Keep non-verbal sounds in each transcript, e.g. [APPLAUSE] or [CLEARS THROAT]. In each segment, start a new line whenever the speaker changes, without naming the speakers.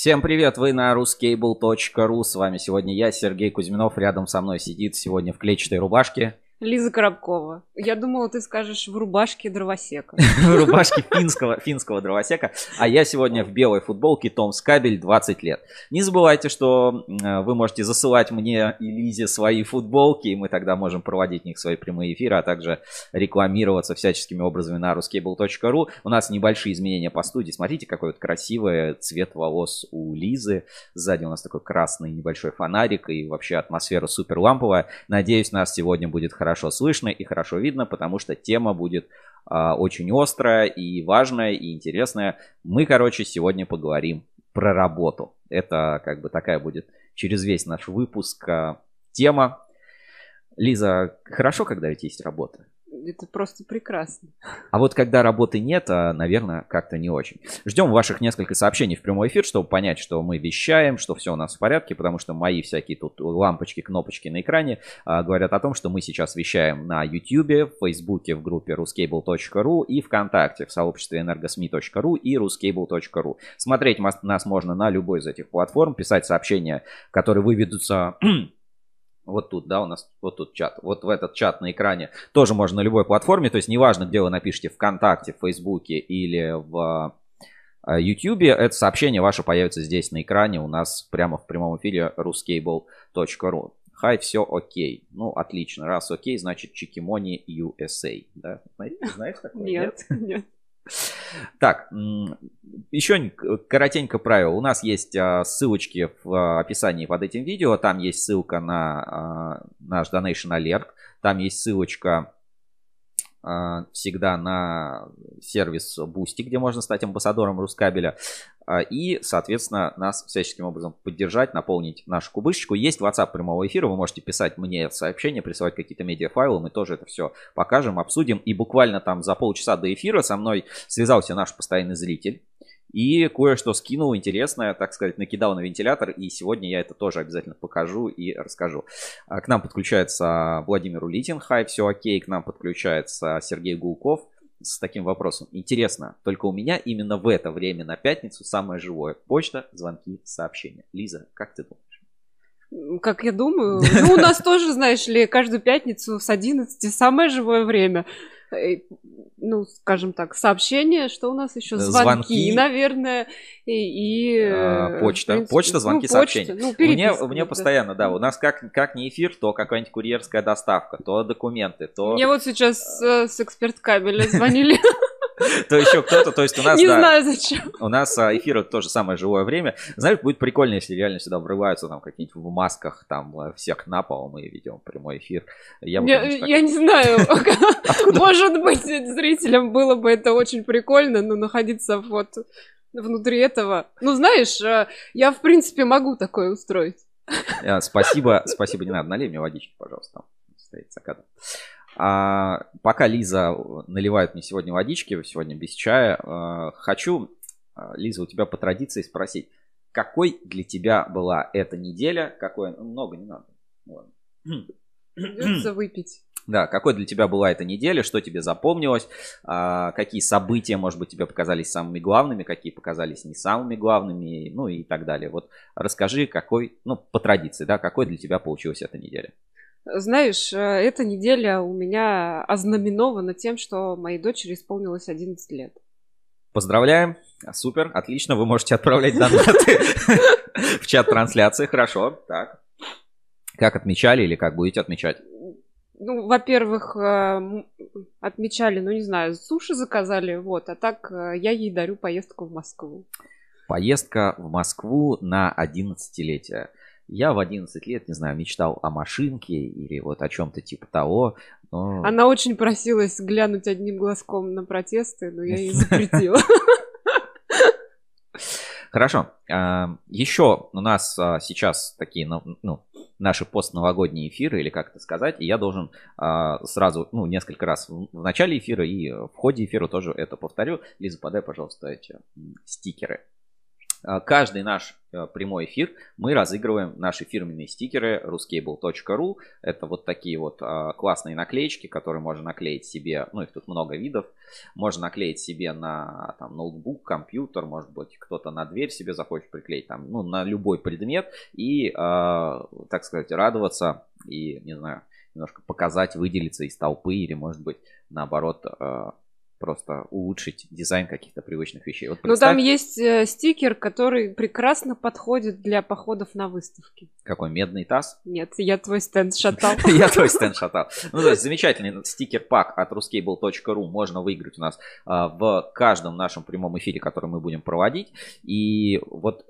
Всем привет, вы на ruscable.ru. С вами сегодня я, Сергей Кузьминов. Рядом со мной сидит сегодня в клетчатой рубашке
Лиза Коробкова. Я думала, ты скажешь в рубашке дровосека. [LAUGHS]
В рубашке финского, финского дровосека. А я сегодня в белой футболке Том Скабель 20 лет. Не забывайте, что э, вы можете засылать мне и Лизе свои футболки, и мы тогда можем проводить в них свои прямые эфиры, а также рекламироваться всяческими образами на ruscable.ru. У нас небольшие изменения по студии. Смотрите, какой вот красивый цвет волос у Лизы. Сзади у нас такой красный небольшой фонарик, и вообще атмосфера супер ламповая. Надеюсь, нас сегодня будет хорошо хорошо слышно и хорошо видно, потому что тема будет а, очень острая и важная и интересная. Мы, короче, сегодня поговорим про работу. Это как бы такая будет через весь наш выпуск а, тема. Лиза, хорошо, когда ведь есть работа?
Это просто прекрасно.
А вот когда работы нет, а, наверное, как-то не очень. Ждем ваших несколько сообщений в прямой эфир, чтобы понять, что мы вещаем, что все у нас в порядке, потому что мои всякие тут лампочки, кнопочки на экране а, говорят о том, что мы сейчас вещаем на YouTube, в Фейсбуке, в группе ruscable.ru и ВКонтакте в сообществе energosmi.ru и ruscable.ru. Смотреть нас можно на любой из этих платформ, писать сообщения, которые выведутся [CLEARS THROAT] вот тут, да, у нас вот тут чат, вот в этот чат на экране тоже можно на любой платформе, то есть неважно, где вы напишите ВКонтакте, в Фейсбуке или в YouTube, это сообщение ваше появится здесь на экране у нас прямо в прямом эфире ruscable.ru. Хай, все окей. Ну, отлично. Раз окей, значит Чикимони USA. Да? Знаешь такое?
Нет, нет. [LAUGHS]
Так, еще коротенько правило. У нас есть а, ссылочки в а, описании под этим видео. Там есть ссылка на а, наш Donation Alert. Там есть ссылочка всегда на сервис Boosty, где можно стать амбассадором Рускабеля. А, и, соответственно, нас всяческим образом поддержать, наполнить нашу кубышечку. Есть WhatsApp прямого эфира, вы можете писать мне сообщения, присылать какие-то медиафайлы, мы тоже это все покажем, обсудим. И буквально там за полчаса до эфира со мной связался наш постоянный зритель. И кое-что скинул интересное, так сказать, накидал на вентилятор. И сегодня я это тоже обязательно покажу и расскажу. А, к нам подключается Владимир Улитин. Хай, все окей. К нам подключается Сергей Гулков с таким вопросом. Интересно, только у меня именно в это время на пятницу самое живое. Почта, звонки, сообщения. Лиза, как ты думаешь?
Как я думаю? Ну, у нас тоже, знаешь ли, каждую пятницу с 11 самое живое время. Э, ну, скажем так, сообщения, что у нас еще? Звонки, звонки. наверное, и... и
а, почта, принципе, почта, звонки, ну, сообщения. Ну, мне, мне постоянно, да, у нас как, как не эфир, то какая-нибудь курьерская доставка, то документы, то...
Мне вот сейчас э, с эксперт кабеля звонили. [LAUGHS] [LAUGHS]
то еще кто-то, то есть у нас,
Не знаю зачем.
У нас а, эфир тоже самое живое время. Знаешь, будет прикольно, если реально сюда врываются там какие-нибудь в масках, там э, всех на пол, мы ведем прямой эфир.
Я, я не знаю, [LAUGHS] может быть, зрителям было бы это очень прикольно, но находиться вот внутри этого. Ну, знаешь, э, я, в принципе, могу такое устроить.
Э, спасибо, спасибо, не надо. Налей мне водички, пожалуйста. Стоит закат. А, пока Лиза наливает мне сегодня водички, сегодня без чая, а, хочу, а, Лиза, у тебя по традиции спросить, какой для тебя была эта неделя? Какой, ну, много не надо.
Придется выпить.
Да, какой для тебя была эта неделя, что тебе запомнилось, а, какие события, может быть, тебе показались самыми главными, какие показались не самыми главными, ну и так далее. Вот расскажи, какой, ну, по традиции, да, какой для тебя получилась эта неделя.
Знаешь, э, эта неделя у меня ознаменована тем, что моей дочери исполнилось 11 лет.
Поздравляем. Супер, отлично. Вы можете отправлять донаты [LAUGHS] в чат трансляции. Хорошо. Так. Как отмечали или как будете отмечать?
Ну, во-первых, э, отмечали, ну, не знаю, суши заказали, вот, а так э, я ей дарю поездку в Москву.
Поездка в Москву на 11-летие. Я в 11 лет, не знаю, мечтал о машинке или вот о чем-то типа того.
Но... Она очень просилась глянуть одним глазком на протесты, но я ей [LAUGHS] запретила.
Хорошо. А, Еще у нас а, сейчас такие, ну, ну, наши постновогодние эфиры, или как это сказать, и я должен а, сразу, ну, несколько раз в начале эфира и в ходе эфира тоже это повторю. Лиза, подай, пожалуйста, эти стикеры. А, каждый наш э, прямой эфир мы разыгрываем наши фирменные стикеры ruscable.ru. Это вот такие вот а, классные наклеечки, которые можно наклеить себе, ну их тут много видов. Можно наклеить себе на там, ноутбук, компьютер, может быть кто-то на дверь себе захочет приклеить, там, ну на любой предмет и, так сказать, радоваться и, не знаю, немножко показать, выделиться из толпы или, может быть, наоборот, просто улучшить дизайн каких-то привычных вещей.
Вот представь... Ну там есть э, стикер, который прекрасно подходит для походов на выставки.
Какой, медный таз?
Нет, я твой стенд шатал. [LAUGHS]
Я твой стенд шатал. Ну, то есть замечательный стикер-пак от ruscable.ru можно выиграть у нас а, в каждом нашем прямом эфире, который мы будем проводить. И вот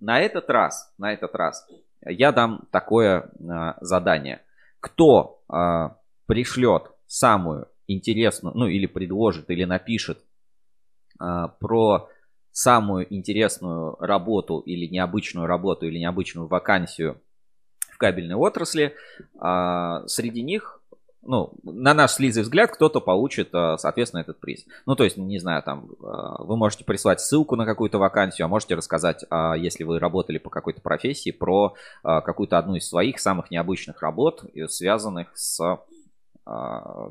на этот раз, на этот раз я дам такое а, задание. Кто а, пришлет самую интересную, ну или предложит, или напишет а, про самую интересную работу или необычную работу или необычную вакансию в кабельной отрасли, а, среди них ну, на наш с взгляд, кто-то получит, а, соответственно, этот приз. Ну, то есть, не знаю, там, а, вы можете прислать ссылку на какую-то вакансию, а можете рассказать, а, если вы работали по какой-то профессии, про какую-то одну из своих самых необычных работ, связанных с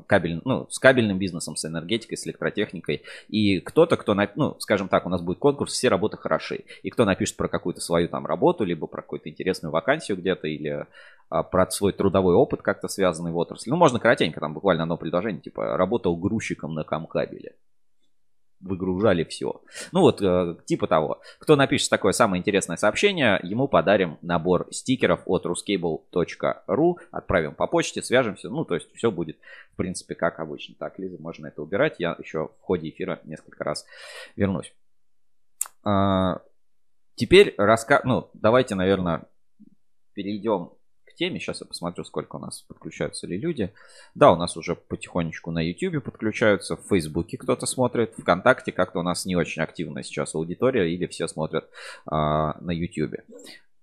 кабель, ну, с кабельным бизнесом, с энергетикой, с электротехникой. И кто-то, кто, ну, скажем так, у нас будет конкурс, все работы хороши. И кто напишет про какую-то свою там работу, либо про какую-то интересную вакансию где-то, или а, про свой трудовой опыт как-то связанный в отрасли. Ну, можно коротенько, там буквально одно предложение, типа, работал грузчиком на комкабеле выгружали все. Ну вот, э, типа того. Кто напишет такое самое интересное сообщение, ему подарим набор стикеров от ruscable.ru. Отправим по почте, свяжемся. Ну, то есть все будет, в принципе, как обычно. Так, Лиза, можно это убирать. Я еще в ходе эфира несколько раз вернусь. А, теперь раска... Ну, давайте, наверное, перейдем теме. Сейчас я посмотрю, сколько у нас подключаются ли люди. Да, у нас уже потихонечку на YouTube подключаются, в Фейсбуке кто-то смотрит, ВКонтакте как-то у нас не очень активная сейчас аудитория, или все смотрят а, на YouTube.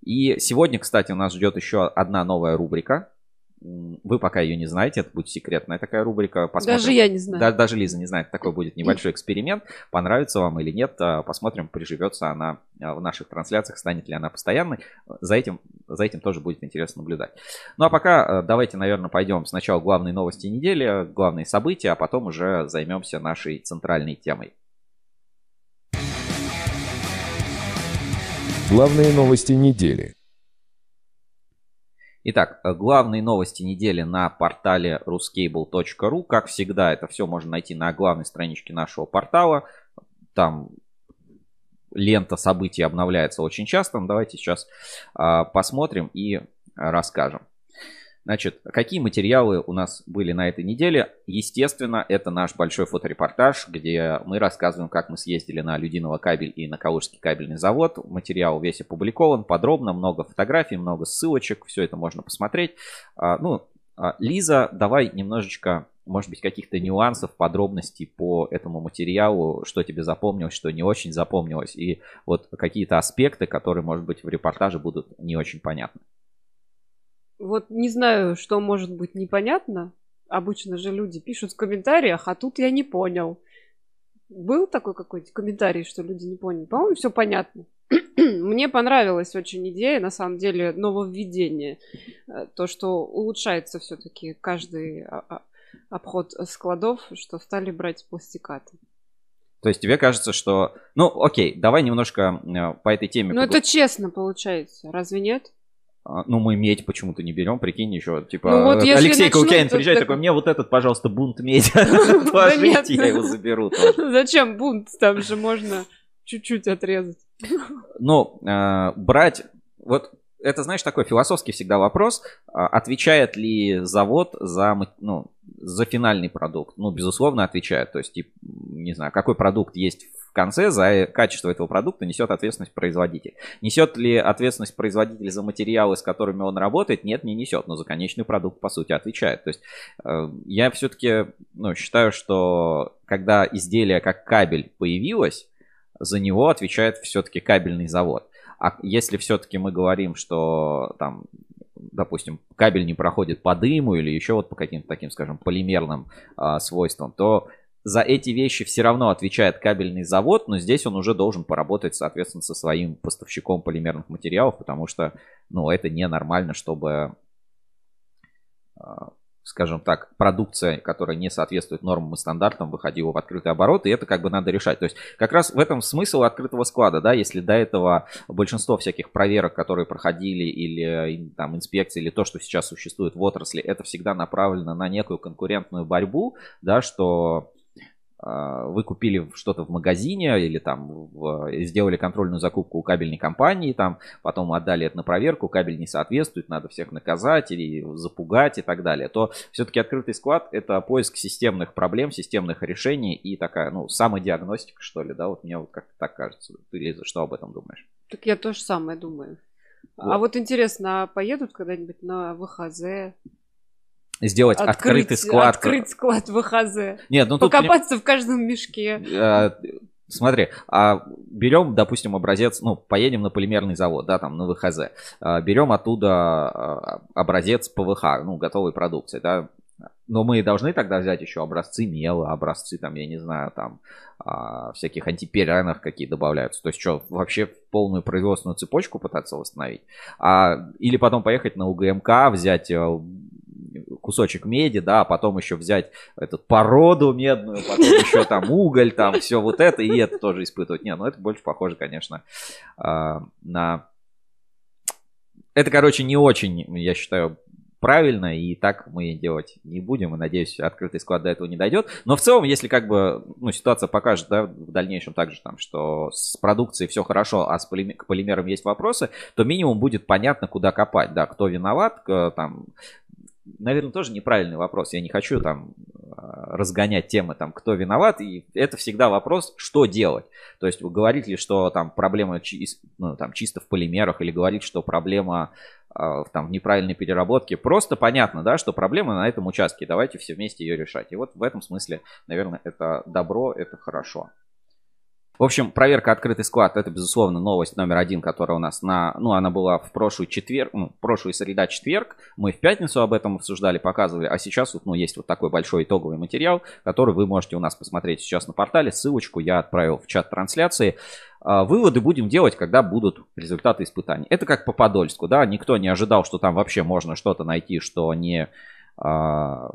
И сегодня, кстати, у нас ждет еще одна новая рубрика. Вы пока ее не знаете, это будет секретная такая рубрика.
Посмотрим. Даже я не знаю. Да,
даже Лиза не знает, такой будет небольшой эксперимент. Понравится вам или нет, а, посмотрим, приживется она а, в наших трансляциях, станет ли она постоянной. За этим, за этим тоже будет интересно наблюдать. Ну а пока а, давайте, наверное, пойдем сначала главные новости недели, главные события, а потом уже займемся нашей центральной темой.
Главные новости недели.
Итак, э, главные новости недели на портале ruscable.ru. Как всегда, это все можно найти на главной страничке нашего портала. Там лента событий обновляется очень часто. Давайте сейчас а, посмотрим и расскажем. Значит, какие материалы у нас были на этой неделе? Естественно, это наш большой фоторепортаж, где мы рассказываем, как мы съездили на Людиново кабель и на Калужский кабельный завод. Материал весь опубликован подробно, много фотографий, много ссылочек, все это можно посмотреть. А, ну, а, Лиза, давай немножечко, может быть, каких-то нюансов, подробностей по этому материалу, что тебе запомнилось, что не очень запомнилось, и вот какие-то аспекты, которые, может быть, в репортаже будут не очень понятны.
Вот не знаю, что может быть непонятно. Обычно же люди пишут в комментариях, а тут я не понял. Был такой какой-то комментарий, что люди не поняли? По-моему, все понятно. [CLEARS THROAT] Мне понравилась очень идея, на самом деле, нововведение. Э, то, что улучшается все-таки каждый а, а, обход складов, что стали брать пластикаты.
То есть тебе кажется, что... Ну, окей, давай немножко э, по этой теме...
Ну, это честно получается, разве нет?
А, ну, мы медь почему-то не берем, прикинь, еще, типа, ну, вот Алексей Каукянин приезжает такой, мне вот этот, пожалуйста, бунт медь [LAUGHS] [LAUGHS] положите, я его заберу [LAUGHS]
Зачем бунт? Там же можно чуть-чуть отрезать.
Ну, брать, вот это, знаешь, такой философский всегда вопрос, а, отвечает ли завод за, ну, за финальный продукт? Ну, безусловно, отвечает. То есть, не знаю, какой продукт есть конце за качество этого продукта несет ответственность производитель. Несет ли ответственность производитель за материалы, с которыми он работает? Нет, не несет, но за конечный продукт, по сути, отвечает. То есть э, я все-таки ну, считаю, что когда изделие как кабель появилось, за него отвечает все-таки кабельный завод. А если все-таки мы говорим, что там допустим, кабель не проходит по дыму или еще вот по каким-то таким, скажем, полимерным а, свойствам, то за эти вещи все равно отвечает кабельный завод, но здесь он уже должен поработать, соответственно, со своим поставщиком полимерных материалов, потому что, ну, это ненормально, чтобы а, скажем так, продукция, которая не соответствует нормам и стандартам, выходила в открытый оборот, и это как бы надо решать. То есть как раз в этом смысл открытого склада, да, если до этого большинство всяких проверок, которые проходили, или там инспекции, или то, что сейчас существует в отрасли, это всегда направлено на некую конкурентную борьбу, да, что вы купили что-то в магазине или там в, сделали контрольную закупку у кабельной компании, там потом отдали это на проверку, кабель не соответствует, надо всех наказать или запугать и так далее, то все-таки открытый склад это поиск системных проблем, системных решений и такая, ну, самодиагностика, что ли, да, вот мне вот как-то так кажется. Ты, Лиза, что об этом думаешь?
Так я то же самое думаю. Вот. А вот интересно, а поедут когда-нибудь на ВХЗ,
сделать открыть, открытый склад.
Открыть склад ВХЗ.
Нет, ну
тут... Покопаться в каждом мешке.
Э, смотри, а берем, допустим, образец, ну, поедем на полимерный завод, да, там, на ВХЗ, а, берем оттуда а, образец ПВХ, ну, готовой продукции, да, но мы должны тогда взять еще образцы мела, образцы там, я не знаю, там а, всяких антиперанов какие добавляются. То есть что, вообще полную производственную цепочку пытаться восстановить? А, или потом поехать на УГМК, взять э, кусочек меди, да, а потом еще взять этот породу медную, потом еще там уголь, там все вот это, и это тоже испытывать. Не, ну это больше похоже, конечно, а, на... Это, короче, не очень, я считаю, правильно, и так мы делать не будем, и надеюсь, открытый склад до этого не дойдет. Но в целом, если как бы, ну, ситуация покажет, да, в дальнейшем также там, что с продукцией все хорошо, а с полимер, к полимерам есть вопросы, то минимум будет понятно, куда копать, да, кто виноват, там, наверное, тоже неправильный вопрос. Я не хочу там а, разгонять темы, там, кто виноват. И это всегда вопрос, что делать. То есть вы говорите ли, что там проблема ну, там, чисто в полимерах, или говорить, что проблема а, там, в неправильной переработке. Просто понятно, да, что проблема на этом участке. Давайте все вместе ее решать. И вот в этом смысле, наверное, это добро, это хорошо. В общем, проверка открытый склад это, безусловно, новость номер один, которая у нас на... Ну, она была в прошлый четверг, ну, прошлую среда четверг. Мы в пятницу об этом обсуждали, показывали. А сейчас вот, ну, есть вот такой большой итоговый материал, который вы можете у нас посмотреть сейчас на портале. Ссылочку я отправил в чат трансляции. А, выводы будем делать, когда будут результаты испытаний. Это как по Подольску, да, никто не ожидал, что там вообще можно что-то найти, что не а,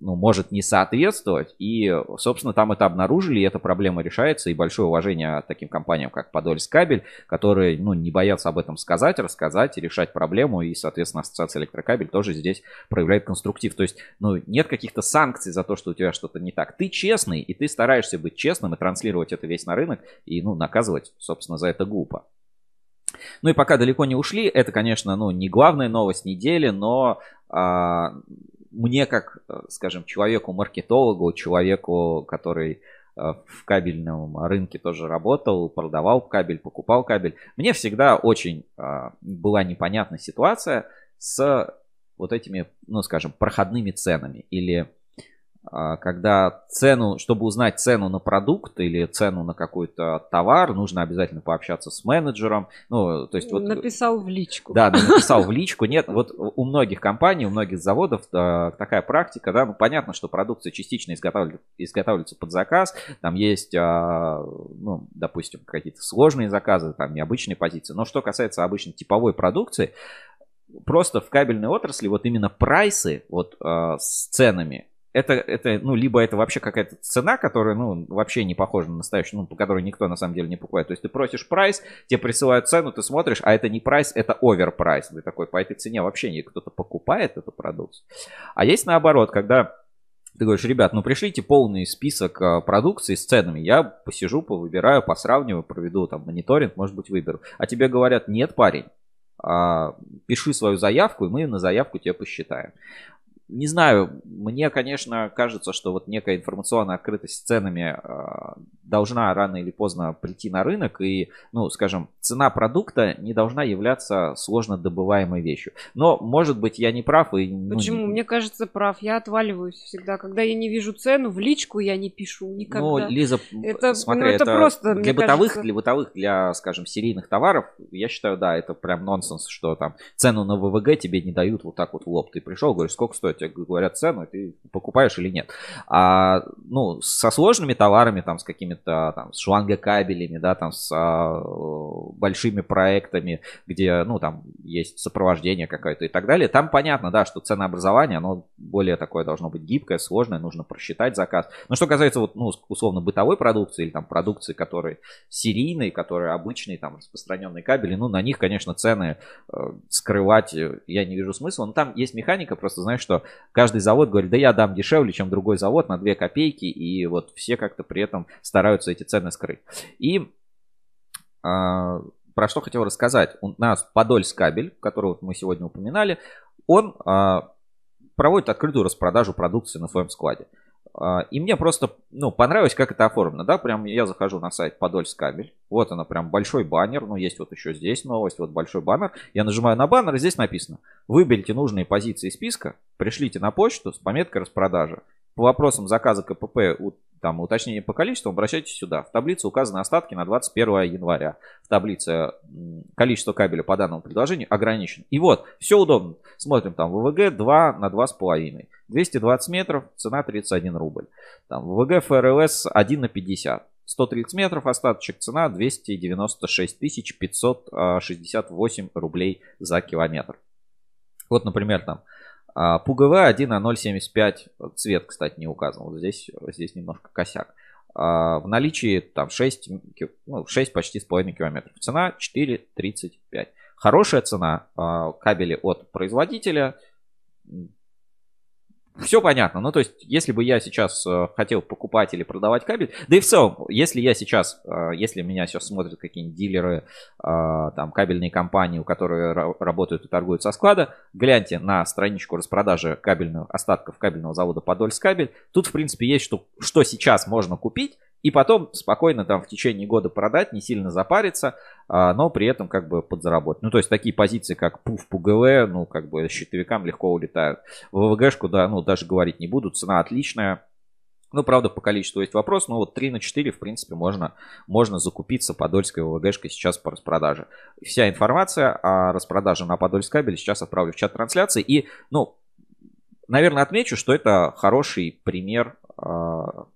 ну, может не соответствовать. И, собственно, там это обнаружили, и эта проблема решается. И большое уважение таким компаниям, как Подольск кабель, которые ну, не боятся об этом сказать, рассказать и решать проблему. И, соответственно, Ассоциация электрокабель тоже здесь проявляет конструктив. То есть, ну, нет каких-то санкций за то, что у тебя что-то не так. Ты честный, и ты стараешься быть честным и транслировать это весь на рынок, и, ну, наказывать, собственно, за это глупо. Ну и пока далеко не ушли, это, конечно, ну, не главная новость недели, но а, мне как, э, скажем, человеку-маркетологу, человеку, который э, в кабельном рынке тоже работал, продавал кабель, покупал кабель, мне всегда очень э, была непонятна ситуация с вот этими, ну, скажем, проходными ценами или а, когда цену, чтобы узнать цену на продукт или цену на какой-то товар, нужно обязательно пообщаться с менеджером. Ну, то есть вот...
Написал в личку.
Да, написал [LAUGHS] в личку. Нет, вот у многих компаний, у многих заводов такая практика, да, ну, понятно, что продукция частично изготавливается, изготавливается под заказ, там есть, а, ну, допустим, какие-то сложные заказы, там необычные позиции, но что касается обычной типовой продукции, просто в кабельной отрасли вот именно прайсы вот а, с ценами это, это, ну, либо это вообще какая-то цена, которая, ну, вообще не похожа на настоящую, ну, по которой никто на самом деле не покупает. То есть ты просишь прайс, тебе присылают цену, ты смотришь, а это не прайс, это overprice. Ты такой, по этой цене вообще не кто-то покупает эту продукцию. А есть наоборот, когда ты говоришь, ребят, ну пришлите полный список а, продукции с ценами. Я посижу, повыбираю, посравниваю, проведу там мониторинг, может быть, выберу. А тебе говорят, нет, парень, а, пиши свою заявку, и мы на заявку тебе посчитаем не знаю, мне, конечно, кажется, что вот некая информационная открытость с ценами э, должна рано или поздно прийти на рынок, и, ну, скажем, цена продукта не должна являться сложно добываемой вещью. Но, может быть, я не прав. И,
ну, Почему? Не... Мне кажется, прав. Я отваливаюсь всегда. Когда я не вижу цену, в личку я не пишу никогда. Ну,
Лиза, это, смотри, ну, это, это просто, для бытовых, кажется... для бытовых, для, скажем, серийных товаров, я считаю, да, это прям нонсенс, что там цену на ВВГ тебе не дают вот так вот в лоб. Ты пришел, говоришь, сколько стоит, тебе говорят цену, и ты покупаешь или нет. А, ну, со сложными товарами, там, с какими-то там, с шлангокабелями, да, там, с а, большими проектами, где, ну, там, есть сопровождение какое-то и так далее, там понятно, да, что ценообразование, оно более такое должно быть гибкое, сложное, нужно просчитать заказ. Но что касается, вот, ну, условно, бытовой продукции или там продукции, которые серийные, которые обычные, там, распространенные кабели, ну, на них, конечно, цены э, скрывать э, я не вижу смысла. Но там есть механика, просто знаешь, что каждый завод говорит, да я дам дешевле, чем другой завод на 2 копейки, и вот все как-то при этом стараются эти цены скрыть. И а, про что хотел рассказать. У нас Подольск кабель, который вот мы сегодня упоминали, он а, проводит открытую распродажу продукции на своем складе. А, и мне просто, ну, понравилось, как это оформлено, да, прям я захожу на сайт Подольск кабель, вот она, прям большой баннер, ну, есть вот еще здесь новость, вот большой баннер, я нажимаю на баннер, и здесь написано, выберите нужные позиции списка, пришлите на почту с пометкой распродажа, по вопросам заказа КПП там уточнение по количеству, обращайтесь сюда. В таблице указаны остатки на 21 января. В таблице количество кабеля по данному предложению ограничено. И вот, все удобно. Смотрим там ВВГ 2 на 2,5. 220 метров, цена 31 рубль. Там ВВГ ФРЛС 1 на 50. 130 метров, остаточек цена 296 568 рублей за километр. Вот, например, там а, ПУГВ 1 на 0,75. Цвет, кстати, не указан. Вот здесь, здесь немножко косяк. А, в наличии там 6, ну, 6 почти с половиной километров. Цена 4,35. Хорошая цена. А, кабели от производителя все понятно. Ну, то есть, если бы я сейчас э, хотел покупать или продавать кабель, да и в целом, если я сейчас, э, если меня сейчас смотрят какие-нибудь дилеры, э, там, кабельные компании, у которых работают и торгуют со склада, гляньте на страничку распродажи кабельных остатков кабельного завода Подольск кабель. Тут, в принципе, есть что, что сейчас можно купить, и потом спокойно там в течение года продать, не сильно запариться, а, но при этом как бы подзаработать. Ну, то есть такие позиции, как ПУФ, ПУГВ, ну, как бы щитовикам легко улетают. В ВВГшку, да, ну, даже говорить не буду, цена отличная. Ну, правда, по количеству есть вопрос, но вот 3 на 4, в принципе, можно, можно закупиться Подольской ВВГшкой сейчас по распродаже. Вся информация о распродаже на Подольск кабель сейчас отправлю в чат трансляции. И, ну, наверное, отмечу, что это хороший пример а,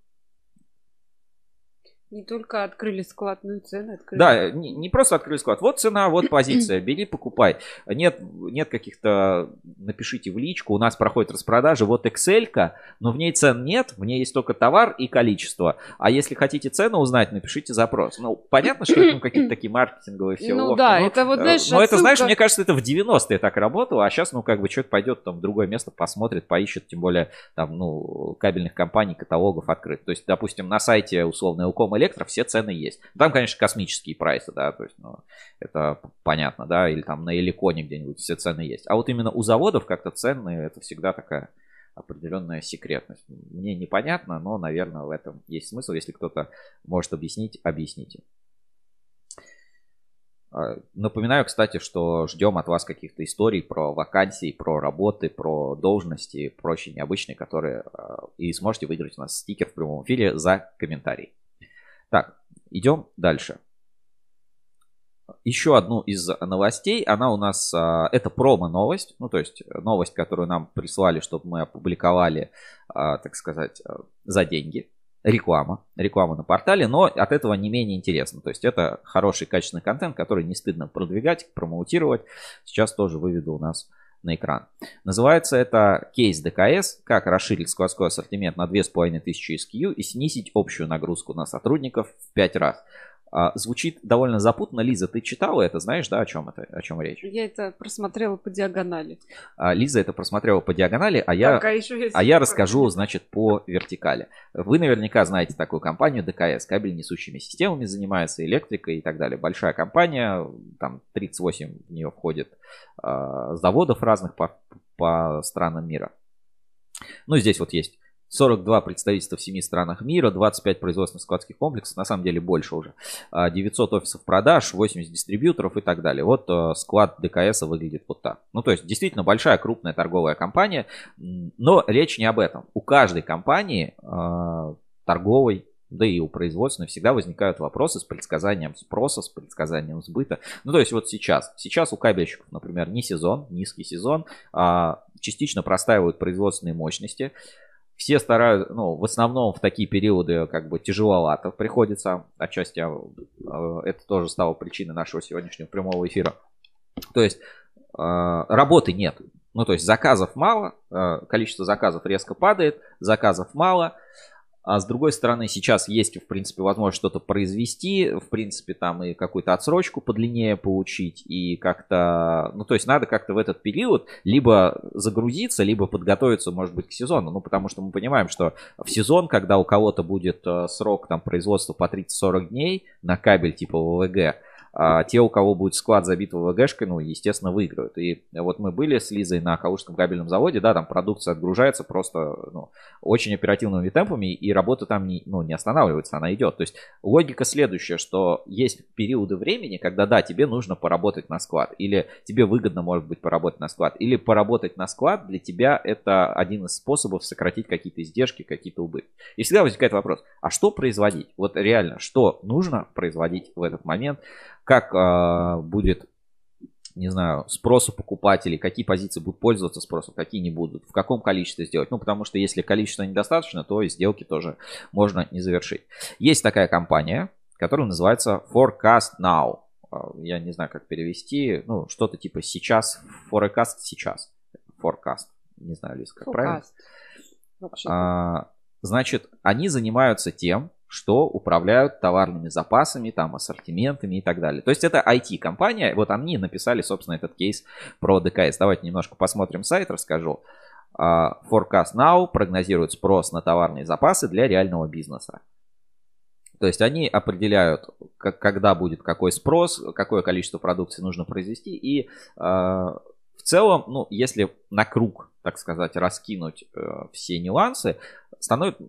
не только открыли склад, но и цены открыли.
Да, не, не просто открыли склад. Вот цена, вот позиция. [CLEARS THROAT] Бери, покупай. Нет, нет каких-то... Напишите в личку. У нас проходит распродажа. Вот Excel, но в ней цен нет. В ней есть только товар и количество. А если хотите цену узнать, напишите запрос. Ну, понятно, что это ну, какие-то [CLEARS THROAT] такие маркетинговые все
Ну да, но, это вот,
э,
знаешь,
Но отсылка... это, знаешь, мне кажется, это в 90-е так работало. А сейчас, ну, как бы человек пойдет там в другое место, посмотрит, поищет. Тем более, там, ну, кабельных компаний, каталогов открыт. То есть, допустим, на сайте условно Элком электро все цены есть. Там, конечно, космические прайсы, да, то есть, ну, это понятно, да, или там на Эликоне где-нибудь все цены есть. А вот именно у заводов как-то цены, это всегда такая определенная секретность. Мне непонятно, но, наверное, в этом есть смысл. Если кто-то может объяснить, объясните. А, напоминаю, кстати, что ждем от вас каких-то историй про вакансии, про работы, про должности, прочие необычные, которые а, и сможете выиграть у нас стикер в прямом эфире за комментарий. Так, идем дальше. Еще одну из новостей, она у нас, а, это промо-новость, ну то есть новость, которую нам прислали, чтобы мы опубликовали, а, так сказать, а, за деньги. Реклама, реклама на портале, но от этого не менее интересно. То есть это хороший качественный контент, который не стыдно продвигать, промоутировать. Сейчас тоже выведу у нас на экран. Называется это кейс ДКС, как расширить складской ассортимент на 2500 SKU и снизить общую нагрузку на сотрудников в 5 раз. А, звучит довольно запутанно. Лиза, ты читала это? Знаешь, да, о чем это, о чем речь?
Я это просмотрела по диагонали.
А, Лиза это просмотрела по диагонали, а я, а а я расскажу, значит, по вертикали. Вы наверняка знаете такую компанию ДКС, кабель несущими системами занимается, электрикой и так далее. Большая компания, там 38 в нее входит а, заводов разных по, по странам мира. Ну, здесь вот есть 42 представительства в 7 странах мира, 25 производственных складских комплексов, на самом деле больше уже, 900 офисов продаж, 80 дистрибьюторов и так далее. Вот э, склад ДКС выглядит вот так. Ну, то есть, действительно большая, крупная торговая компания, но речь не об этом. У каждой компании э, торговой да и у производственной всегда возникают вопросы с предсказанием спроса, с предсказанием сбыта. Ну, то есть вот сейчас. Сейчас у кабельщиков, например, не сезон, низкий сезон, а частично простаивают производственные мощности все стараются, ну, в основном в такие периоды как бы тяжеловато приходится. Отчасти а, это тоже стало причиной нашего сегодняшнего прямого эфира. То есть а, работы нет. Ну, то есть заказов мало, а, количество заказов резко падает, заказов мало. А с другой стороны, сейчас есть, в принципе, возможность что-то произвести, в принципе, там и какую-то отсрочку подлиннее получить, и как-то, ну, то есть надо как-то в этот период либо загрузиться, либо подготовиться, может быть, к сезону, ну, потому что мы понимаем, что в сезон, когда у кого-то будет э, срок там производства по 30-40 дней на кабель типа ВВГ, а те, у кого будет склад забит ВВГшкой, ну, естественно, выиграют. И вот мы были с Лизой на Калужском кабельном заводе, да, там продукция отгружается просто, ну, очень оперативными темпами, и работа там не, ну, не останавливается, она идет. То есть логика следующая, что есть периоды времени, когда, да, тебе нужно поработать на склад, или тебе выгодно, может быть, поработать на склад, или поработать на склад для тебя это один из способов сократить какие-то издержки, какие-то убытки. И всегда возникает вопрос, а что производить? Вот реально, что нужно производить в этот момент? Как э, будет, не знаю, спрос у покупателей, какие позиции будут пользоваться спросом, какие не будут, в каком количестве сделать. Ну, потому что если количество недостаточно, то и сделки тоже можно не завершить. Есть такая компания, которая называется Forecast Now. А, я не знаю, как перевести. Ну, что-то типа сейчас, forecast сейчас. Forecast. Не знаю, Лиз, как Forecast. правильно? А, значит, они занимаются тем, что управляют товарными запасами, там, ассортиментами и так далее. То есть это IT-компания, вот они написали, собственно, этот кейс про ДКС. Давайте немножко посмотрим сайт, расскажу. А, Forecast Now прогнозирует спрос на товарные запасы для реального бизнеса. То есть они определяют, как, когда будет какой спрос, какое количество продукции нужно произвести. И э, в целом, ну, если на круг, так сказать, раскинуть э, все нюансы, становится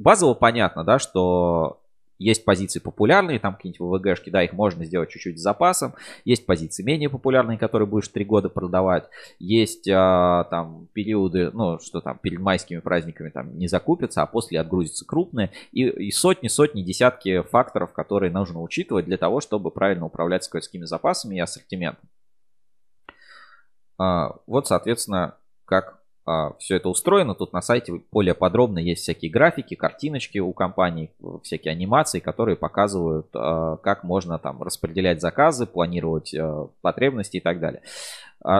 базово понятно, да, что есть позиции популярные, там какие-нибудь ВВГшки, да, их можно сделать чуть-чуть с запасом. Есть позиции менее популярные, которые будешь три года продавать. Есть а, там периоды, ну, что там, перед майскими праздниками там не закупятся, а после отгрузятся крупные. И, и сотни, сотни, десятки факторов, которые нужно учитывать для того, чтобы правильно управлять складскими запасами и ассортиментом. А, вот, соответственно, как все это устроено. Тут на сайте более подробно есть всякие графики, картиночки у компаний, всякие анимации, которые показывают, а, как можно там распределять заказы, планировать а, потребности и так далее.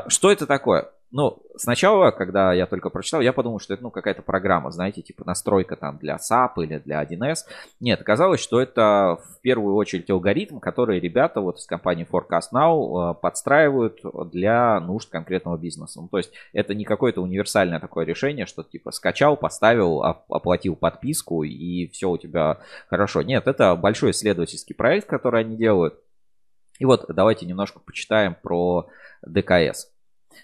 Что это такое? Ну, сначала, когда я только прочитал, я подумал, что это ну, какая-то программа, знаете, типа настройка там для SAP или для 1С. Нет, оказалось, что это в первую очередь алгоритм, который ребята вот из компании Forecast Now э, подстраивают для нужд конкретного бизнеса. Ну, то есть это не какое-то универсальное такое решение, что типа скачал, поставил, оплатил подписку и все у тебя хорошо. Нет, это большой исследовательский проект, который они делают. И вот давайте немножко почитаем про ДКС.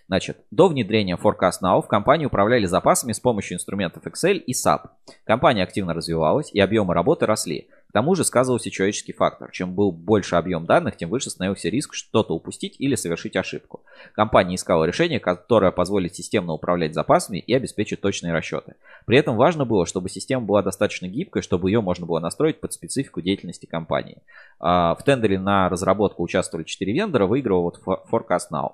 Значит, до внедрения Forecast Now в компании управляли запасами с помощью инструментов Excel и SAP. Компания активно развивалась, и объемы работы росли. К тому же сказывался человеческий фактор. Чем был больше объем данных, тем выше становился риск что-то упустить или совершить ошибку. Компания искала решение, которое позволит системно управлять запасами и обеспечить точные расчеты. При этом важно было, чтобы система была достаточно гибкой, чтобы ее можно было настроить под специфику деятельности компании. А, в тендере на разработку участвовали 4 вендора, выиграл вот Forecast Now.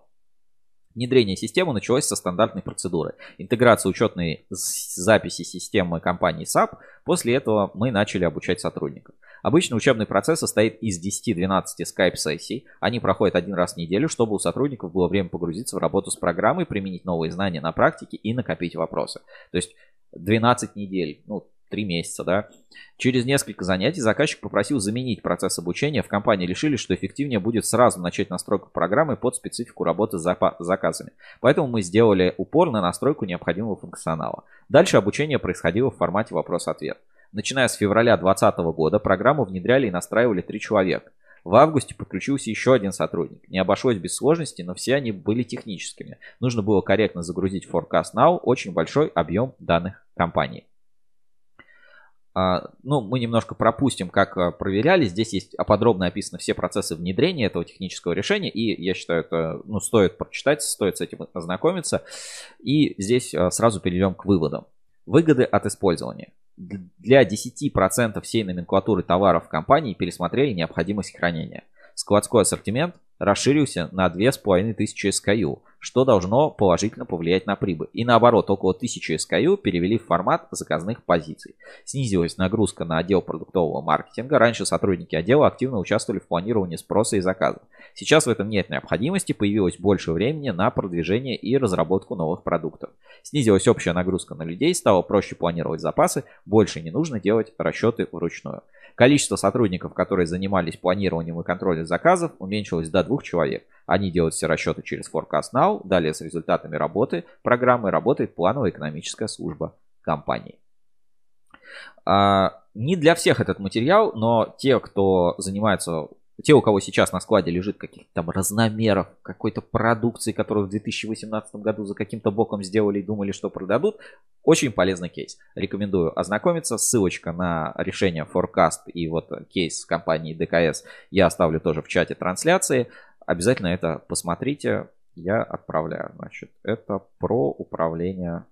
Внедрение системы началось со стандартной процедуры. Интеграция учетной записи системы компании SAP. После этого мы начали обучать сотрудников. Обычно учебный процесс состоит из 10-12 скайп-сессий. Они проходят один раз в неделю, чтобы у сотрудников было время погрузиться в работу с программой, применить новые знания на практике и накопить вопросы. То есть 12 недель, ну, три месяца, да. Через несколько занятий заказчик попросил заменить процесс обучения. В компании решили, что эффективнее будет сразу начать настройку программы под специфику работы с заказами. Поэтому мы сделали упор на настройку необходимого функционала. Дальше обучение происходило в формате вопрос-ответ. Начиная с февраля 2020 года программу внедряли и настраивали три человека. В августе подключился еще один сотрудник. Не обошлось без сложностей, но все они были техническими. Нужно было корректно загрузить Forecast Now очень большой объем данных компании. А, ну, мы немножко пропустим, как а, проверяли. Здесь есть подробно описаны все процессы внедрения этого технического решения. И я считаю, это ну, стоит прочитать, стоит с этим ознакомиться. И здесь а, сразу перейдем к выводам. Выгоды от использования. Для 10% всей номенклатуры товаров компании пересмотрели необходимость хранения. Складской ассортимент расширился на 2500 SKU, что должно положительно повлиять на прибыль. И наоборот, около 1000 SKU перевели в формат заказных позиций. Снизилась нагрузка на отдел продуктового маркетинга. Раньше сотрудники отдела активно участвовали в планировании спроса и заказов. Сейчас в этом нет необходимости, появилось больше времени на продвижение и разработку новых продуктов. Снизилась общая нагрузка на людей, стало проще планировать запасы, больше не нужно делать расчеты вручную. Количество сотрудников, которые занимались планированием и контролем заказов, уменьшилось до двух человек. Они делают все расчеты через Forecast Now. Далее с результатами работы программы работает плановая экономическая служба компании. А, не для всех этот материал, но те, кто занимается те, у кого сейчас на складе лежит каких-то там разномеров, какой-то продукции, которую в 2018 году за каким-то боком сделали и думали, что продадут, очень полезный кейс. Рекомендую ознакомиться. Ссылочка на решение Forecast и вот кейс компании ДКС я оставлю тоже в чате трансляции. Обязательно это посмотрите. Я отправляю. Значит, это про управление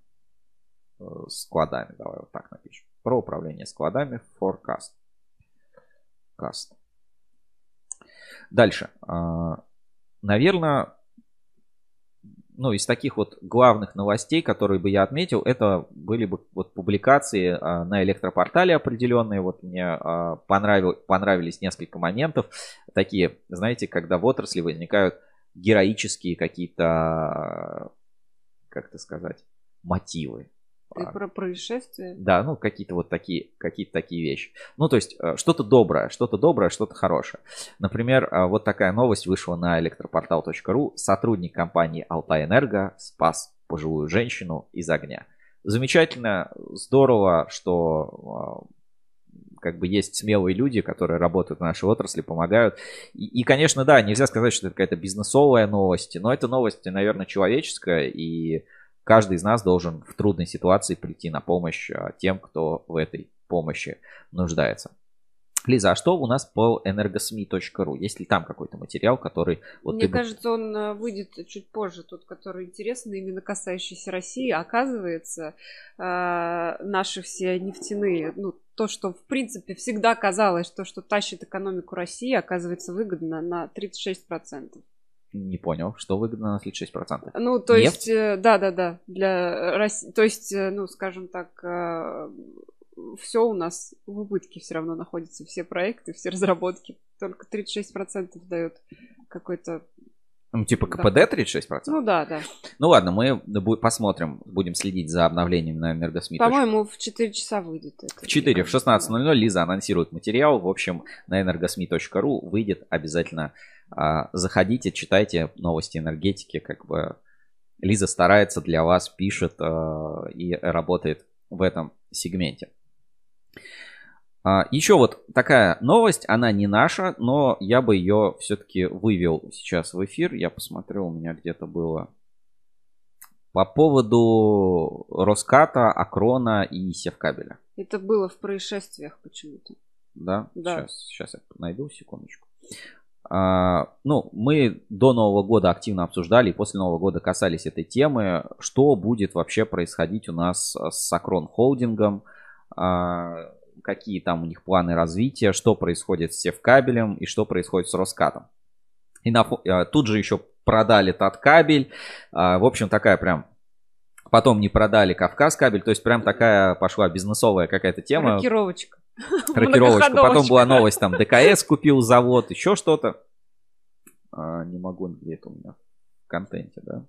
э, складами. Давай вот так напишем. Про управление складами Forecast. Cast. Дальше. А, Наверное, ну, из таких вот главных новостей, которые бы я отметил, это были бы вот публикации а, на электропортале определенные. Вот мне а, понравил, понравились несколько моментов. Такие, знаете, когда в отрасли возникают героические какие-то, как это сказать, мотивы.
Ты про происшествия?
Да, ну какие-то вот такие, какие-то такие вещи. Ну, то есть э, что-то доброе, что-то доброе, что-то хорошее. Например, э, вот такая новость вышла на электропортал.ру. Сотрудник компании Алтай Энерго спас пожилую женщину из огня. Замечательно, здорово, что э, как бы есть смелые люди, которые работают в нашей отрасли, помогают. И, и, конечно, да, нельзя сказать, что это какая-то бизнесовая новость, но это новость, наверное, человеческая, и каждый из нас должен в трудной ситуации прийти на помощь а, тем, кто в этой помощи нуждается. Лиза, а что у нас по energosmi.ru? Есть ли там какой-то материал, который...
Вот Мне кажется, он а, выйдет чуть позже, тот, который интересный, именно касающийся России. Оказывается, а, наши все нефтяные, ну, то, что, в принципе, всегда казалось, то, что тащит экономику России, оказывается выгодно на 36%.
Не понял, что выгодно на 36%?
Ну, то Нефть? есть, э, да-да-да, для России, то есть, э, ну, скажем так, э, все у нас в убытке все равно находятся, все проекты, все разработки, только 36% дает какой-то
ну, типа КПД 36%?
Ну да, да.
Ну ладно, мы посмотрим, будем следить за обновлением на Энергосми.
По-моему, в 4 часа выйдет это.
В 4, в 16.00 Лиза анонсирует материал. В общем, на энергосми.ру выйдет обязательно заходите, читайте новости энергетики, как бы Лиза старается для вас, пишет а, и работает в этом сегменте. А, Еще вот такая новость, она не наша, но я бы ее все-таки вывел сейчас в эфир. Я посмотрю, у меня где-то было по поводу Роската, Акрона и Севкабеля.
Это было в происшествиях почему-то.
Да? Да. Сейчас, сейчас я найду, секундочку. А, ну, мы до Нового года активно обсуждали и после Нового года касались этой темы, что будет вообще происходить у нас с Акрон Холдингом, а, какие там у них планы развития, что происходит с Севкабелем и что происходит с Роскатом. И на, а, тут же еще продали Таткабель. В общем, такая прям Потом не продали Кавказ кабель, то есть прям такая пошла бизнесовая какая-то тема.
Рокировочка. [LAUGHS]
Рокировочка. Потом была новость, там ДКС купил завод, еще что-то. А, не могу, где это у меня в контенте, да?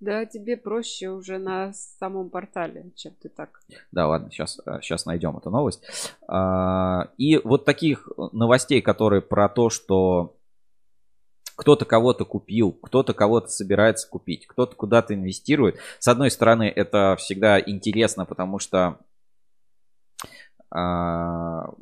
Да, тебе проще уже на самом портале, чем ты так.
Да, ладно, сейчас, сейчас найдем эту новость. А, и вот таких новостей, которые про то, что кто-то кого-то купил, кто-то кого-то собирается купить, кто-то куда-то инвестирует. С одной стороны, это всегда интересно, потому что а,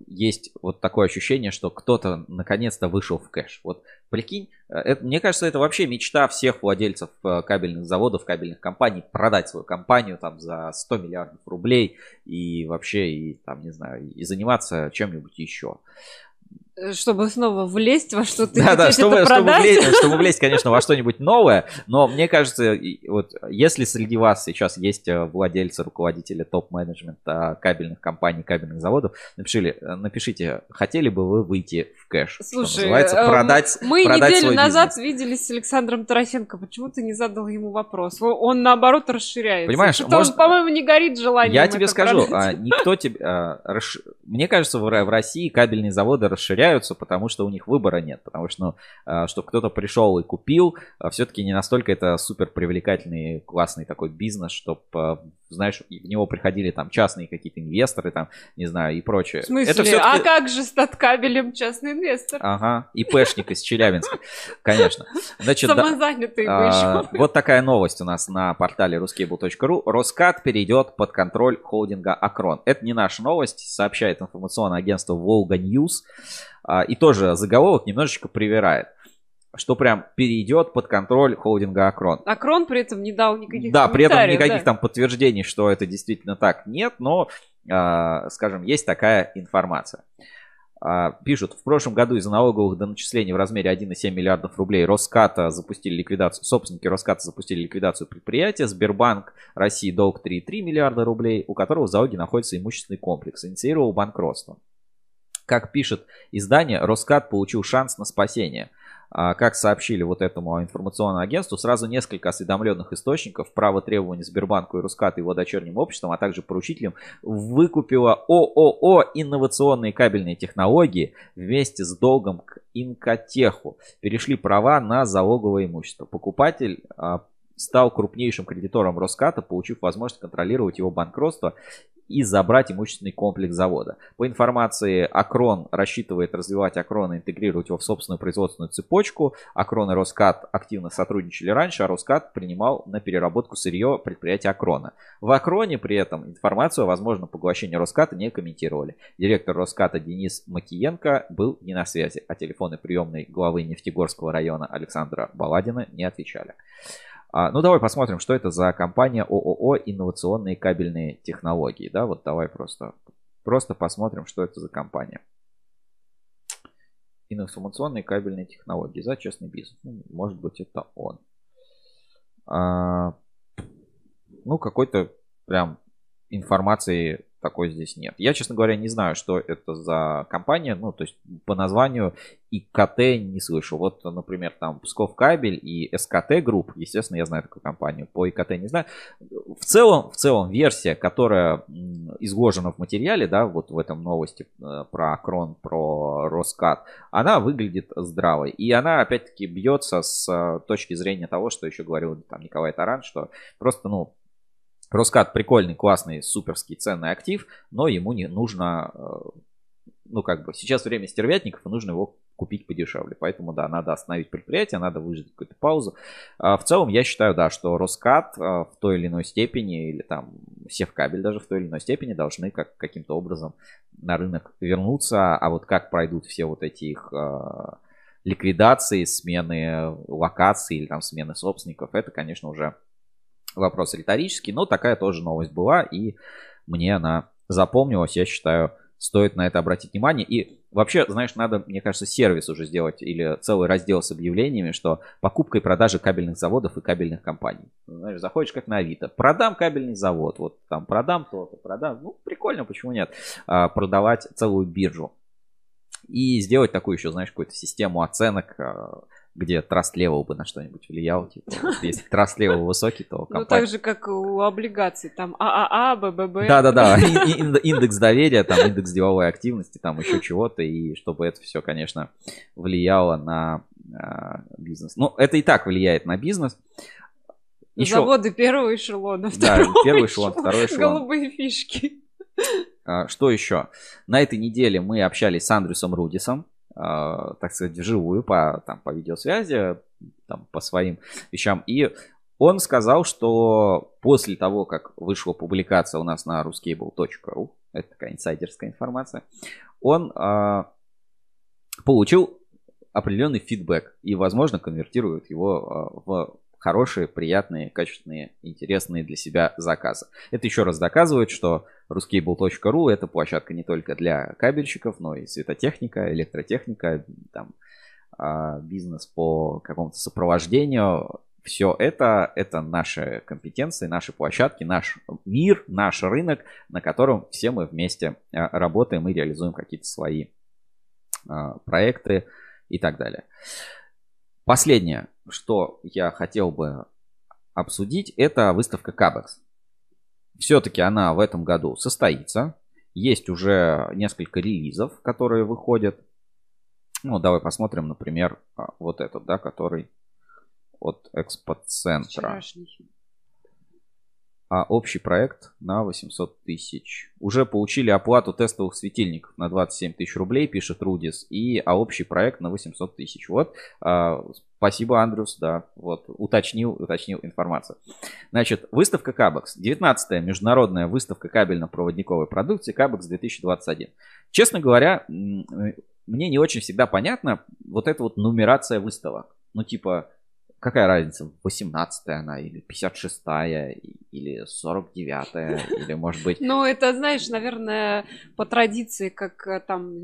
есть вот такое ощущение, что кто-то наконец-то вышел в кэш. Вот прикинь, э, это, мне кажется, это вообще мечта всех владельцев э, кабельных заводов, кабельных компаний продать свою компанию там за 100 миллиардов рублей и вообще и там не знаю и заниматься чем-нибудь еще.
Э, чтобы снова влезть во что-то
да, да, чтобы, чтобы, влезть, [LAUGHS] чтобы влезть, конечно, во что-нибудь новое, но мне кажется, вот если среди вас сейчас есть э, владельцы, руководители топ-менеджмента кабельных компаний, кабельных заводов, напишите, э, напишите, хотели бы вы выйти в кэш,
Слушай,
что называется, продать
Мы
продать
неделю
свой
назад
бизнес.
виделись с Александром Тарасенко, почему ты не задал ему вопрос? Он, наоборот, расширяется.
Понимаешь,
Что-то
может-
он, по-моему, не горит желанием
Я тебе скажу,
продать.
а, никто тебе... а, Мне кажется, в России кабельные заводы расширяются, потому что у них выбора нет. Потому что, ну, чтобы кто-то пришел и купил, все-таки не настолько это супер привлекательный, классный такой бизнес, чтобы, знаешь, и в него приходили там частные какие-то инвесторы, там, не знаю, и прочее.
В смысле?
Это всё-таки-
А как же статкабелем частный инвестор?
Ага, ИПшник из Челябинска, конечно. Значит, да-
Самозанятый бы
а. Вот такая новость у нас на портале ruscable.ru. Роскат перейдет под контроль холдинга Акрон. Это не наша новость, сообщает информационное агентство Волга Ньюс. А, И тоже заголовок немножечко привирает, что прям перейдет под контроль холдинга Акрон.
А Крон при этом не дал никаких
Да, при этом никаких
да.
там подтверждений, что это действительно так, нет, но, а, скажем, есть такая информация. А, Пишут, в прошлом году из-за налоговых доначислений в размере 1,7 миллиардов рублей Роската запустили ликвидацию, собственники Роската запустили ликвидацию предприятия, Сбербанк России долг 3,3 миллиарда рублей, у которого в залоге находится имущественный комплекс, инициировал банкротство. Как пишет издание, Роскат получил шанс на спасение. А, Как сообщили вот этому информационному агентству, сразу несколько осведомленных источников право требования Сбербанку и Рускат и его дочерним обществам, а также поручителям, выкупила ООО «Инновационные кабельные технологии» вместе с долгом к Инкотеху. Перешли права на залоговое имущество. Покупатель а, стал крупнейшим кредитором Роската, получив возможность контролировать его банкротство и забрать имущественный комплекс завода. По информации, Акрон рассчитывает развивать Акрон и интегрировать его в собственную производственную цепочку. Акрон и Роскат активно сотрудничали раньше, а Роскат принимал на переработку сырье предприятия Акрона. В Акроне при этом информацию о возможном поглощении Роската не комментировали. Директор Роската Денис Макиенко был не на связи, а телефоны приемной главы Нефтегорского района Александра Баладина не отвечали. А, ну, давай посмотрим, что это за компания ООО «Инновационные кабельные технологии». Да, вот давай просто, просто посмотрим, что это за компания. Информационные кабельные технологии за честный бизнес. Ну, может быть, это он. А, ну, какой-то прям информации такой здесь нет. Я, честно говоря, не знаю, что это за компания. Ну, то есть по названию ИКТ не слышу. Вот, например, там Псковкабель и СКТ Group. Естественно, я знаю такую компанию. По ИКТ не знаю. В целом, в целом версия, которая изложена в материале, да, вот в этом новости э, про Акрон, про Росскат, она выглядит здравой. И она, опять-таки, бьется с э, точки зрения того, что еще говорил там Николай Таран, что просто, ну, Росскат прикольный, классный, суперский, ценный актив, но ему не нужно, э, ну как бы, сейчас время стервятников, и нужно его купить подешевле. Поэтому, да, надо остановить предприятие, надо выждать какую-то паузу. А В целом, я считаю, да, что Роскат э, в той или иной степени, или там Севкабель даже в той или иной степени должны как, каким-то образом на рынок вернуться. А вот как пройдут все вот эти их э, ликвидации, смены локаций или там смены собственников, это, конечно, уже вопрос риторический, но такая тоже новость была, и мне она запомнилась, я считаю, стоит на это обратить внимание. И вообще, знаешь, надо, мне кажется, сервис уже сделать или целый раздел с объявлениями, что покупка и продажа кабельных заводов и кабельных компаний. Знаешь, заходишь как на Авито, продам кабельный завод, вот там продам то-то, продам, ну прикольно, почему нет, А, продавать целую биржу. И сделать такую еще, знаешь, какую-то систему оценок, а, где траст левого бы на что-нибудь влиял. Типа, вот [LAUGHS] если траст левого высокий, то
Ну,
компания...
так же, как у облигаций. Там ААА, БББ.
Да-да-да, [LAUGHS] индекс доверия, там индекс деловой активности, там еще чего-то, и чтобы это все, конечно, влияло на а, бизнес. Ну, это и так влияет на бизнес. Еще,
Заводы первого эшелона,
да,
второго
первый эшелон, второй эшелон.
Голубые фишки.
А, Что еще? На этой неделе мы общались с Андрюсом Рудисом, так сказать, вживую, по, там, по видеосвязи, там, по своим вещам. И он сказал, что после того, как вышла публикация у нас на ruscable.ru, это такая инсайдерская информация, он э, получил определенный фидбэк и, возможно, конвертирует его э, в хорошие, приятные, качественные, интересные для себя заказы. Это еще раз доказывает, что ruscable.ru это площадка не только для кабельщиков, но и светотехника, электротехника, там, а, бизнес по какому-то сопровождению. Все это, это наши компетенции, наши площадки, наш мир, наш рынок, на котором все мы вместе а, работаем и реализуем какие-то свои а, проекты и так далее. Последнее, что я хотел бы обсудить, это выставка Кабекс. Все-таки она в этом году состоится. Есть уже несколько релизов, которые выходят. Ну, давай посмотрим, например, а, вот этот, да, который от экспоцентра. А общий проект на 800 тысяч. Уже получили оплату тестовых светильников на 27 тысяч рублей, пишет Рудис. И, а общий проект на 800 тысяч. Вот. А, спасибо, Андрюс, да. Вот. Уточнил, уточнил информацию. Значит, выставка Кабекс. 19-я международная выставка кабельно-проводниковой продукции Кабекс 2021. Честно говоря, мне не очень всегда понятно вот эта вот нумерация выставок. Ну, типа, какая разница, 18-я она, или 56-я, или 49-я, или, может быть...
Ну, это, знаешь, наверное, по традиции, как э, там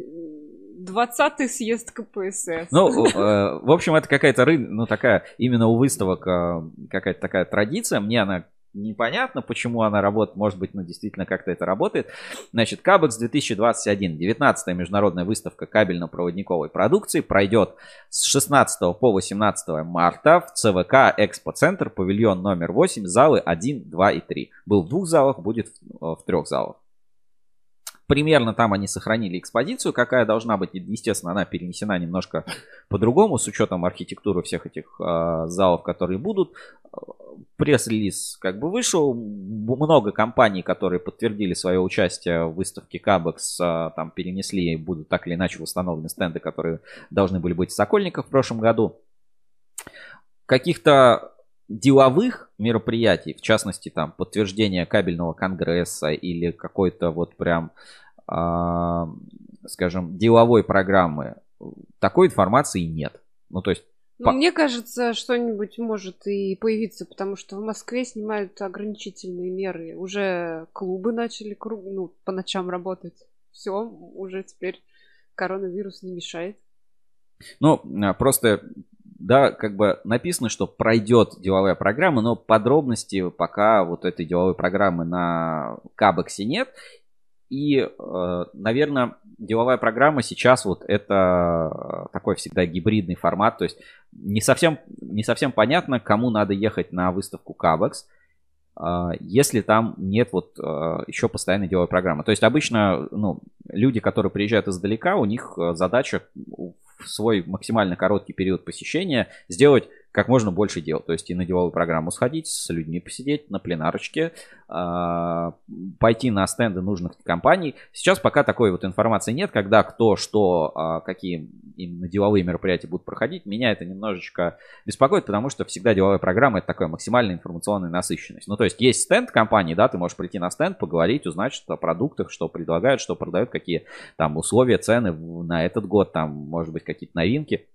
20-й съезд КПСС.
Ну, э, в общем, это какая-то, ну, такая, именно у выставок э, какая-то такая традиция, мне она непонятно, почему она работает. Может быть, ну, действительно как-то это работает. Значит, Кабекс 2021, 19 международная выставка кабельно-проводниковой продукции пройдет с 16 по 18 марта в ЦВК Экспо-центр, павильон номер 8, залы 1, 2 и 3. Был в двух залах, будет в, в трех залах. Примерно там они сохранили экспозицию, какая должна быть. Естественно, она перенесена немножко по-другому, с учетом архитектуры всех этих э, залов, которые будут. Пресс-релиз как бы вышел. Много компаний, которые подтвердили свое участие в выставке Кабекс, э, там перенесли будут так или иначе восстановлены стенды, которые должны были быть в Сокольниках в прошлом году. Каких-то деловых мероприятий, в частности, там, подтверждение кабельного конгресса или какой-то вот прям, э, скажем, деловой программы, такой информации нет. Ну, то есть...
Ну, по... Мне кажется, что-нибудь может и появиться, потому что в Москве снимают ограничительные меры. Уже клубы начали круг, ну, по ночам работать. Все, уже теперь коронавирус не мешает.
Ну, а, просто да, как бы написано, что пройдет деловая программа, но подробности пока вот этой деловой программы на Кабексе нет. И, э, наверное, деловая программа сейчас вот это такой всегда гибридный формат, то есть не совсем, не совсем понятно, кому надо ехать на выставку Кабекс, э, если там нет вот э, еще постоянной деловой программы. То есть обычно ну, люди, которые приезжают издалека, у них задача свой максимально короткий период посещения сделать как можно больше дел. То есть и на деловую программу сходить, с людьми посидеть, на пленарочке, а, пойти на стенды нужных компаний. Сейчас пока такой вот информации нет, когда кто, что, а, какие именно деловые мероприятия будут проходить. Меня это немножечко беспокоит, потому что всегда деловая программа это такая максимальная информационная насыщенность. Ну, то есть есть стенд компании, да, ты можешь прийти на стенд, поговорить, узнать что о продуктах, что предлагают, что продают, какие там условия, цены на этот год, там, может быть, какие-то новинки.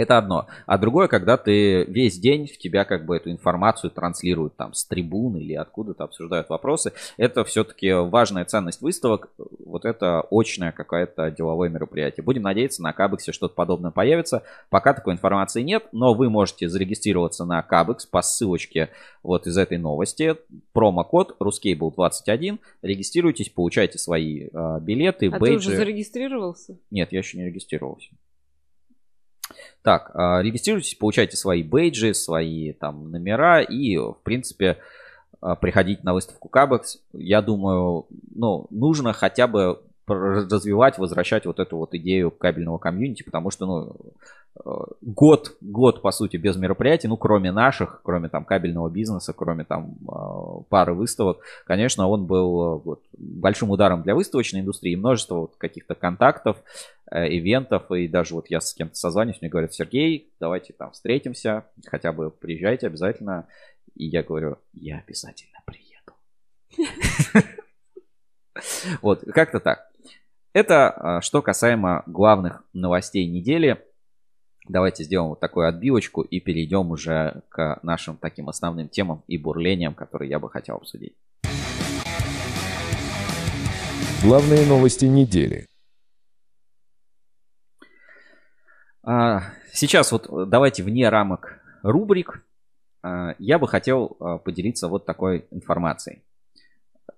Это одно. А другое, когда ты весь день в тебя как бы эту информацию транслируют там с трибун или откуда-то обсуждают вопросы. Это все-таки важная ценность выставок. Вот это очное какое-то деловое мероприятие. Будем надеяться, на Кабексе что-то подобное появится. Пока такой информации нет, но вы можете зарегистрироваться на Кабекс по ссылочке вот из этой новости. Промокод ruscable21. Регистрируйтесь, получайте свои э, билеты,
а бейджи. ты уже зарегистрировался?
Нет, я еще не регистрировался. Так, а, регистрируйтесь, получайте свои бейджи, свои там номера и, в принципе, а, приходить на выставку Кабекс. Я думаю, ну, нужно хотя бы развивать, возвращать вот эту вот идею кабельного комьюнити, потому что, ну, э, год, год, по сути, без мероприятий, ну, кроме наших, кроме там кабельного бизнеса, кроме там э, пары выставок, конечно, он был э, вот, большим ударом для выставочной индустрии, множество вот каких-то контактов, ивентов, и даже вот я с кем-то созваниваюсь, мне говорят, Сергей, давайте там встретимся, хотя бы приезжайте обязательно, и я говорю, я обязательно приеду. [LAUGHS] Вот, как-то так. Это а, что касаемо главных новостей недели. Давайте сделаем вот такую отбивочку и перейдем уже к нашим таким основным темам и бурлениям, которые я бы хотел обсудить.
Главные новости недели.
А, сейчас вот давайте вне рамок рубрик а, я бы хотел поделиться вот такой информацией.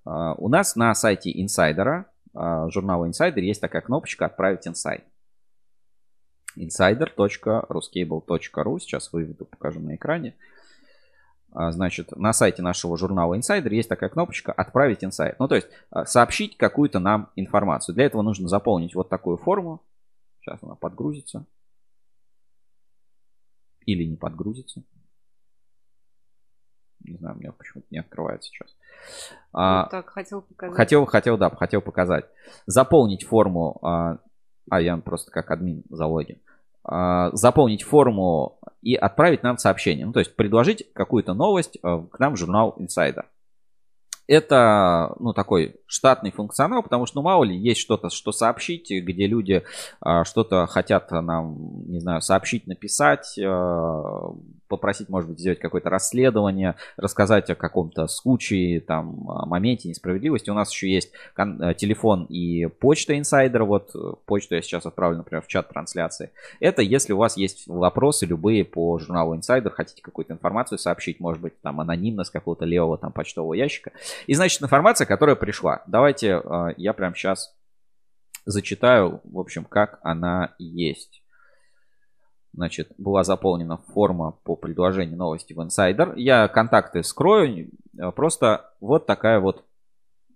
У нас на сайте инсайдера журнала Insider есть такая кнопочка «Отправить инсайд». insider.ruscable.ru Сейчас выведу, покажу на экране. А, значит, на сайте нашего журнала Insider есть такая кнопочка «Отправить инсайд». Ну, то есть, а, сообщить какую-то нам информацию. Для этого нужно заполнить вот такую форму. Сейчас она подгрузится. Или не подгрузится. Не знаю, у меня почему-то не открывается сейчас.
А, вот так, хотел показать.
Хотел, хотел, да, хотел показать. Заполнить форму, а, а я просто как админ залогин. А, заполнить форму и отправить нам сообщение. Ну, то есть предложить какую-то новость а, к нам в журнал Insider. Это, ну, такой штатный функционал, потому что, ну, мало ли, есть что-то, что сообщить, где люди а, что-то хотят нам, не знаю, сообщить, написать, а, попросить, может быть, сделать какое-то расследование, рассказать о каком-то случае, там, моменте несправедливости. У нас еще есть э, телефон и почта инсайдера. Вот э, почту я сейчас отправлю, например, в чат трансляции. Это если у вас есть вопросы любые по журналу инсайдер, хотите какую-то информацию сообщить, может быть, там, анонимно с какого-то левого там почтового ящика. И, значит, информация, которая пришла. Давайте э, я прямо сейчас зачитаю, в общем, как она есть. Значит, была заполнена форма по предложению новости в Insider. Я контакты скрою. Э, просто вот такая вот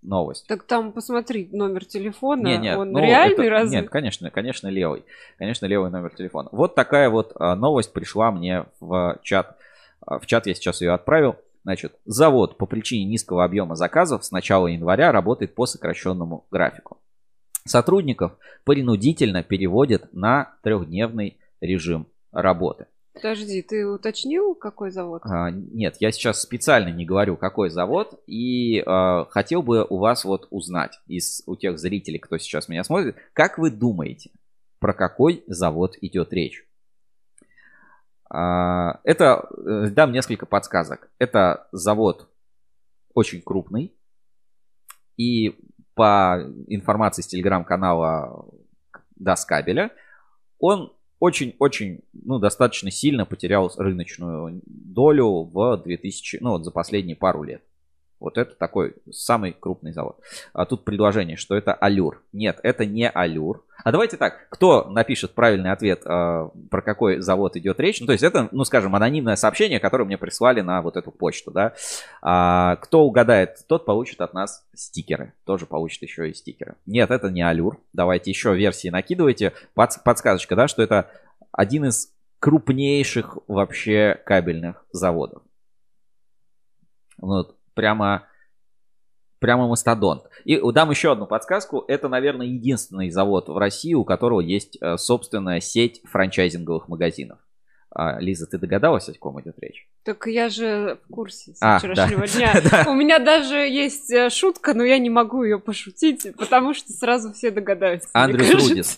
новость.
Так там посмотри номер телефона.
Нет, нет,
он
ну,
реальный
это,
разве?
Нет, конечно, конечно левый. Конечно, левый номер телефона. Вот такая вот а, новость пришла мне в чат. А, в чат я сейчас ее отправил. Значит, завод по причине низкого объема заказов с начала января работает по сокращенному графику. Сотрудников принудительно переводят на трехдневный режим работы.
Подожди, ты уточнил, какой завод?
А, нет, я сейчас специально не говорю, какой завод, и а, хотел бы у вас вот узнать, из, у тех зрителей, кто сейчас меня смотрит, как вы думаете, про какой завод идет речь? А, это, э, дам несколько подсказок. Это завод очень крупный, и по информации с телеграм-канала Доскабеля, он очень-очень, ну, достаточно сильно потерял рыночную долю в 2000, ну, вот за последние пару лет. Вот это такой самый крупный завод. А тут предложение, что это Алюр. Нет, это не Алюр. А давайте так, кто напишет правильный ответ, э, про какой завод идет речь? Ну, то есть это, ну, скажем, анонимное сообщение, которое мне прислали на вот эту почту, да. А, кто угадает, тот получит от нас стикеры. Тоже получит еще и стикеры. Нет, это не Алюр. Давайте еще версии накидывайте. Под, подсказочка, да, что это один из крупнейших вообще кабельных заводов. Вот прямо, прямо мастодонт. И дам еще одну подсказку. Это, наверное, единственный завод в России, у которого есть э, собственная сеть франчайзинговых магазинов. А, Лиза, ты догадалась, о ком идет речь?
Так я же в курсе с а, вчерашнего [LAUGHS] да. дня. У меня даже есть э, шутка, но я не могу ее пошутить, потому что сразу все догадаются.
Андрюс Рудис.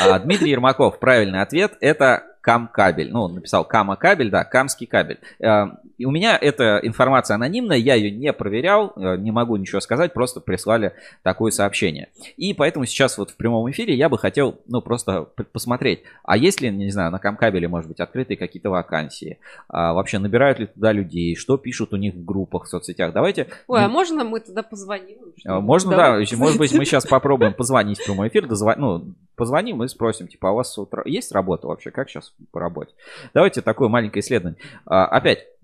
А, Дмитрий Ермаков, правильный ответ. Это Кам-кабель. Ну, он написал Кама-кабель, да, Камский кабель. Э, и у меня эта информация анонимная, я ее не проверял, э, не могу ничего сказать, просто прислали такое сообщение. И поэтому сейчас вот в прямом эфире я бы хотел, ну, просто посмотреть, а есть ли, не знаю, на Кам-кабеле, может быть, открытые какие-то вакансии, а вообще набирают ли туда людей, что пишут у них в группах, в соцсетях. Давайте...
Ой, а можно мы тогда позвоним?
Э, можно, Давай. да, может быть, мы сейчас попробуем [LAUGHS] позвонить в прямой эфир, дозв... ну, позвоним и спросим, типа, а у вас с утра есть работа вообще? Как сейчас по работе? Давайте такое маленькое исследование. А, опять, а,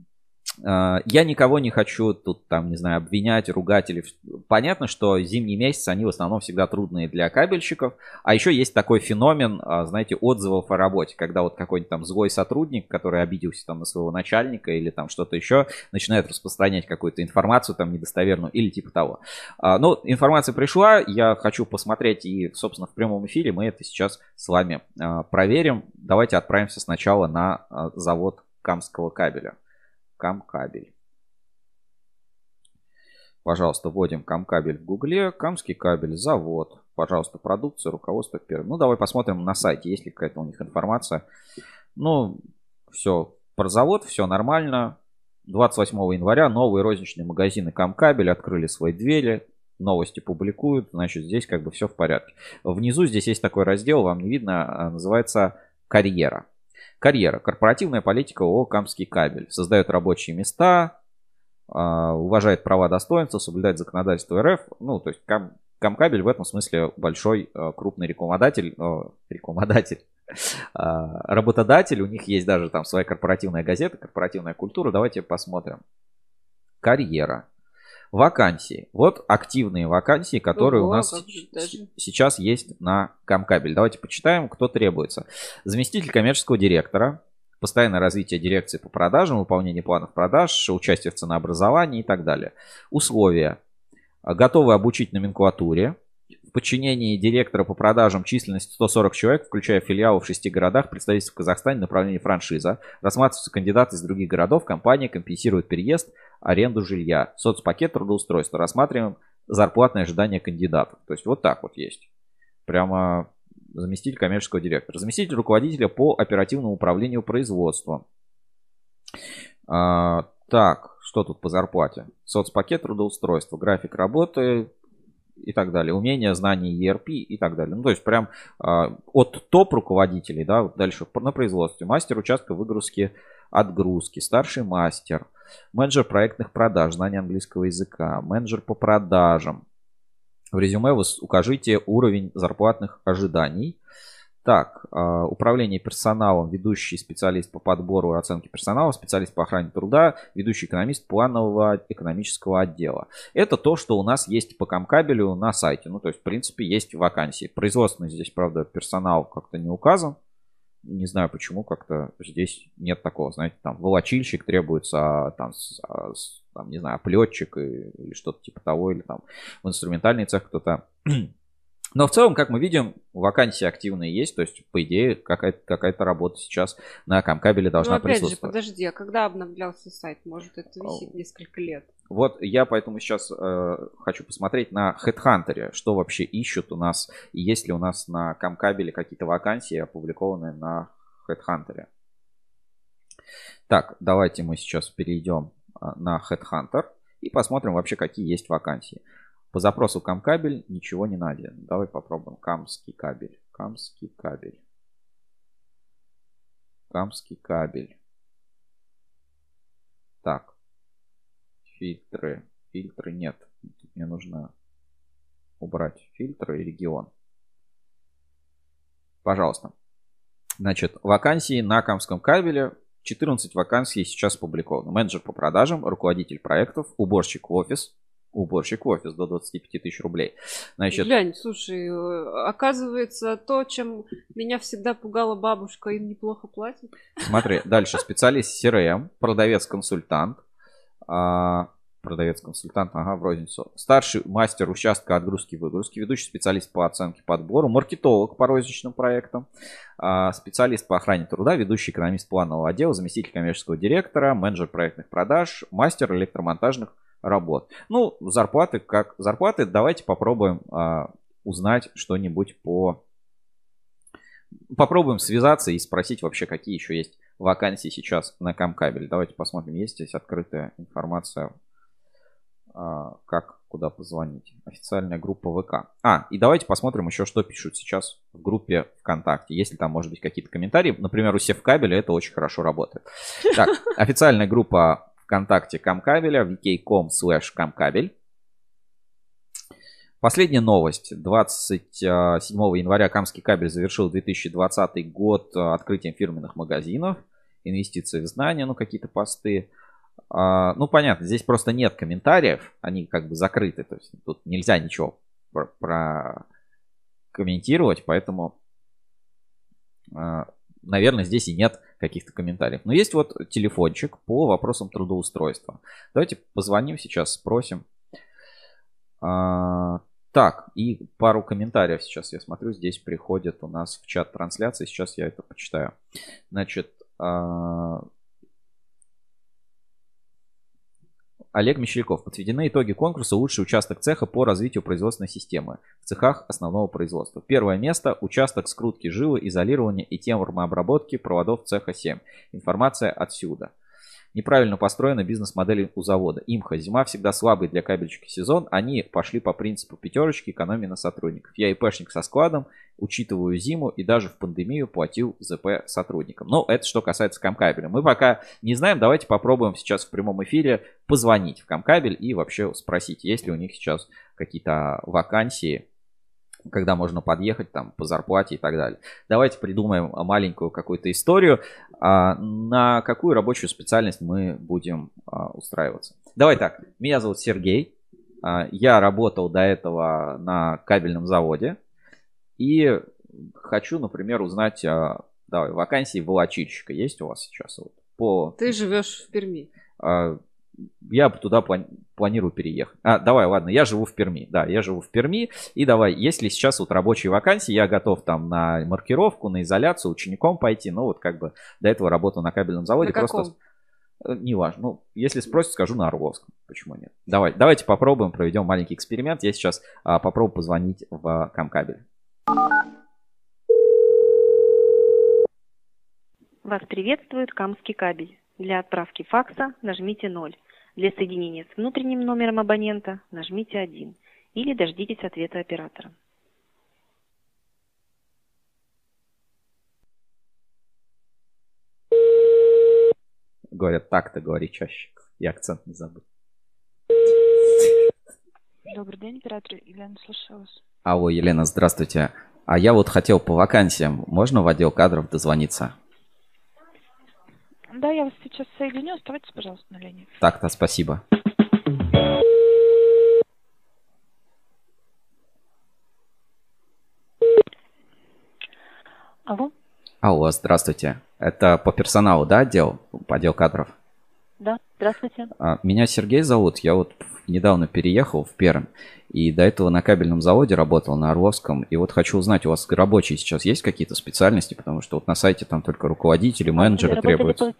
я никого не хочу тут, там, не знаю, обвинять, ругать или... Понятно, что зимние месяцы, они в основном всегда трудные для кабельщиков. А еще есть такой феномен, а, знаете, отзывов о работе, когда вот какой-нибудь там злой сотрудник, который обиделся там на своего начальника или там что-то еще, начинает распространять какую-то информацию там недостоверную или типа того. А, ну, информация пришла, я хочу посмотреть и, собственно, в прямом эфире мы это сейчас с вами проверим. Давайте отправимся сначала на завод Камского кабеля. Камкабель. Пожалуйста, вводим Камкабель в Гугле. Камский кабель, завод. Пожалуйста, продукция, руководство первым. Ну, давай посмотрим на сайте, есть ли какая-то у них информация. Ну, все, про завод, все нормально. 28 января новые розничные магазины Камкабель открыли свои двери. Новости публикуют, значит, здесь как бы все в порядке. Внизу здесь есть такой раздел, вам не видно, а, называется «Карьера». Карьера. Корпоративная политика ООО «Камский кабель». Создает рабочие места, а, уважает права достоинства, соблюдает законодательство РФ. Ну, то есть Кам, Камкабель в этом смысле большой а, крупный рекламодатель, рекламодатель, [LAUGHS] а, работодатель. У них есть даже там своя корпоративная газета, корпоративная культура. Давайте посмотрим. Карьера. Вакансии. Вот активные вакансии, которые Ого, у нас сейчас есть на Камкабель. Давайте почитаем, кто требуется. Заместитель коммерческого директора, постоянное развитие дирекции по продажам, выполнение планов продаж, участие в ценообразовании и так далее. Условия. Готовы обучить номенклатуре. Подчинении директора по продажам численность 140 человек, включая филиалы в шести городах, представительство в Казахстане, направление франшиза. Рассматриваются кандидаты из других городов, компания компенсирует переезд, аренду жилья, соцпакет трудоустройства. Рассматриваем зарплатные ожидания кандидатов. То есть вот так вот есть. Прямо заместитель коммерческого директора, заместитель руководителя по оперативному управлению производством. А, так, что тут по зарплате? Соцпакет трудоустройства, график работы и так далее, умения, знания ERP и так далее. Ну, то есть прям а, от топ-руководителей, да, дальше на производстве, мастер участка выгрузки, отгрузки, старший мастер, менеджер проектных продаж, знание английского языка, менеджер по продажам, в резюме вы укажите уровень зарплатных ожиданий. Так, а, управление персоналом, ведущий специалист по подбору и оценке персонала, специалист по охране труда, ведущий экономист планового экономического отдела. Это то, что у нас есть по Камкабелю на сайте. Ну, то есть, в принципе, есть вакансии. Производственный здесь, правда, персонал как-то не указан. Не знаю почему, как-то здесь нет такого, знаете, там волочильщик требуется, а там а, там, не знаю, оплетчик или что-то типа того, или там в инструментальный цех кто-то. Но в целом, как мы видим, вакансии активные есть, то есть, по идее, какая-то какая работа сейчас на Камкабеле должна ну, опять присутствовать.
Же, подожди, а когда обновлялся сайт? Может, это висит несколько лет?
Вот я поэтому сейчас э, хочу посмотреть на HeadHunter, что вообще ищут у нас, и есть ли у нас на Камкабеле какие-то вакансии, опубликованные на HeadHunter. Так, давайте мы сейчас перейдем а, на Headhunter и посмотрим вообще, какие есть вакансии. По запросу Камкабель ничего не найдено. Давай попробуем. Камский кабель. Камский кабель. Камский кабель. Так. Фильтры. Фильтры нет. Тут мне нужно убрать фильтры и регион. Пожалуйста. Значит, вакансии на Камском кабеле 14 вакансий сейчас опубликовано. Менеджер по продажам, руководитель проектов, уборщик в офис, уборщик в офис до 25 тысяч рублей.
Значит... Глянь, слушай, э, оказывается, то, чем меня всегда пугала бабушка, им неплохо платят.
Смотри, дальше специалист CRM, продавец-консультант, а, продавец-консультант, ага, в розницу. Старший мастер участка отгрузки-выгрузки, ведущий специалист по оценке подбору, маркетолог по розничным проектам, а, специалист по охране труда, ведущий экономист планового отдела, заместитель коммерческого директора, менеджер проектных продаж, мастер электромонтажных работ. Ну, зарплаты как зарплаты, давайте попробуем а, узнать что-нибудь по... Попробуем связаться и спросить вообще, какие еще есть вакансии сейчас на Камкабель. Давайте посмотрим, есть здесь открытая информация а, как куда позвонить. Официальная группа ВК. А, и давайте посмотрим еще, что пишут сейчас в группе ВКонтакте. Если там, может быть, какие-то комментарии. Например, у Севкабеля это очень хорошо работает. Так, официальная группа ВКонтакте Камкабеля, vk.com slash камкабель. Последняя новость. 27 января Камский кабель завершил 2020 год открытием фирменных магазинов. Инвестиции в знания, ну какие-то посты. А, ну, понятно, здесь просто нет комментариев, они как бы закрыты, то есть тут нельзя ничего про, про комментировать, поэтому, а, наверное, здесь и нет каких-то комментариев. Но есть вот телефончик по вопросам трудоустройства. Давайте позвоним сейчас, спросим. А, так, и пару комментариев сейчас я смотрю, здесь приходят у нас в чат трансляции, сейчас я это почитаю. Значит, Олег Мещеряков. Подведены итоги конкурса «Лучший участок цеха по развитию производственной системы» в цехах основного производства. Первое место – участок скрутки жилы, изолирования и термообработки проводов цеха 7. Информация отсюда. Неправильно построена бизнес-модель у завода. Имха. Зима всегда слабый для кабельщика сезон. Они пошли по принципу пятерочки, экономии на сотрудников. Я ИПшник со складом, учитываю зиму и даже в пандемию платил ЗП сотрудникам. Но это что касается Камкабеля. Мы пока не знаем, давайте попробуем сейчас в прямом эфире позвонить в Камкабель и вообще спросить, есть ли у них сейчас какие-то вакансии когда можно подъехать там по зарплате и так далее. Давайте придумаем маленькую какую-то историю, а, на какую рабочую специальность мы будем а, устраиваться. Давай так, меня зовут Сергей, а, я работал до этого на кабельном заводе и хочу, например, узнать, давай, вакансии волочильщика есть у вас сейчас? Вот,
по... Ты живешь в Перми
я туда плани- планирую переехать. А, давай, ладно, я живу в Перми. Да, я живу в Перми. И давай, если сейчас вот рабочие вакансии, я готов там на маркировку, на изоляцию, учеником пойти. Ну, вот как бы до этого работал на кабельном заводе.
На просто... Каком?
Э, неважно. Ну, если спросят, скажу на Орловском. Почему нет? Давай, давайте попробуем, проведем маленький эксперимент. Я сейчас а, попробую позвонить в Камкабель.
Вас приветствует Камский кабель. Для отправки факса нажмите 0. Для соединения с внутренним номером абонента нажмите 1 или дождитесь ответа оператора.
Говорят, так-то говори чаще. И акцент не забудь.
Добрый день, оператор Елена, слушаю вас.
Алло, Елена, здравствуйте. А я вот хотел по вакансиям. Можно в отдел кадров дозвониться?
Да, я вас сейчас соединю. Оставайтесь, пожалуйста, на линии.
Так-то, спасибо.
Алло.
Алло, здравствуйте. Это по персоналу, да, отдел? По отдел кадров?
Да, здравствуйте.
А, меня Сергей зовут. Я вот недавно переехал в Пермь. И до этого на кабельном заводе работал, на Орловском. И вот хочу узнать, у вас рабочие сейчас есть какие-то специальности? Потому что вот на сайте там только руководители, а менеджеры требуются.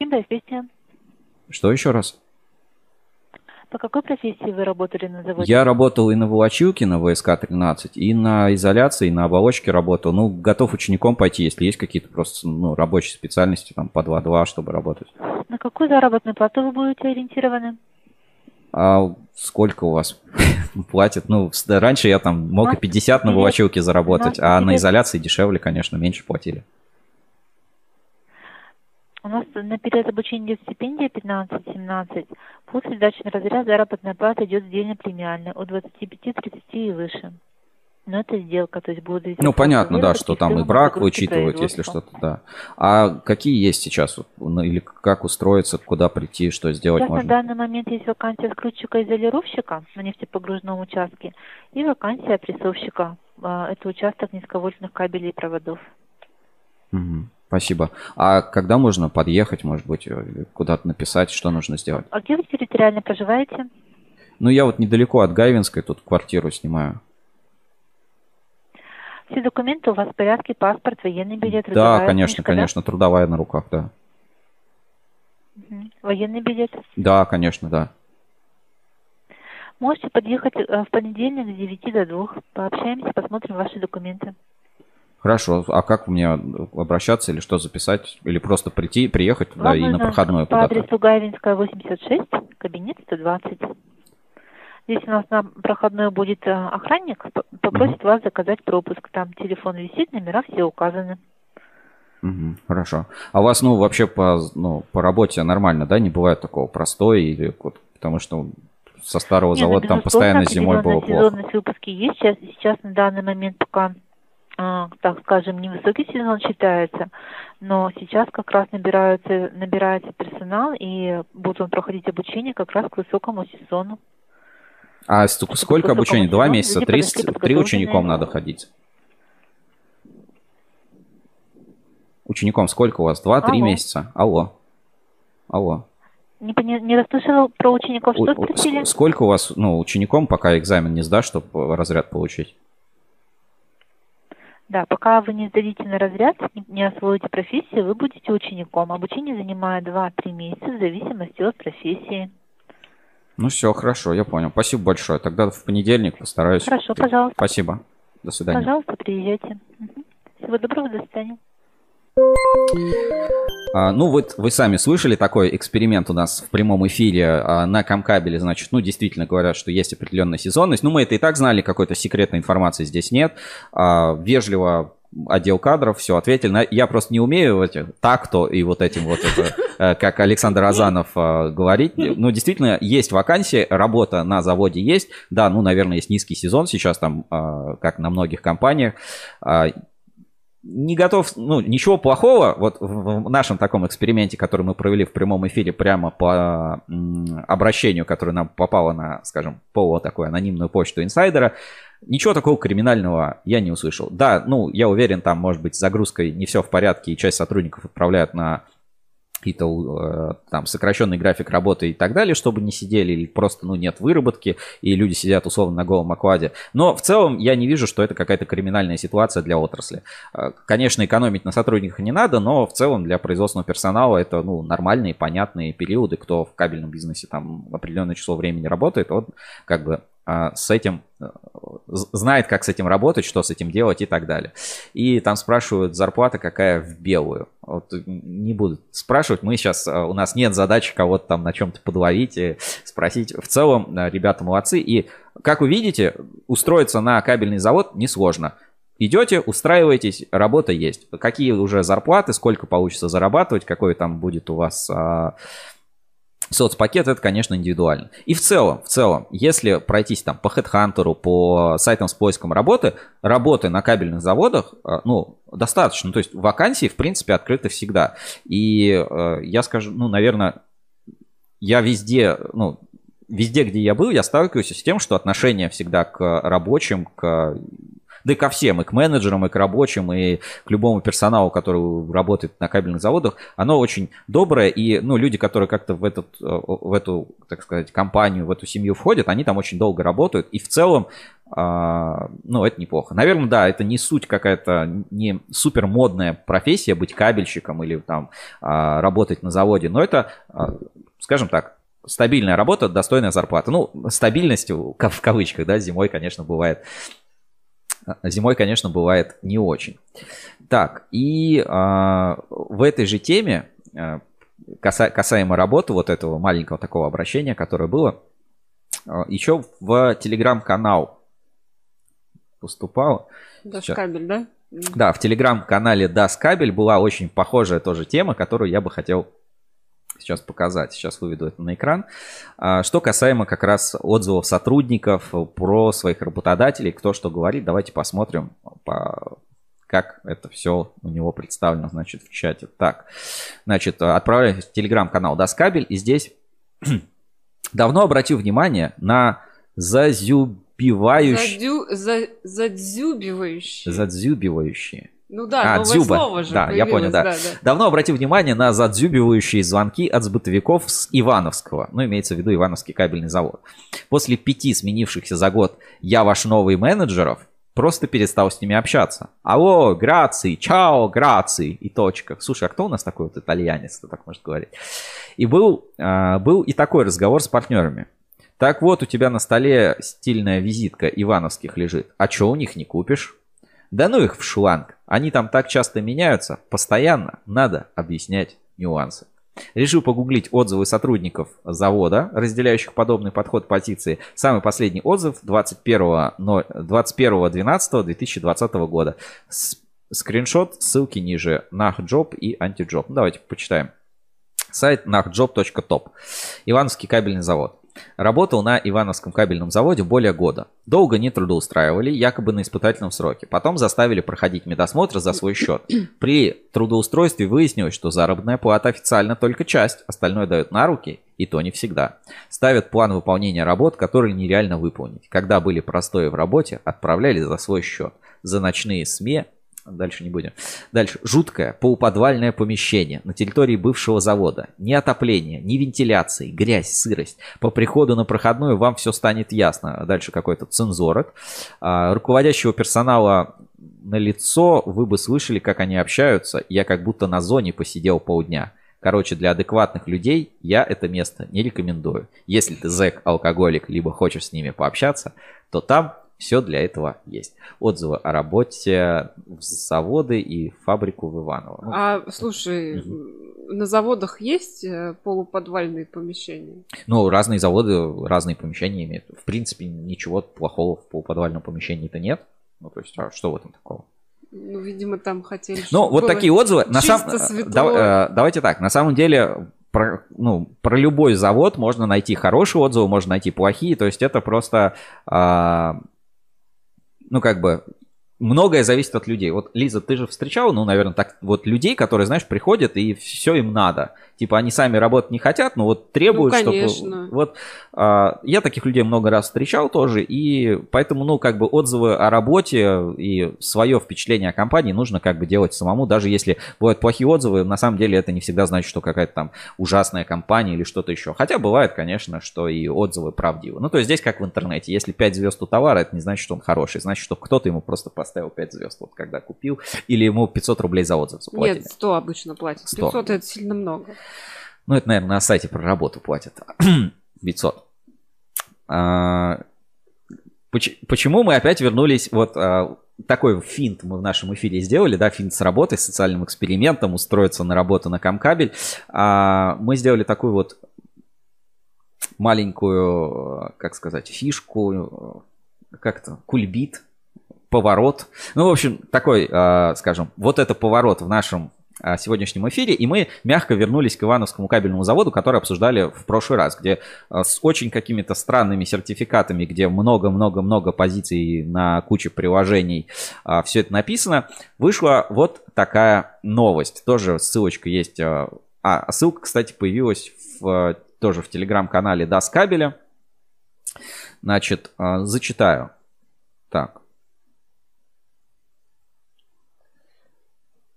Что еще раз?
По какой профессии вы работали на заводе?
Я работал и на волочилке на ВСК-13, и на изоляции, и на оболочке работал. Ну, готов учеником пойти, если есть какие-то просто ну, рабочие специальности, там, по 2-2, чтобы работать.
На какую заработную плату вы будете ориентированы?
А сколько у вас [LAUGHS] платят? Ну, раньше я там мог и 50 на волочилке заработать, а на изоляции дешевле, конечно, меньше платили.
У нас на период обучения идет стипендия 15-17. После сдачи на разряд заработная плата идет сдельно премиальная от 25-30 и выше. Но это сделка, то есть будет...
Ну, понятно, да, что там и брак вычитывают, если что-то, да. А какие есть сейчас, ну, или как устроиться, куда прийти, что сделать сейчас можно?
на данный момент есть вакансия скрутчика-изолировщика на нефтепогружном участке и вакансия прессовщика. А, это участок низковольтных кабелей и проводов.
Угу. Спасибо. А когда можно подъехать, может быть, куда-то написать, что нужно сделать?
А где вы территориально проживаете?
Ну, я вот недалеко от Гайвинской тут квартиру снимаю.
Все документы у вас в порядке, паспорт, военный билет,
Да, конечно, книжка, конечно, да? трудовая на руках, да.
Угу. Военный билет?
Да, конечно, да.
Можете подъехать э, в понедельник с 9 до 2. Пообщаемся, посмотрим ваши документы.
Хорошо, а как мне обращаться или что записать? Или просто прийти, приехать туда Вам и на проходную
по адресу Гайвинская, 86, кабинет 120. Здесь у нас на проходной будет э, охранник, попросит угу. вас заказать пропуск. Там телефон висит, номера все указаны.
Угу, хорошо. А у вас, ну, вообще по, ну, по работе нормально, да? Не бывает такого простой или вот, потому что со старого Не, ну, завода ну, там постоянно зимой было плохо.
сезонность выпуски есть. Сейчас, сейчас на данный момент пока а, так скажем, невысокий сезон считается, но сейчас как раз набираются, набирается персонал, и будет он проходить обучение как раз к высокому сезону.
А сколько обучения? Два месяца? Три, три учеником надо ходить? Учеником сколько у вас? Два-три месяца? Алло. Алло.
Не, не, не расслышала про учеников, что спросили?
Сколько у вас, ну, учеником, пока экзамен не сдашь, чтобы разряд получить?
Да, пока вы не сдадите на разряд, не освоите профессию, вы будете учеником. Обучение занимает 2-3 месяца в зависимости от профессии.
Ну все, хорошо, я понял. Спасибо большое. Тогда в понедельник постараюсь.
Хорошо, пожалуйста.
Спасибо. До свидания.
Пожалуйста, приезжайте. Всего доброго, до свидания.
А, ну, вот вы сами слышали такой эксперимент у нас в прямом эфире а, на Камкабеле, значит, ну, действительно говорят, что есть определенная сезонность. Ну, мы это и так знали, какой-то секретной информации здесь нет. А, вежливо отдел кадров, все ответили. Я просто не умею эти так-то и вот этим вот это, э, как Александр Азанов э, говорить. Ну, действительно, есть вакансия, работа на заводе есть. Да, ну, наверное, есть низкий сезон сейчас там, э, как на многих компаниях. А, не готов, ну, ничего плохого, вот в нашем таком эксперименте, который мы провели в прямом эфире прямо по обращению, которое нам попало на, скажем, полу такую анонимную почту инсайдера, ничего такого криминального я не услышал. Да, ну, я уверен, там, может быть, с загрузкой не все в порядке, и часть сотрудников отправляют на какие-то э, там сокращенный график работы и так далее, чтобы не сидели, или просто, ну, нет выработки, и люди сидят условно на голом окладе. Но в целом я не вижу, что это какая-то криминальная ситуация для отрасли. Э, Конечно, экономить на сотрудниках не надо, но в целом для производственного персонала это, ну, нормальные, понятные периоды, кто в кабельном бизнесе там определенное число времени работает, он как бы с этим э, знает, как с этим работать, что с этим делать и так далее. И там спрашивают, зарплата какая в белую. Вот н- не буду спрашивать, мы сейчас, э, у нас нет задачи кого-то там на чем-то подловить и спросить. В целом, э, ребята молодцы. И, как вы видите, устроиться на кабельный завод несложно. Идете, устраиваетесь, работа есть. Какие уже зарплаты, сколько получится зарабатывать, какой там будет у вас а, соцпакет, это, конечно, индивидуально. И в целом, в целом, если пройтись там по HeadHunter, по сайтам с поиском работы, работы на кабельных заводах, э, ну, достаточно. То есть вакансии, в принципе, открыты всегда. И э, я скажу, ну, наверное, я везде, ну, везде, где я был, я сталкиваюсь с тем, что отношение всегда к рабочим, к да и ко всем, и к менеджерам, и к рабочим, и к любому персоналу, который работает на кабельных заводах, оно очень доброе, и ну, люди, которые как-то в, этот, э, в эту, так сказать, компанию, в эту семью входят, они там очень долго работают, и в целом, а, ну, это неплохо. Наверное, да, это не суть какая-то, не супер модная профессия быть кабельщиком или там а, работать на заводе, но это, а, скажем так, стабильная работа, достойная зарплата. Ну, стабильность в в кавычках, да, зимой, конечно, бывает Зимой, конечно, бывает не очень. Так, и а, в этой же теме, а, каса- касаемо работы, вот этого маленького такого обращения, которое было, а, еще в телеграм-канал поступало.
Даже
Сейчас.
кабель, да?
Да, в телеграм-канале Das Кабель была очень похожая тоже тема, которую я бы хотел сейчас показать. Сейчас выведу это на экран. А, Что касаемо как раз отзывов сотрудников про своих работодателей, кто что говорит, давайте посмотрим, по- как это все у него представлено, значит, в чате. Так, значит, отправляюсь в телеграм-канал Das Кабель, и здесь [CLEARS THROAT] давно обратил внимание на зазюбивающие,
Задю... За... Задзюбивающий.
задзюбивающие.
Ну да,
А,
новое
дзюба.
слово же
Да, я понял,
появилось,
да. Давно обратил внимание на задзюбивающие звонки от сбытовиков с Ивановского. Ну, имеется в виду Ивановский кабельный завод. После пяти сменившихся за год «Я ваш новый менеджеров» просто перестал с ними общаться. Алло, грации, чао, грации и точка. Слушай, а кто у нас такой вот итальянец, кто так может говорить? И был, а, был и такой разговор с партнерами. Так вот, у тебя на столе стильная визитка Ивановских лежит. А что у них не купишь? Да ну их в шланг. Они там так часто меняются. Постоянно надо объяснять нюансы. Решил погуглить отзывы сотрудников завода, разделяющих подобный подход позиции. Самый последний отзыв 21.12.2020 года. Скриншот, ссылки ниже. Нахджоп и антиджоп. Ну, давайте почитаем. Сайт nachjob.top. Ивановский кабельный завод. Работал на Ивановском кабельном заводе более года. Долго не трудоустраивали, якобы на испытательном сроке. Потом заставили проходить медосмотр за свой счет. При трудоустройстве выяснилось, что заработная плата официально только часть, остальное дают на руки, и то не всегда. Ставят план выполнения работ, которые нереально выполнить. Когда были простои в работе, отправляли за свой счет. За ночные СМИ Дальше не будем. Дальше. Жуткое полуподвальное помещение на территории бывшего завода. Ни отопления, ни вентиляции, грязь, сырость. По приходу на проходную вам все станет ясно. Дальше какой-то цензорок. А, руководящего персонала на лицо вы бы слышали, как они общаются. Я как будто на зоне посидел полдня. Короче, для адекватных людей я это место не рекомендую. Если ты зэк, алкоголик, либо хочешь с ними пообщаться, то там все для этого есть. Отзывы о работе в заводы и фабрику в Иваново.
А, слушай, на заводах есть э, полуподвальные помещения?
Ну, разные заводы, разные помещения имеют. В принципе, ничего плохого в полуподвальном помещении-то нет. Ну, то есть, а что в этом такого?
Ну, видимо, там хотели...
Ну, вот такие отзывы. На самом-
светло.
да- э, давайте так. На самом деле, про, ну, про любой завод можно найти хорошие отзывы, можно найти плохие. То есть это просто, а, ну, как бы, многое зависит от людей. Вот, Лиза, ты же встречала, ну, наверное, так вот людей, которые, знаешь, приходят и все им надо. Типа они сами работать не хотят, но вот требуют,
Ну,
чтобы... Вот а, я таких людей много раз встречал тоже, и поэтому, ну, как бы отзывы о работе и свое впечатление о компании нужно как бы делать самому, даже если бывают плохие отзывы, на самом деле это не всегда значит, что какая-то там ужасная компания или что-то еще. Хотя бывает, конечно, что и отзывы правдивы. Ну, то есть здесь как в интернете, если 5 звезд у товара, это не значит, что он хороший, значит, что кто-то ему просто поставил 5 звезд, вот когда купил, или ему 500 рублей за отзыв заплатили.
Нет, 100 обычно платят.
100.
500 это сильно много.
Ну, это, наверное, на сайте про работу платят. [CLEARS THROAT] 500. А, поч- Почему мы опять вернулись, вот а, такой финт мы в нашем эфире сделали, да, финт с работой, с социальным экспериментом, устроиться на работу на Камкабель. А, Мы сделали такую вот маленькую, как сказать, фишку, как-то, кульбит, поворот. Ну, в общем, такой, э, скажем, вот это поворот в нашем э, сегодняшнем эфире, и мы мягко вернулись к Ивановскому кабельному заводу, который обсуждали в прошлый раз, где э, с очень какими-то странными сертификатами, где много-много-много позиций на куче приложений, все это написано, вышла вот такая новость. Тоже ссылочка есть. А, ссылка, кстати, появилась в, тоже в телеграм-канале Das Кабеля. Значит, зачитаю. Так.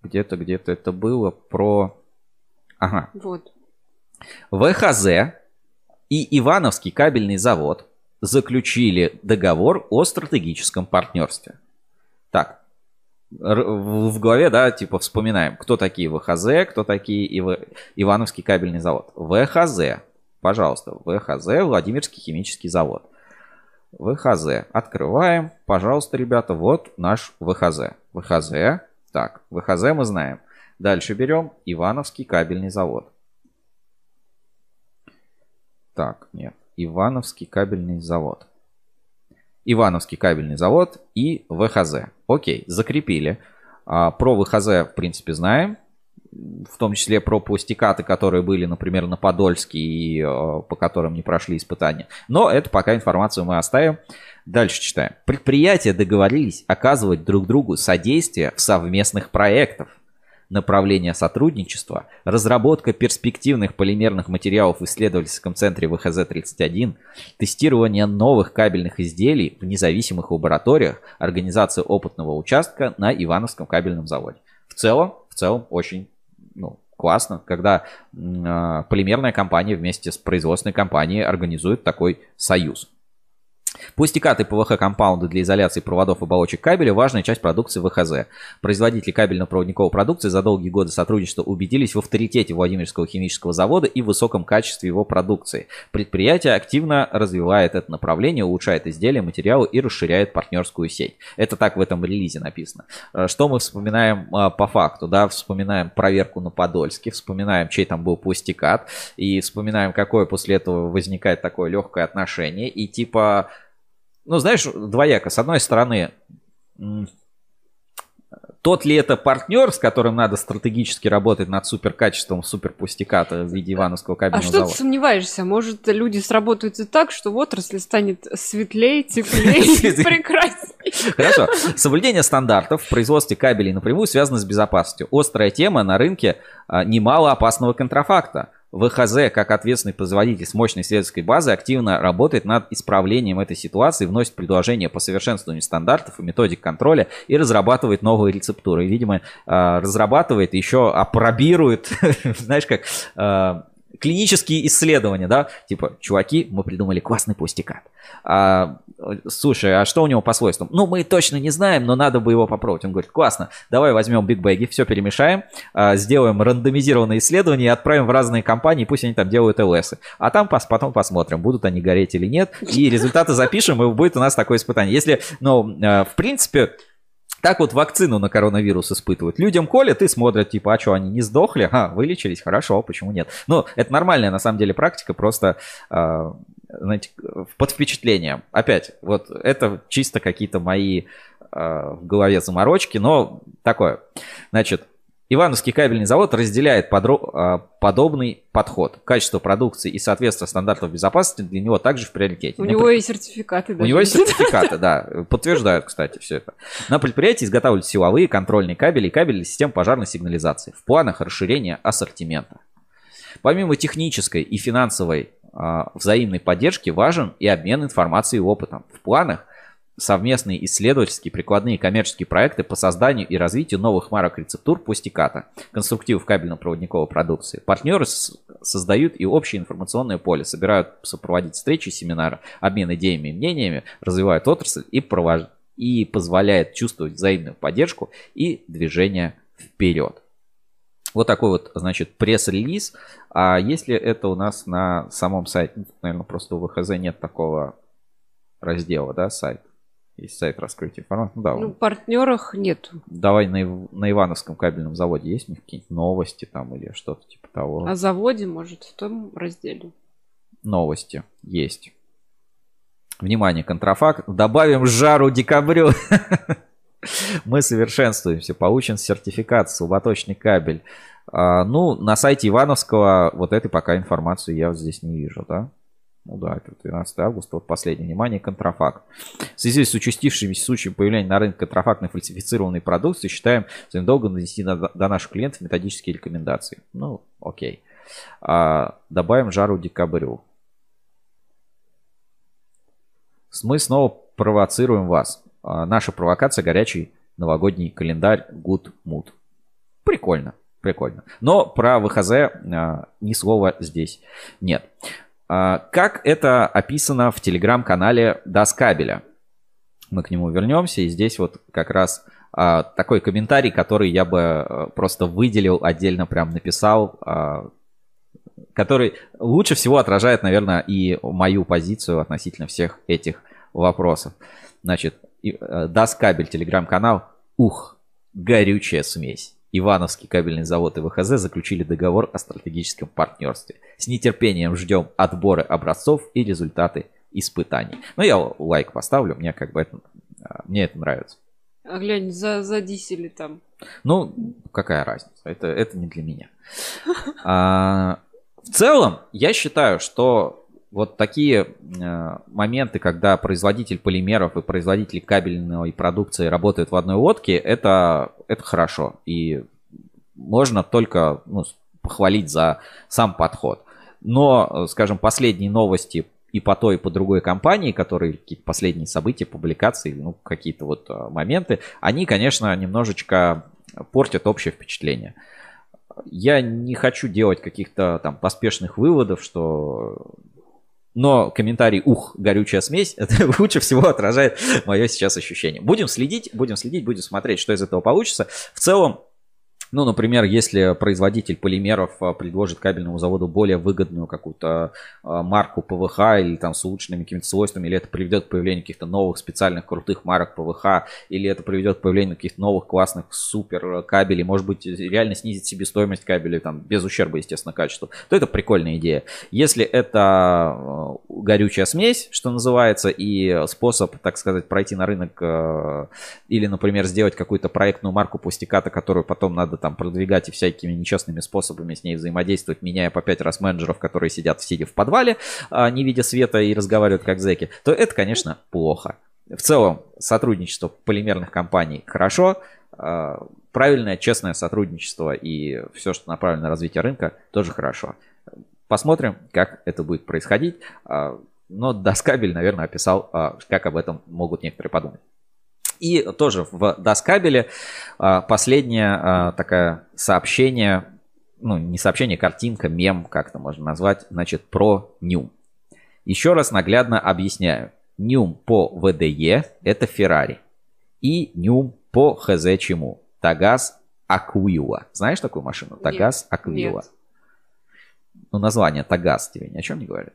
Где-то, где-то это было про... Ага.
Вот.
ВХЗ и Ивановский кабельный завод заключили договор о стратегическом партнерстве. Так, в голове, да, типа вспоминаем, кто такие ВХЗ, кто такие Ив- Ивановский кабельный завод. ВХЗ, пожалуйста, ВХЗ, Владимирский химический завод. ВХЗ. Открываем. Пожалуйста, ребята, вот наш ВХЗ. ВХЗ. Так, ВХЗ мы знаем. Дальше берем Ивановский кабельный завод. Так, нет. Ивановский кабельный завод. Ивановский кабельный завод и ВХЗ. Окей, закрепили. А, про ВХЗ, в принципе, знаем. В том числе про пластикаты, которые были, например, на Подольске и э, по которым не прошли испытания. Но это пока информацию мы оставим. Дальше читаем. Предприятия договорились оказывать друг другу содействие в совместных проектах. Направление сотрудничества, разработка перспективных полимерных материалов в исследовательском центре ВХЗ-31, тестирование новых кабельных изделий в независимых лабораториях, организация опытного участка на Ивановском кабельном заводе. В целом, в целом очень ну, классно, когда а, полимерная компания вместе с производственной компанией организует такой союз. Пластикаты ПВХ компаунды для изоляции проводов и оболочек кабеля – важная часть продукции ВХЗ. Производители кабельно-проводниковой продукции за долгие годы сотрудничества убедились в авторитете Владимирского химического завода и высоком качестве его продукции. Предприятие активно развивает это направление, улучшает изделия, материалы и расширяет партнерскую сеть. Это так в этом релизе написано. Э, Что мы вспоминаем э, по факту? Да? Вспоминаем проверку на Подольске, вспоминаем, чей там был пластикат, и вспоминаем, какое после этого возникает такое легкое отношение. И типа, ну, знаешь, двояко. С одной стороны, тот ли это партнер, с которым надо стратегически работать над суперкачеством суперпустиката в виде Ивановского
А
кабельного
что
завода?
ты сомневаешься? Может, люди сработают и так, что в отрасли станет светлее, теплее, [LAUGHS] прекраснее.
Хорошо. Соблюдение стандартов в производстве кабелей напрямую связано с безопасностью. Острая тема на рынке а, немало опасного контрафакта. ВХЗ, как ответственный производитель с мощной исследовательской базой, активно работает над исправлением этой ситуации, вносит предложения по совершенствованию стандартов и методик контроля и разрабатывает новые рецептуры. Видимо, а, разрабатывает, еще апробирует, [LAUGHS] знаешь, как а, клинические исследования, да, типа, чуваки, мы придумали классный пустикат. А, слушай, а что у него по свойствам? Ну, мы точно не знаем, но надо бы его попробовать. Он говорит, классно, давай возьмем Big Bag, все перемешаем, а, сделаем рандомизированные исследования и отправим в разные компании, пусть они там делают ЛС. А там пос, потом посмотрим, будут они гореть или нет, и результаты запишем, и будет у нас такое испытание. Если, ну, а, в принципе, так вот вакцину на коронавирус испытывают. Людям колят и смотрят, типа, а что, они не сдохли? А, вылечились, хорошо, почему нет? Ну, это нормальная на самом деле практика, просто, э, знаете, под впечатлением. Опять, вот это чисто какие-то мои э, в голове заморочки, но такое. Значит, Ивановский кабельный завод разделяет подро- а, подобный подход. Качество продукции и соответствие стандартов безопасности для него также в приоритете.
У На него пред... есть сертификаты.
У него есть сертификаты, да. Подтверждают, кстати, все это. На предприятии изготавливают силовые, контрольные кабели и кабели систем пожарной сигнализации. В планах расширения ассортимента. Помимо технической и финансовой а, взаимной поддержки важен и обмен информацией и опытом. В планах – совместные исследовательские, прикладные и коммерческие проекты по созданию и развитию новых марок рецептур пустиката, конструктивов кабельно-проводниковой продукции. Партнеры создают и общее информационное поле, собирают сопроводить встречи, семинары, обмен идеями и мнениями, развивают отрасль и, провож... и позволяет чувствовать взаимную поддержку и движение вперед. Вот такой вот, значит, пресс-релиз. А если это у нас на самом сайте, наверное, просто у ВХЗ нет такого раздела, да, сайт. Есть сайт раскрытия информации. Ну, да,
ну, партнерах нет.
Давай на, на Ивановском кабельном заводе есть у них какие-нибудь новости там или что-то типа того.
О заводе, может, в том разделе.
Новости есть. Внимание, контрафакт. Добавим жару декабрю. [LAUGHS] Мы совершенствуемся. Получен сертификат, слаботочный кабель. А, ну, на сайте Ивановского вот этой пока информацию я здесь не вижу, да? Ну да, это 12 августа, вот последнее внимание, контрафакт. В связи с участившимися случаями появления на рынке контрафактной фальсифицированной продукции, считаем своим долгом донести до, до наших клиентов методические рекомендации. Ну, окей. А, добавим жару декабрю. Мы снова провоцируем вас. А, наша провокация горячий новогодний календарь Good Mood. Прикольно, прикольно. Но про ВХЗ а, ни слова здесь нет. А, как это описано в телеграм-канале Доскабеля? Мы к нему вернемся, и здесь вот как раз а, такой комментарий, который я бы а, просто выделил, отдельно прям написал, который лучше всего отражает, наверное, и мою позицию относительно всех этих вопросов. Значит, Доскабель, телеграм-канал, ух, горючая смесь. Ивановский кабельный завод и ВХЗ заключили договор о стратегическом партнерстве. С нетерпением ждем отборы образцов и результаты испытаний. Ну, я лайк поставлю, мне как бы это, а, мне это нравится.
А глянь, за, задисили там.
Ну, какая разница? Это, это не для меня. А, в целом, я считаю, что вот такие э, моменты, когда производитель полимеров и производитель кабельной продукции работают в одной лодке, это, это хорошо. И можно только ну, похвалить за сам подход. Но, скажем, последние новости и по той, и по другой компании, которые какие-то последние события, публикации, ну, какие-то вот э, моменты, они, конечно, немножечко портят общее впечатление. Я не хочу делать каких-то там поспешных выводов, что но комментарий «Ух, горючая смесь» это [LAUGHS] лучше всего отражает мое сейчас ощущение. Будем следить, будем следить, будем смотреть, что из этого получится. В целом, ну, например, если производитель полимеров а, предложит кабельному заводу более выгодную какую-то а, марку ПВХ или там с улучшенными какими-то свойствами, или это приведет к появлению каких-то новых специальных крутых марок ПВХ, или это приведет к появлению каких-то новых классных супер кабелей, может быть, реально снизит себестоимость кабелей, там, без ущерба, естественно, качеству, то это прикольная идея. Если это а, горючая смесь, что называется, и способ, так сказать, пройти на рынок или, например, сделать какую-то проектную марку пустиката, которую потом надо надо там продвигать и всякими нечестными способами с ней взаимодействовать, меняя по пять раз менеджеров, которые сидят сидя в подвале, а, не видя света и разговаривают как зэки, то это, конечно, плохо. В целом, сотрудничество полимерных компаний хорошо, а, правильное, честное сотрудничество и все, что направлено на развитие рынка, тоже хорошо. Посмотрим, как это будет происходить. А, но Доскабель, наверное, описал, как об этом могут некоторые подумать. И тоже в Доскабеле а, последнее а, такое сообщение ну, не сообщение, картинка, мем, как это можно назвать, значит, про Нюм. Еще раз наглядно объясняю. Нюм по ВДЕ – это Феррари. И Нюм по ХЗ чему? Тагаз Аквила. Знаешь такую машину? Тагаз.
Нет.
Ну, название Тагаз тебе ни о чем не говорит.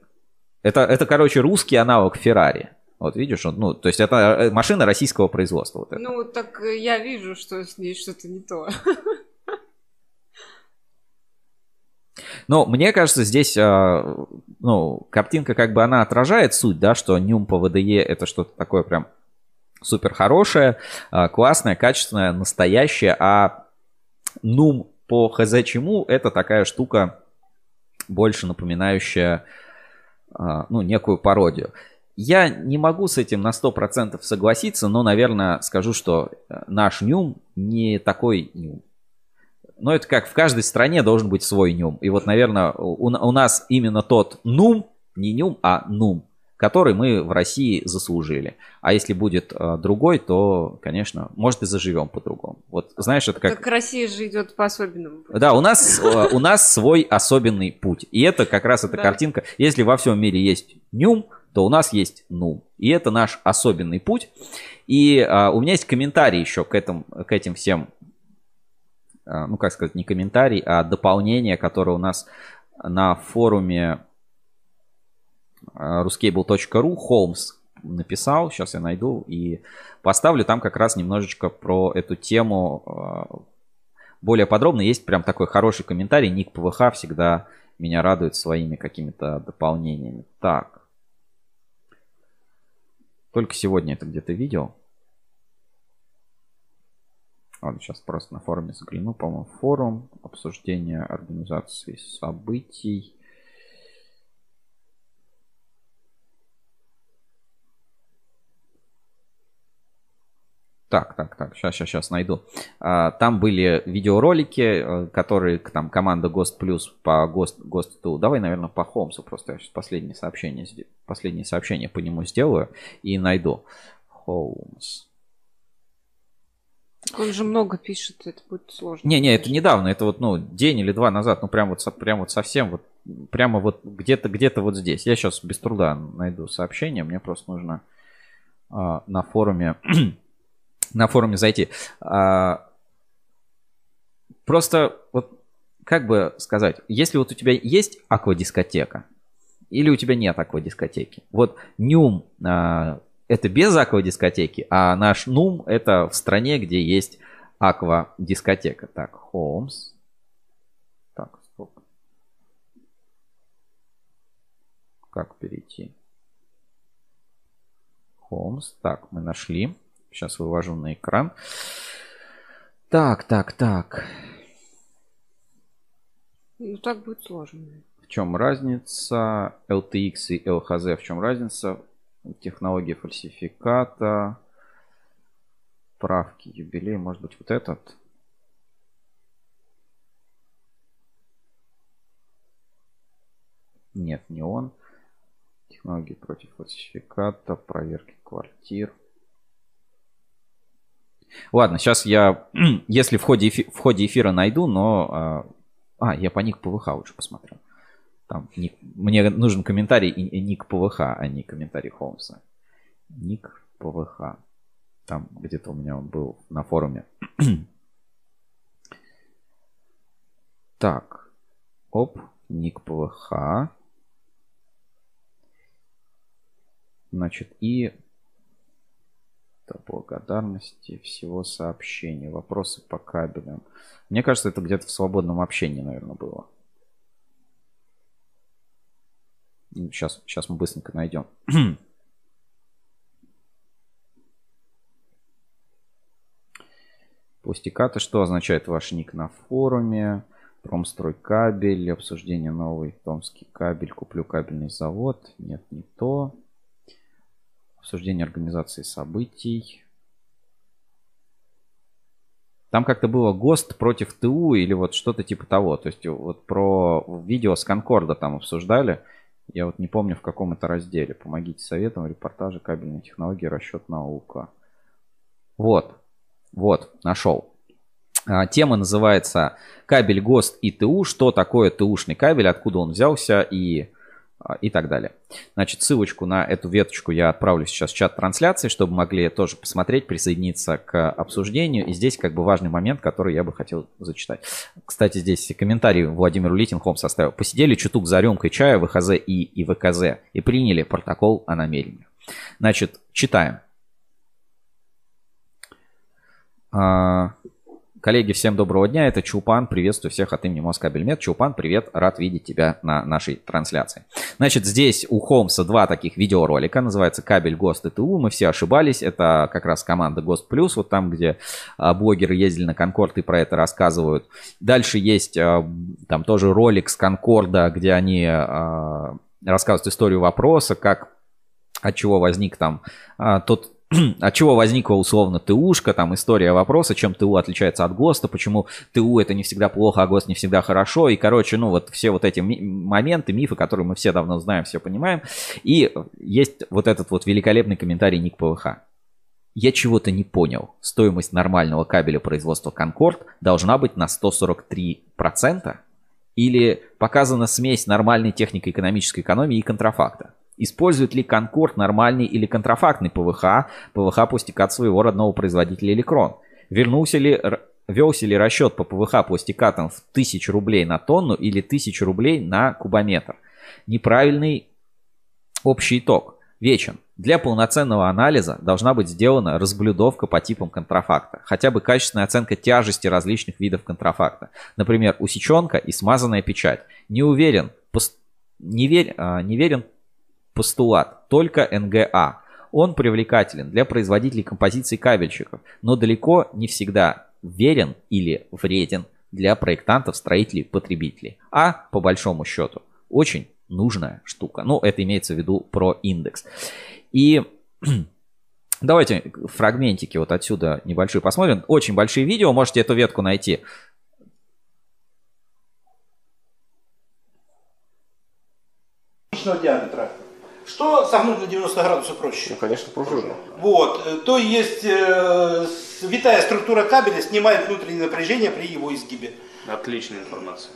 Это, это, короче, русский аналог Феррари. Вот видишь, ну, то есть это э, машина российского производства. Вот это.
Ну, так э, я вижу, что с ней что-то не то.
Но мне кажется, здесь, а, ну, картинка как бы она отражает суть, да, что Нюм по ВДЕ это что-то такое прям супер хорошее, а, классное, качественное, настоящее, а Нум по ХЗ чему это такая штука больше напоминающая, а, ну, некую пародию. Я не могу с этим на 100% согласиться, но, наверное, скажу, что э, наш Нюм не такой Нюм. Но это как в каждой стране должен быть свой Нюм. И вот, наверное, у, у нас именно тот Нум, не Нюм, а Нум, который мы в России заслужили. А если будет э, другой, то, конечно, может и заживем по-другому. Вот знаешь, это как...
Так Россия же идет по особенному. пути.
Да, у нас, э, у нас свой особенный путь. И это как раз эта
Да.
картинка. Если во всем мире есть Нюм, то у нас есть Нум. И это наш особенный путь. И а, у меня есть комментарий еще к, этому, к этим всем, а, ну как сказать, не комментарий, а дополнение, которое у нас на форуме а, ruscable.ru Холмс написал. Сейчас я найду и поставлю там как раз немножечко про эту тему а, более подробно. Есть прям такой хороший комментарий. Ник ПВХ всегда меня радует своими какими-то дополнениями. Так. Только сегодня это где-то видел. Ладно, сейчас просто на форуме загляну. По-моему, форум, обсуждение организации событий. Так, так, так, сейчас, сейчас, сейчас найду. А, Там были видеоролики, э, которые там команда Ghost Plus по Ghost, Ghost 2. Давай, наверное, по Холмсу просто я сейчас последнее сообщение, последнее сообщение по нему сделаю и найду. Холмс.
Он же много пишет, это будет сложно.
Не-не, это недавно, это вот, ну, день или два назад, ну, прям вот, прям вот совсем вот, прямо вот где-то, где-то вот здесь. Я сейчас без труда найду сообщение, мне просто нужно а, на форуме, на форуме зайти. А, просто, вот, как бы сказать, если вот у тебя есть аквадискотека, или у тебя нет аквадискотеки, вот Нюм а, это без аквадискотеки, а наш Нум это в стране, где есть аквадискотека. Так, Холмс. Так, стоп. Как перейти? Холмс. Так, мы нашли. Сейчас вывожу на экран. Так, так, так.
Ну, так будет сложно.
В чем разница LTX и LHZ? В чем разница? Технология фальсификата, правки, юбилей, может быть вот этот. Нет, не он. Технологии против фальсификата, проверки квартир. Ладно, сейчас я, [CLEARS THROAT] если в ходе, эфи- в ходе эфира найду, но... А, а, я по ник ПВХ лучше посмотрю. Там ник- мне нужен комментарий и, и ник ПВХ, а не комментарий Холмса. Ник ПВХ. Там где-то у меня он был на форуме. [CLEARS THROAT] так. Оп. Ник ПВХ. Значит, и до благодарности всего сообщения. Вопросы по кабелям. Мне кажется, это где-то в свободном общении, наверное, было. Сейчас, сейчас мы быстренько найдем. [CLEARS THROAT] Пустикаты, что означает ваш ник на форуме? Промстройкабель, обсуждение новый томский кабель, куплю кабельный завод. Нет, не то. Обсуждение организации событий. Там как-то было ГОСТ против ТУ или вот что-то типа того. То есть вот про видео с Конкорда там обсуждали. Я вот не помню в каком это разделе. Помогите советам, репортажи, кабельные технологии, расчет наука. Вот. Вот, нашел. А, Тема называется «Кабель ГОСТ и ТУ. Что такое ТУшный кабель, откуда он взялся и и так далее. Значит, ссылочку на эту веточку я отправлю сейчас в чат трансляции, чтобы могли тоже посмотреть, присоединиться к обсуждению. И здесь как бы важный момент, который я бы хотел зачитать. Кстати, здесь комментарий Владимир Литинхом составил. Посидели чуток за рюмкой чая ВХЗ и и ВКЗ и приняли протокол о намерении. Значит, читаем. Коллеги, всем доброго дня. Это Чулпан. Приветствую всех от имени Москабельмет. Чулпан, привет. Рад видеть тебя на нашей трансляции. Значит, здесь у Холмса два таких видеоролика. Называется «Кабель ГОСТ ТТУ». Мы все ошибались. Это как раз команда ГОСТ Плюс. Вот там, где а, блогеры ездили на Конкорд и про это рассказывают. Дальше есть а, там тоже ролик с Конкорда, где они а, рассказывают историю вопроса, как от чего возник там тот [CLEARS THROAT] от чего возникла условно ТУшка, там история вопроса, чем ТУ отличается от ГОСТа, почему ТУ это не всегда плохо, а ГОСТ не всегда хорошо, и, короче, ну вот все вот эти моменты, мифы, которые мы все давно знаем, все понимаем, и есть вот этот вот великолепный комментарий Ник ПВХ. Я чего-то не понял. Стоимость нормального кабеля производства Конкорд должна быть на 143%? Или показана смесь нормальной технико экономической экономии и контрафакта? Использует ли Конкорд нормальный или контрафактный ПВХ, ПВХ пластика от своего родного производителя Электрон? Вернулся ли, велся ли расчет по ПВХ пластикатам в 1000 рублей на тонну или 1000 рублей на кубометр? Неправильный общий итог. Вечен. Для полноценного анализа должна быть сделана разблюдовка по типам контрафакта, хотя бы качественная оценка тяжести различных видов контрафакта. Например, усеченка и смазанная печать. Не уверен, пост... не, верь, а, не верен постулат только НГА. Он привлекателен для производителей композиций кабельщиков, но далеко не всегда верен или вреден для проектантов, строителей, потребителей. А по большому счету очень нужная штука. Ну, это имеется в виду про индекс. И [CLEARS THROAT] давайте фрагментики вот отсюда небольшие посмотрим. Очень большие видео, можете эту ветку найти.
диаметра что согнуть на 90 градусов проще?
Ну, конечно, пружина.
Вот. Э, то есть э, витая структура кабеля снимает внутреннее напряжение при его изгибе.
Отличная информация.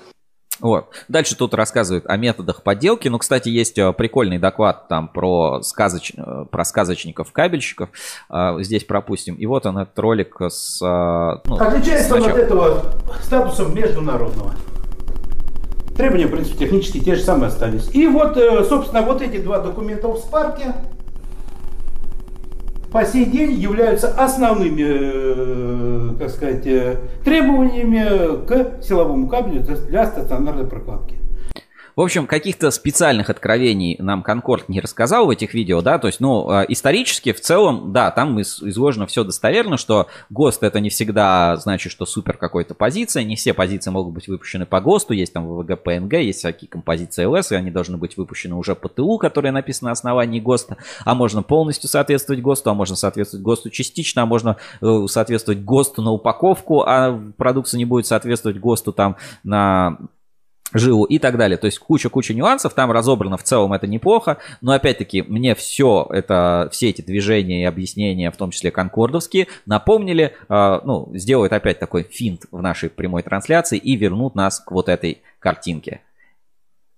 Вот. Дальше тут рассказывают о методах подделки. Ну, кстати, есть э, прикольный доклад там про, сказоч... Э, про сказочников-кабельщиков. Здесь пропустим. И вот он, этот ролик с...
Ну, Отличается он от этого статусом международного. Требования, в принципе, технические те же самые остались. И вот, э, собственно, вот эти два документа в Спарке по сей день являются основными, э, так сказать, э, требованиями к силовому кабелю для стационарной прокладки.
В общем, каких-то специальных откровений нам Конкорд не рассказал в этих видео, да, то есть, ну, а, исторически в целом, да, там изложено все достоверно, что ГОСТ это не всегда значит, что супер какой-то позиция, не все позиции могут быть выпущены по ГОСТу, есть там ВВГ, ПНГ, есть всякие композиции ЛС, и они должны быть выпущены уже по ТУ, которые написаны на основании ГОСТа, а можно полностью соответствовать ГОСТу, а можно соответствовать ГОСТу частично, а можно э, соответствовать ГОСТу на упаковку, а продукция не будет соответствовать ГОСТу там на жилу и так далее. То есть куча-куча нюансов, там разобрано в целом это неплохо, но опять-таки мне все это, все эти движения и объяснения, в том числе конкордовские, напомнили, э, ну, сделают опять такой финт в нашей прямой трансляции и вернут нас к вот этой картинке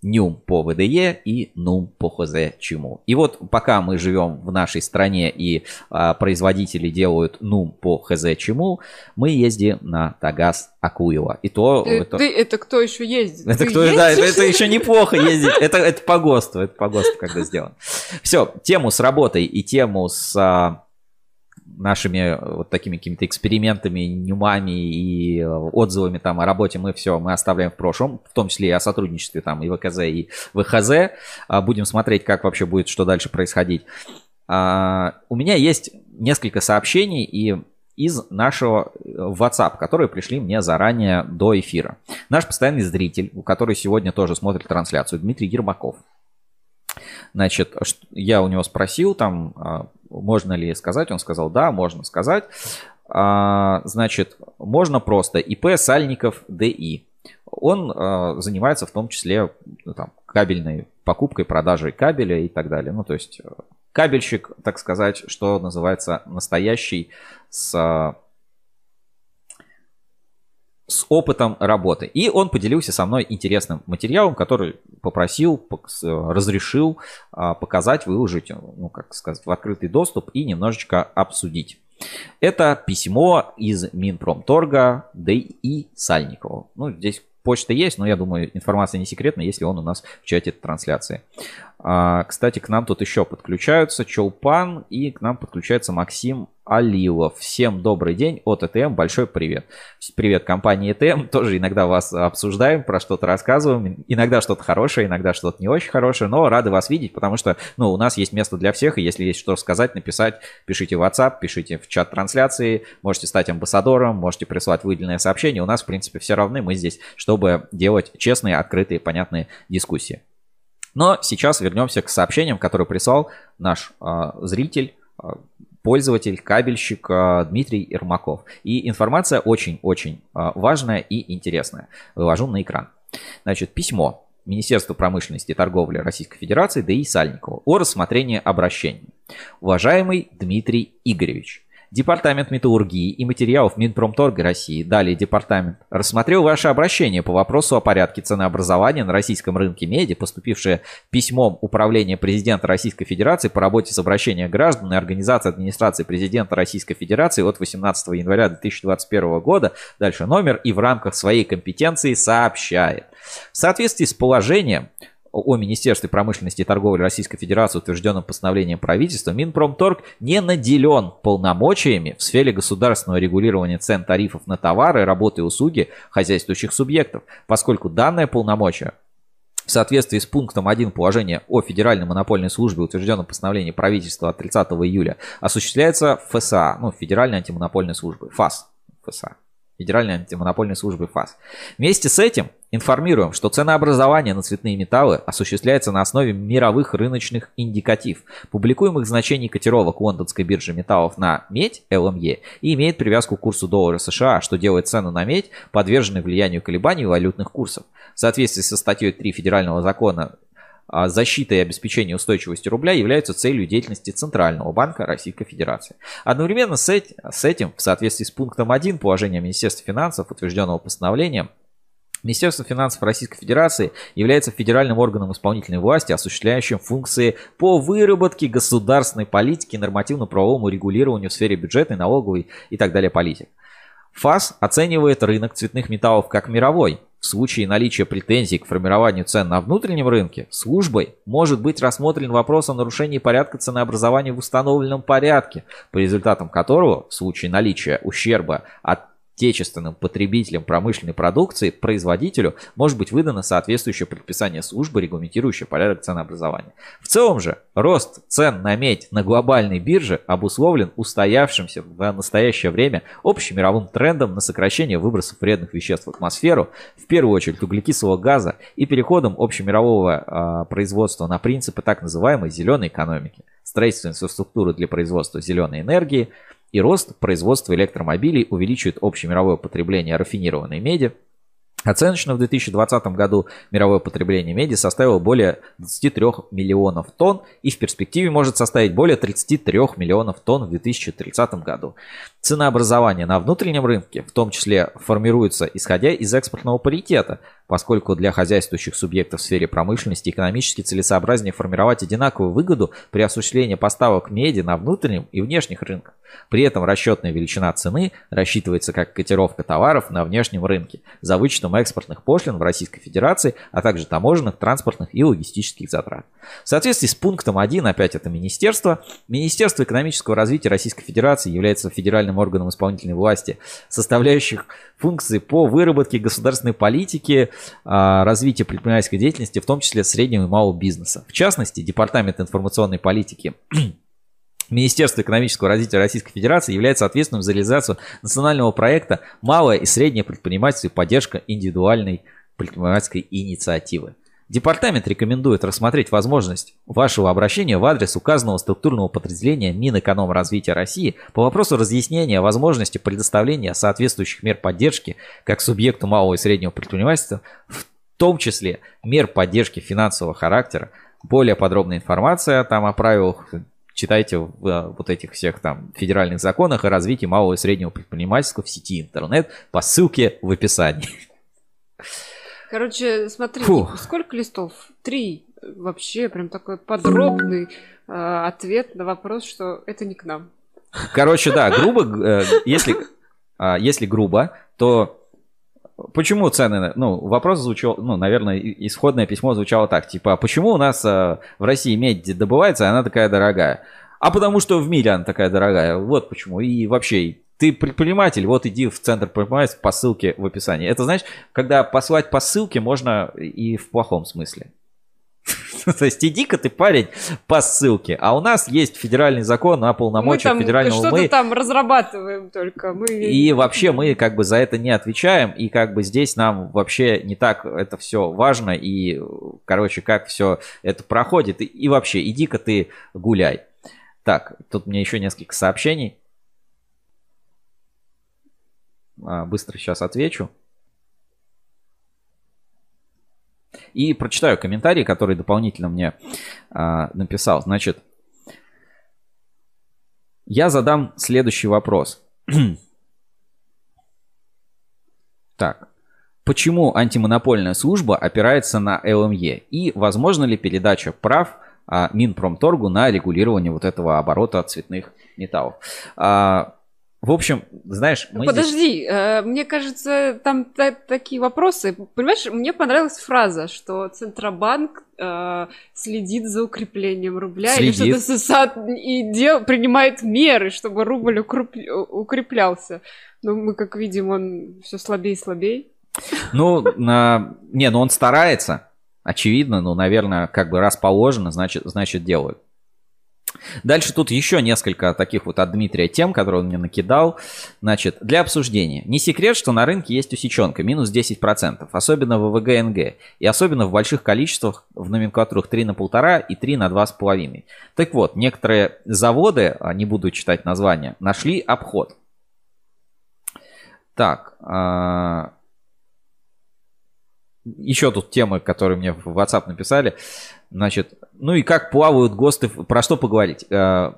нюм по ВДЕ и нум по ХЗ чему. И вот пока мы живем в нашей стране и а, производители делают нум по ХЗ чему, мы ездим на Тагаз Акуева. И то...
Ты, это... Ты, это кто еще ездит?
Это ты кто, ездишь? да, это, это еще неплохо ездить. Это, это по ГОСТу, это по ГОСТу когда сделано. Все, тему с работой и тему с а, нашими э, вот такими какими-то экспериментами, нюмами и э, отзывами там о работе мы все, мы оставляем в прошлом, в том числе и о сотрудничестве там и ВКЗ, и ВХЗ. А, будем смотреть, как вообще будет, что дальше происходить. А, у меня есть несколько сообщений и из нашего э, WhatsApp, которые пришли мне заранее до эфира. Наш постоянный зритель, который сегодня тоже смотрит трансляцию, Дмитрий Ермаков. Значит, я у него спросил там, а, можно ли сказать, он сказал, да, можно сказать. А, значит, можно просто ИП Сальников ДИ. Он а, занимается в том числе ну, там, кабельной покупкой, продажей кабеля и так далее. Ну, то есть кабельщик, так сказать, что называется, настоящий с с опытом работы. И он поделился со мной интересным материалом, который попросил, разрешил а, показать, выложить, ну, как сказать, в открытый доступ и немножечко обсудить. Это письмо из Минпромторга Д.И. Сальникову. Ну, здесь почта есть, но я думаю, информация не секретная, если он у нас в чате трансляции. А, кстати, к нам тут еще подключаются Чолпан и к нам подключается Максим Алилов. Всем добрый день от ЭТМ, большой привет. Привет компании ЭТМ, [LAUGHS] тоже иногда вас обсуждаем, про что-то рассказываем. Иногда что-то хорошее, иногда что-то не очень хорошее, но рады вас видеть, потому что ну, у нас есть место для всех, и если есть что сказать, написать, пишите в WhatsApp, пишите в чат трансляции, можете стать амбассадором, можете прислать выделенное сообщение. У нас, в принципе, все равны, мы здесь, чтобы делать честные, открытые, понятные дискуссии. Но сейчас вернемся к сообщениям, которые прислал наш э, зритель, э, пользователь, кабельщик э, Дмитрий Ермаков. И информация очень-очень э, важная и интересная. Вывожу на экран. Значит, письмо Министерства промышленности и торговли Российской Федерации ДИ Сальникову о рассмотрении обращений. Уважаемый Дмитрий Игоревич, Департамент металлургии и материалов Минпромторга России, далее департамент, рассмотрел ваше обращение по вопросу о порядке ценообразования на российском рынке меди, поступившее письмом Управления Президента Российской Федерации по работе с обращением граждан и Организации администрации Президента Российской Федерации от 18 января 2021 года, дальше номер, и в рамках своей компетенции сообщает. В соответствии с положением о Министерстве промышленности и торговли Российской Федерации, утвержденном постановлением правительства, Минпромторг не наделен полномочиями в сфере государственного регулирования цен тарифов на товары, работы и услуги хозяйствующих субъектов, поскольку данное полномочие в соответствии с пунктом 1 положения о Федеральной монопольной службе, утвержденном постановлением правительства от 30 июля, осуществляется ФСА, ну, Федеральной антимонопольной службы, ФАС, ФСА. Федеральной антимонопольной службы ФАС. Вместе с этим информируем, что ценообразование на цветные металлы осуществляется на основе мировых рыночных индикатив, публикуемых значений котировок лондонской биржи металлов на медь ЛМЕ и имеет привязку к курсу доллара США, что делает цену на медь подверженной влиянию колебаний валютных курсов. В соответствии со статьей 3 Федерального закона защита и обеспечение устойчивости рубля являются целью деятельности Центрального банка Российской Федерации. Одновременно с этим, в соответствии с пунктом 1 положения Министерства финансов, утвержденного постановлением, Министерство финансов Российской Федерации является федеральным органом исполнительной власти, осуществляющим функции по выработке государственной политики нормативно-правовому регулированию в сфере бюджетной, налоговой и так далее политик. ФАС оценивает рынок цветных металлов как мировой, в случае наличия претензий к формированию цен на внутреннем рынке, службой может быть рассмотрен вопрос о нарушении порядка ценообразования в установленном порядке, по результатам которого в случае наличия ущерба от отечественным потребителям промышленной продукции, производителю, может быть выдано соответствующее предписание службы, регламентирующее порядок ценообразования. В целом же, рост цен на медь на глобальной бирже обусловлен устоявшимся в настоящее время общемировым трендом на сокращение выбросов вредных веществ в атмосферу, в первую очередь углекислого газа, и переходом общемирового э, производства на принципы так называемой зеленой экономики, строительства инфраструктуры для производства зеленой энергии, и рост производства электромобилей увеличивает общемировое потребление рафинированной меди. Оценочно в 2020 году мировое потребление меди составило более 23 миллионов тонн и в перспективе может составить более 33 миллионов тонн в 2030 году. Ценообразование на внутреннем рынке в том числе формируется исходя из экспортного паритета, поскольку для хозяйствующих субъектов в сфере промышленности экономически целесообразнее формировать одинаковую выгоду при осуществлении поставок меди на внутреннем и внешних рынках. При этом расчетная величина цены рассчитывается как котировка товаров на внешнем рынке за вычетом экспортных пошлин в Российской Федерации, а также таможенных, транспортных и логистических затрат. В соответствии с пунктом 1, опять это Министерство, Министерство экономического развития Российской Федерации является федеральным органом исполнительной власти, составляющих функции по выработке государственной политики, а, развития предпринимательской деятельности, в том числе среднего и малого бизнеса. В частности, Департамент информационной политики [CLEARS THROAT] Министерство экономического развития Российской Федерации является ответственным за реализацию национального проекта «Малое и среднее предпринимательство и поддержка индивидуальной предпринимательской инициативы». Департамент рекомендует рассмотреть возможность вашего обращения в адрес указанного структурного подразделения Минэкономразвития России по вопросу разъяснения возможности предоставления соответствующих мер поддержки как субъекту малого и среднего предпринимательства, в том числе мер поддержки финансового характера. Более подробная информация там о правилах читайте в э, вот этих всех там федеральных законах о развитии малого и среднего предпринимательства в сети интернет по ссылке в описании.
Короче, смотри,
Фу.
сколько листов? Три. Вообще, прям такой подробный э, ответ на вопрос, что это не к нам.
Короче, да, грубо, э, если, а, если грубо, то почему цены, ну, вопрос звучал, ну, наверное, исходное письмо звучало так, типа, а почему у нас э, в России медь добывается, и она такая дорогая? А потому что в мире она такая дорогая, вот почему. И вообще, ты предприниматель, вот иди в центр предпринимательства по ссылке в описании. Это, знаешь, когда послать по ссылке можно и в плохом смысле. [LAUGHS] То есть иди-ка ты, парень, по ссылке. А у нас есть федеральный закон о
Мы
полномочиях
там
федерального
что-то
мы
там разрабатываем только. Мы...
и вообще мы как бы за это не отвечаем, и как бы здесь нам вообще не так это все важно, и, короче, как все это проходит. И, и вообще, иди-ка ты гуляй. Так, тут мне еще несколько сообщений. А, Быстро сейчас отвечу. И прочитаю комментарий, который дополнительно мне а, написал. Значит, я задам следующий вопрос. [CLEARS THROAT] Так. Почему антимонопольная служба опирается на ЛМЕ? И возможно ли передача прав а, Минпромторгу на регулирование вот этого оборота цветных металлов? А, в общем, знаешь, мы здесь-
Подожди, э, мне кажется, там та- такие вопросы. Понимаешь, мне понравилась фраза, что Центробанк э, следит за укреплением рубля или
Следит.
что-то с- со- и дел, принимает меры, чтобы рубль укреп- укреплялся. Но мы, как видим, он все слабее и слабее.
Ну, на... не, ну он старается, очевидно, ну, наверное, как бы раз положено, значит, значит делают. Дальше тут еще несколько таких вот от Дмитрия тем, которые он мне накидал. Значит, для обсуждения. Не секрет, что на рынке есть усеченка, минус 10%, особенно в ВГНГ, и особенно в больших количествах в номенклатурах 3 на 1,5 и 3 на 2,5. Так вот, некоторые заводы, а, не буду читать названия, нашли обход. Так, а, еще тут темы, которые мне в WhatsApp написали. Значит, ну и как плавают ГОСТы, про что поговорить? Э,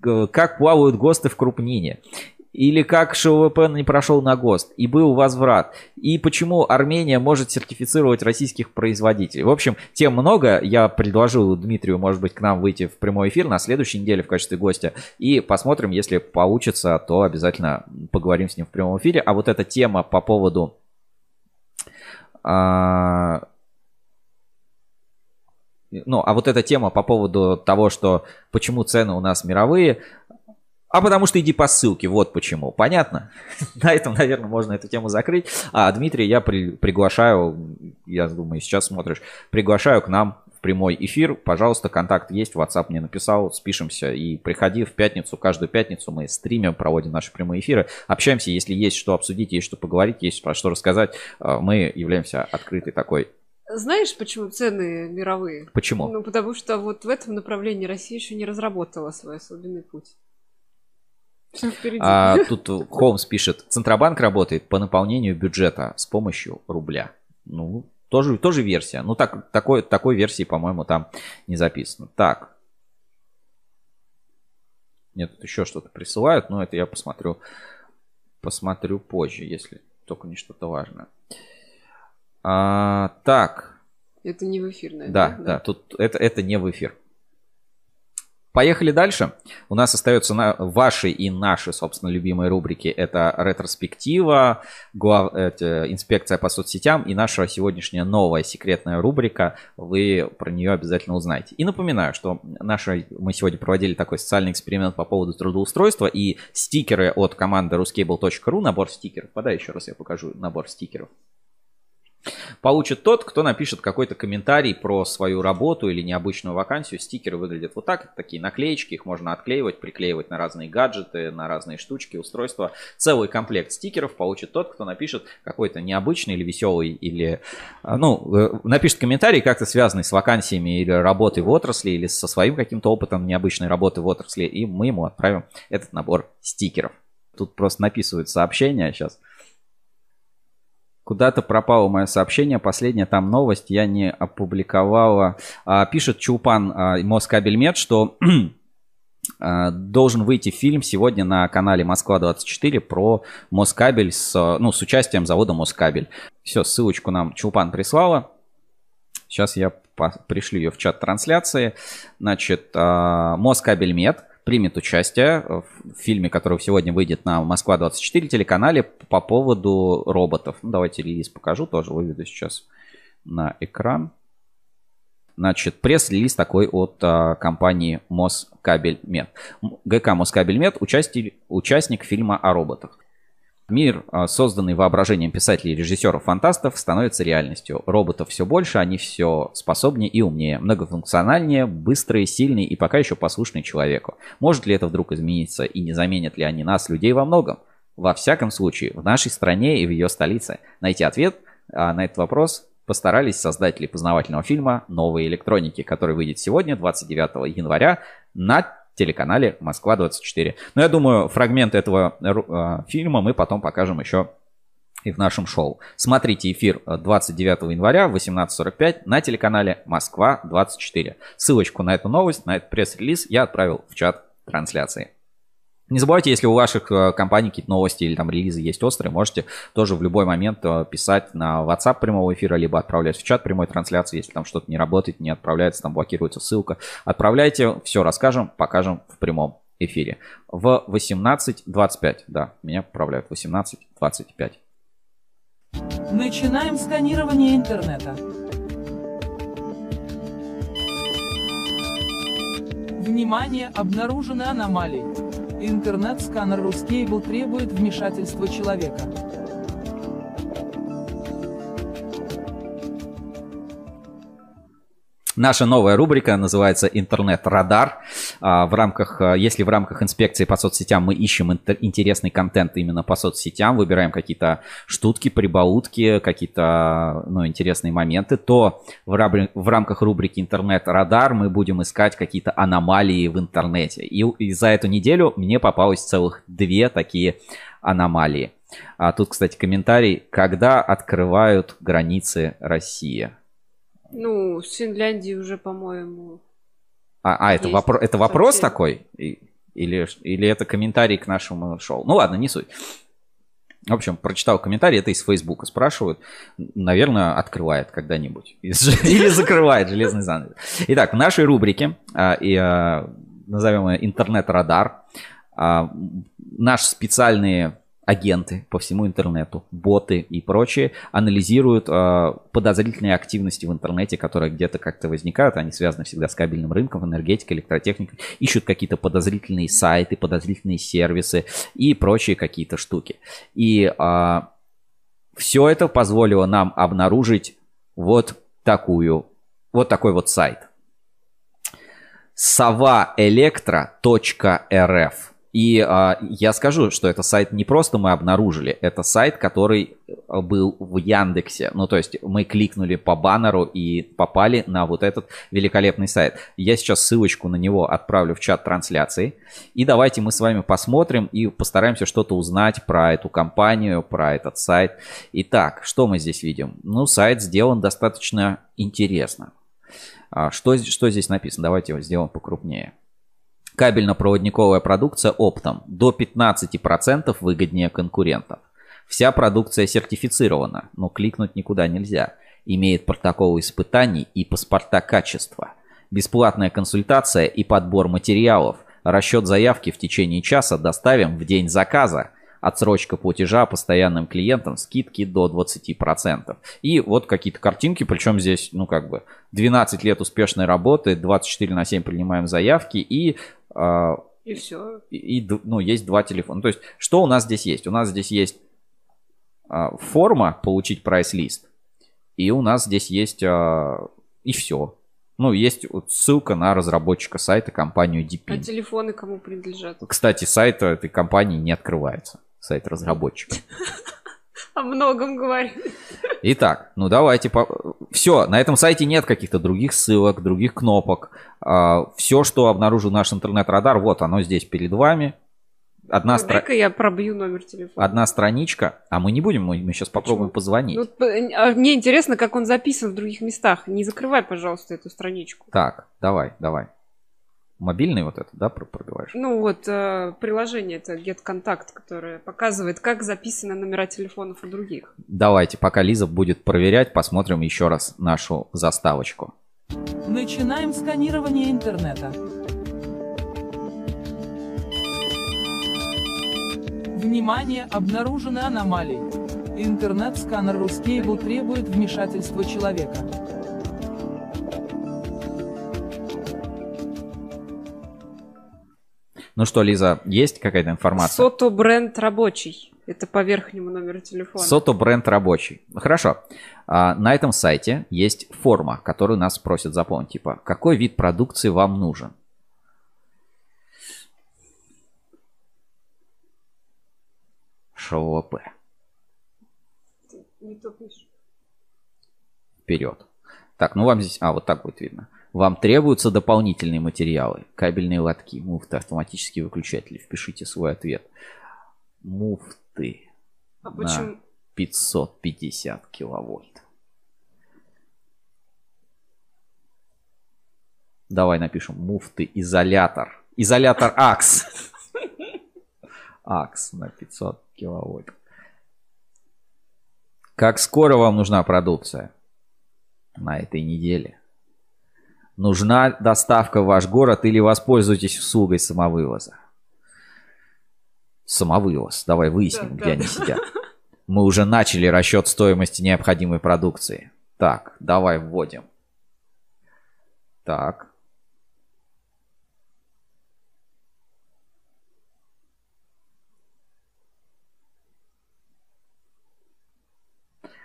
г- Как плавают ГОСТы в крупнине? Или как ШВП не прошел на ГОСТ и был возврат? И почему Армения может сертифицировать российских производителей? В общем, тем много. Я предложил Дмитрию, может быть, к нам выйти в прямой эфир на следующей неделе в качестве гостя. И посмотрим, если получится, то обязательно поговорим с ним в прямом эфире. А вот эта тема по поводу а, ну, а вот эта тема по поводу того, что почему цены у нас мировые, а потому что иди по ссылке, вот почему. Понятно? [LAUGHS] На этом, наверное, можно эту тему закрыть. А, Дмитрий, я при- приглашаю, я думаю, сейчас смотришь, приглашаю к нам в прямой эфир. Пожалуйста, контакт есть, WhatsApp мне написал, спишемся. И приходи в пятницу, каждую пятницу мы стримим, проводим наши прямые эфиры. Общаемся, если есть что обсудить, есть что поговорить, есть про что рассказать. э, Мы являемся открытой такой.
Знаешь, почему цены мировые?
Почему?
Ну, потому что вот в этом направлении Россия еще не разработала свой особенный путь.
А, тут Холмс пишет, Центробанк работает по наполнению бюджета с помощью рубля. Ну, тоже, тоже версия. Ну, так, такой, такой версии, по-моему, там не записано. Так. Нет, тут еще что-то присылают, но это я посмотрю, посмотрю позже, если только не что-то важное. А, так.
Это не в эфир,
Да,
наверное.
да, тут это, это не в эфир. Поехали дальше. У нас остаются на, ваши и наши, собственно, любимые рубрики. Это ретроспектива, глав- это, инспекция по соцсетям и наша сегодняшняя новая секретная рубрика. Вы про нее обязательно узнаете. И напоминаю, что наша, мы сегодня проводили такой социальный эксперимент по поводу трудоустройства и стикеры от команды ruscable.ru, набор стикеров. Подай еще раз я покажу набор стикеров получит тот, кто напишет какой-то комментарий про свою работу или необычную вакансию. Стикеры выглядят вот так, такие наклеечки, их можно отклеивать, приклеивать на разные гаджеты, на разные штучки, устройства. Целый комплект стикеров получит тот, кто напишет какой-то необычный или веселый, или, а, ну, э, напишет комментарий как-то связанный с вакансиями или работой в отрасли, или со своим каким-то опытом необычной работы в отрасли, и мы ему отправим этот набор стикеров. Тут просто написывают сообщения сейчас. Куда-то пропало мое сообщение. Последняя там новость я не опубликовала. А, пишет Чулпан а, Москабельмет, что [CLEARS THROAT] а, должен выйти фильм сегодня на канале Москва-24 про Москабель с, ну, с участием завода Москабель. Все, ссылочку нам Чулпан прислала. Сейчас я пришлю ее в чат трансляции. Значит, а, Москабельмет примет участие в фильме, который сегодня выйдет на Москва-24 телеканале по поводу роботов. Ну, давайте релиз покажу тоже, выведу сейчас на экран. Значит, пресс-релиз такой от а, компании Москабельмет. ГК Москабельмет участник, участник фильма о роботах. Мир, а, созданный воображением писателей и режиссеров-фантастов, становится реальностью. Роботов все больше, они все способнее и умнее, многофункциональнее, быстрые, сильные и пока еще послушные человеку. Может ли это вдруг измениться и не заменят ли они нас, людей, во многом? Во всяком случае, в нашей стране и в ее столице. Найти ответ а, на этот вопрос постарались создатели познавательного фильма «Новые электроники», который выйдет сегодня, 29 января, на телеканале Москва-24. Но я думаю, фрагмент этого э, фильма мы потом покажем еще и в нашем шоу. Смотрите эфир 29 января в 18.45 на телеканале Москва-24. Ссылочку на эту новость, на этот пресс-релиз я отправил в чат трансляции. Не забывайте, если у ваших э, компаний какие-то новости или там релизы есть острые, можете тоже в любой момент э, писать на WhatsApp прямого эфира, либо отправлять в чат прямой трансляции, если там что-то не работает, не отправляется, там блокируется ссылка. Отправляйте, все расскажем, покажем в прямом эфире. В 18.25, да, меня поправляют, 18.25.
Начинаем сканирование интернета. Внимание, обнаружены аномалии. Интернет-сканер Ruscable требует вмешательства человека.
Наша новая рубрика называется «Интернет-радар». А, В рамках, а, если в рамках инспекции по соцсетям мы ищем интер- интересный контент именно по соцсетям, выбираем какие-то штутки, прибаутки, какие-то ну, интересные моменты, то в, раб- в рамках рубрики «Интернет-радар» мы будем искать какие-то аномалии в интернете. И, и за эту неделю мне попалось целых две такие аномалии. А тут, кстати, комментарий. Когда открывают границы России?
Ну, с Финляндии уже, по-моему.
А, а это, вопро- это вопрос
сообщение.
такой? Или, или это комментарий к нашему шоу? Ну ладно, не суть. В общем, прочитал комментарий, это из Фейсбука спрашивают. Наверное, открывает когда-нибудь. [LAUGHS] Или закрывает железный занавес. Итак, в нашей рубрике, а, а, назовем ее интернет-радар, а, наши специальные агенты по всему интернету, боты и прочие анализируют э, подозрительные активности в интернете, которые где-то как-то возникают, они связаны всегда с кабельным рынком, энергетикой, электротехникой, ищут какие-то подозрительные сайты, подозрительные сервисы и прочие какие-то штуки. И все это позволило нам обнаружить вот такую, вот такой вот сайт. savaelectro.rf и а, я скажу, что это сайт не просто мы обнаружили, это сайт, который был в Яндексе. Ну, то есть мы кликнули по баннеру и попали на вот этот великолепный сайт. Я сейчас ссылочку на него отправлю в чат трансляции. И давайте мы с вами посмотрим и постараемся что-то узнать про эту компанию, про этот сайт. Итак, что мы здесь видим? Ну, сайт сделан достаточно интересно. А, Что, что здесь написано? Давайте его сделаем покрупнее. Кабельно-проводниковая продукция оптом до 15% выгоднее конкурентов. Вся продукция сертифицирована, но кликнуть никуда нельзя. Имеет протокол испытаний и паспорта качества. Бесплатная консультация и подбор материалов. Расчет заявки в течение часа доставим в день заказа. Отсрочка платежа постоянным клиентам, скидки до 20%. И вот какие-то картинки, причем здесь, ну как бы, 12 лет успешной работы, 24 на 7 принимаем заявки и а,
И все.
и, и ну, есть два телефона. То есть, что у нас здесь есть? У нас здесь есть а, форма получить прайс-лист, и у нас здесь есть а, и все. Ну, есть вот ссылка на разработчика сайта, компанию
А
Deepin.
телефоны кому принадлежат?
Кстати, сайт этой компании не открывается. Сайт разработчика. [LAUGHS]
О многом говорит.
Итак, ну давайте. По... Все, на этом сайте нет каких-то других ссылок, других кнопок. все, что обнаружил наш интернет-радар, вот оно здесь перед вами. одна, стра-
я пробью номер телефона.
одна страничка, а мы не будем, мы, мы сейчас попробуем позвонить.
Ну, а мне интересно, как он записан в других местах. Не закрывай, пожалуйста, эту страничку.
Так, давай, давай. Мобильный вот это, да, про- пробиваешь?
Ну вот, э, приложение это Get Contact, которое показывает, как записаны номера телефонов у других.
Давайте, пока Лиза будет проверять, посмотрим еще раз нашу заставочку.
Начинаем сканирование интернета. Внимание, обнаружены аномалии. Интернет-сканер Ruscable требует вмешательства человека.
Ну что, Лиза, есть какая-то информация?
Сото бренд рабочий. Это по верхнему номеру телефона.
Сото бренд рабочий. Хорошо. А, на этом сайте есть форма, которую нас просят заполнить. Типа, какой вид продукции вам нужен? ШВП.
Не то пишешь.
Вперед. Так, ну вам здесь... А, вот так будет видно. Вам требуются дополнительные материалы. Кабельные лотки, муфты, автоматические выключатели. Впишите свой ответ. Муфты.
А
на
почему?
550 киловольт. Давай напишем муфты изолятор. Изолятор АКС. АКС на 500 киловольт. Как скоро вам нужна продукция? На этой неделе. Нужна доставка в ваш город или воспользуйтесь услугой самовывоза? Самовывоз. Давай выясним,
Да,
где
да,
они сидят. Мы уже начали расчет стоимости необходимой продукции. Так, давай вводим. Так.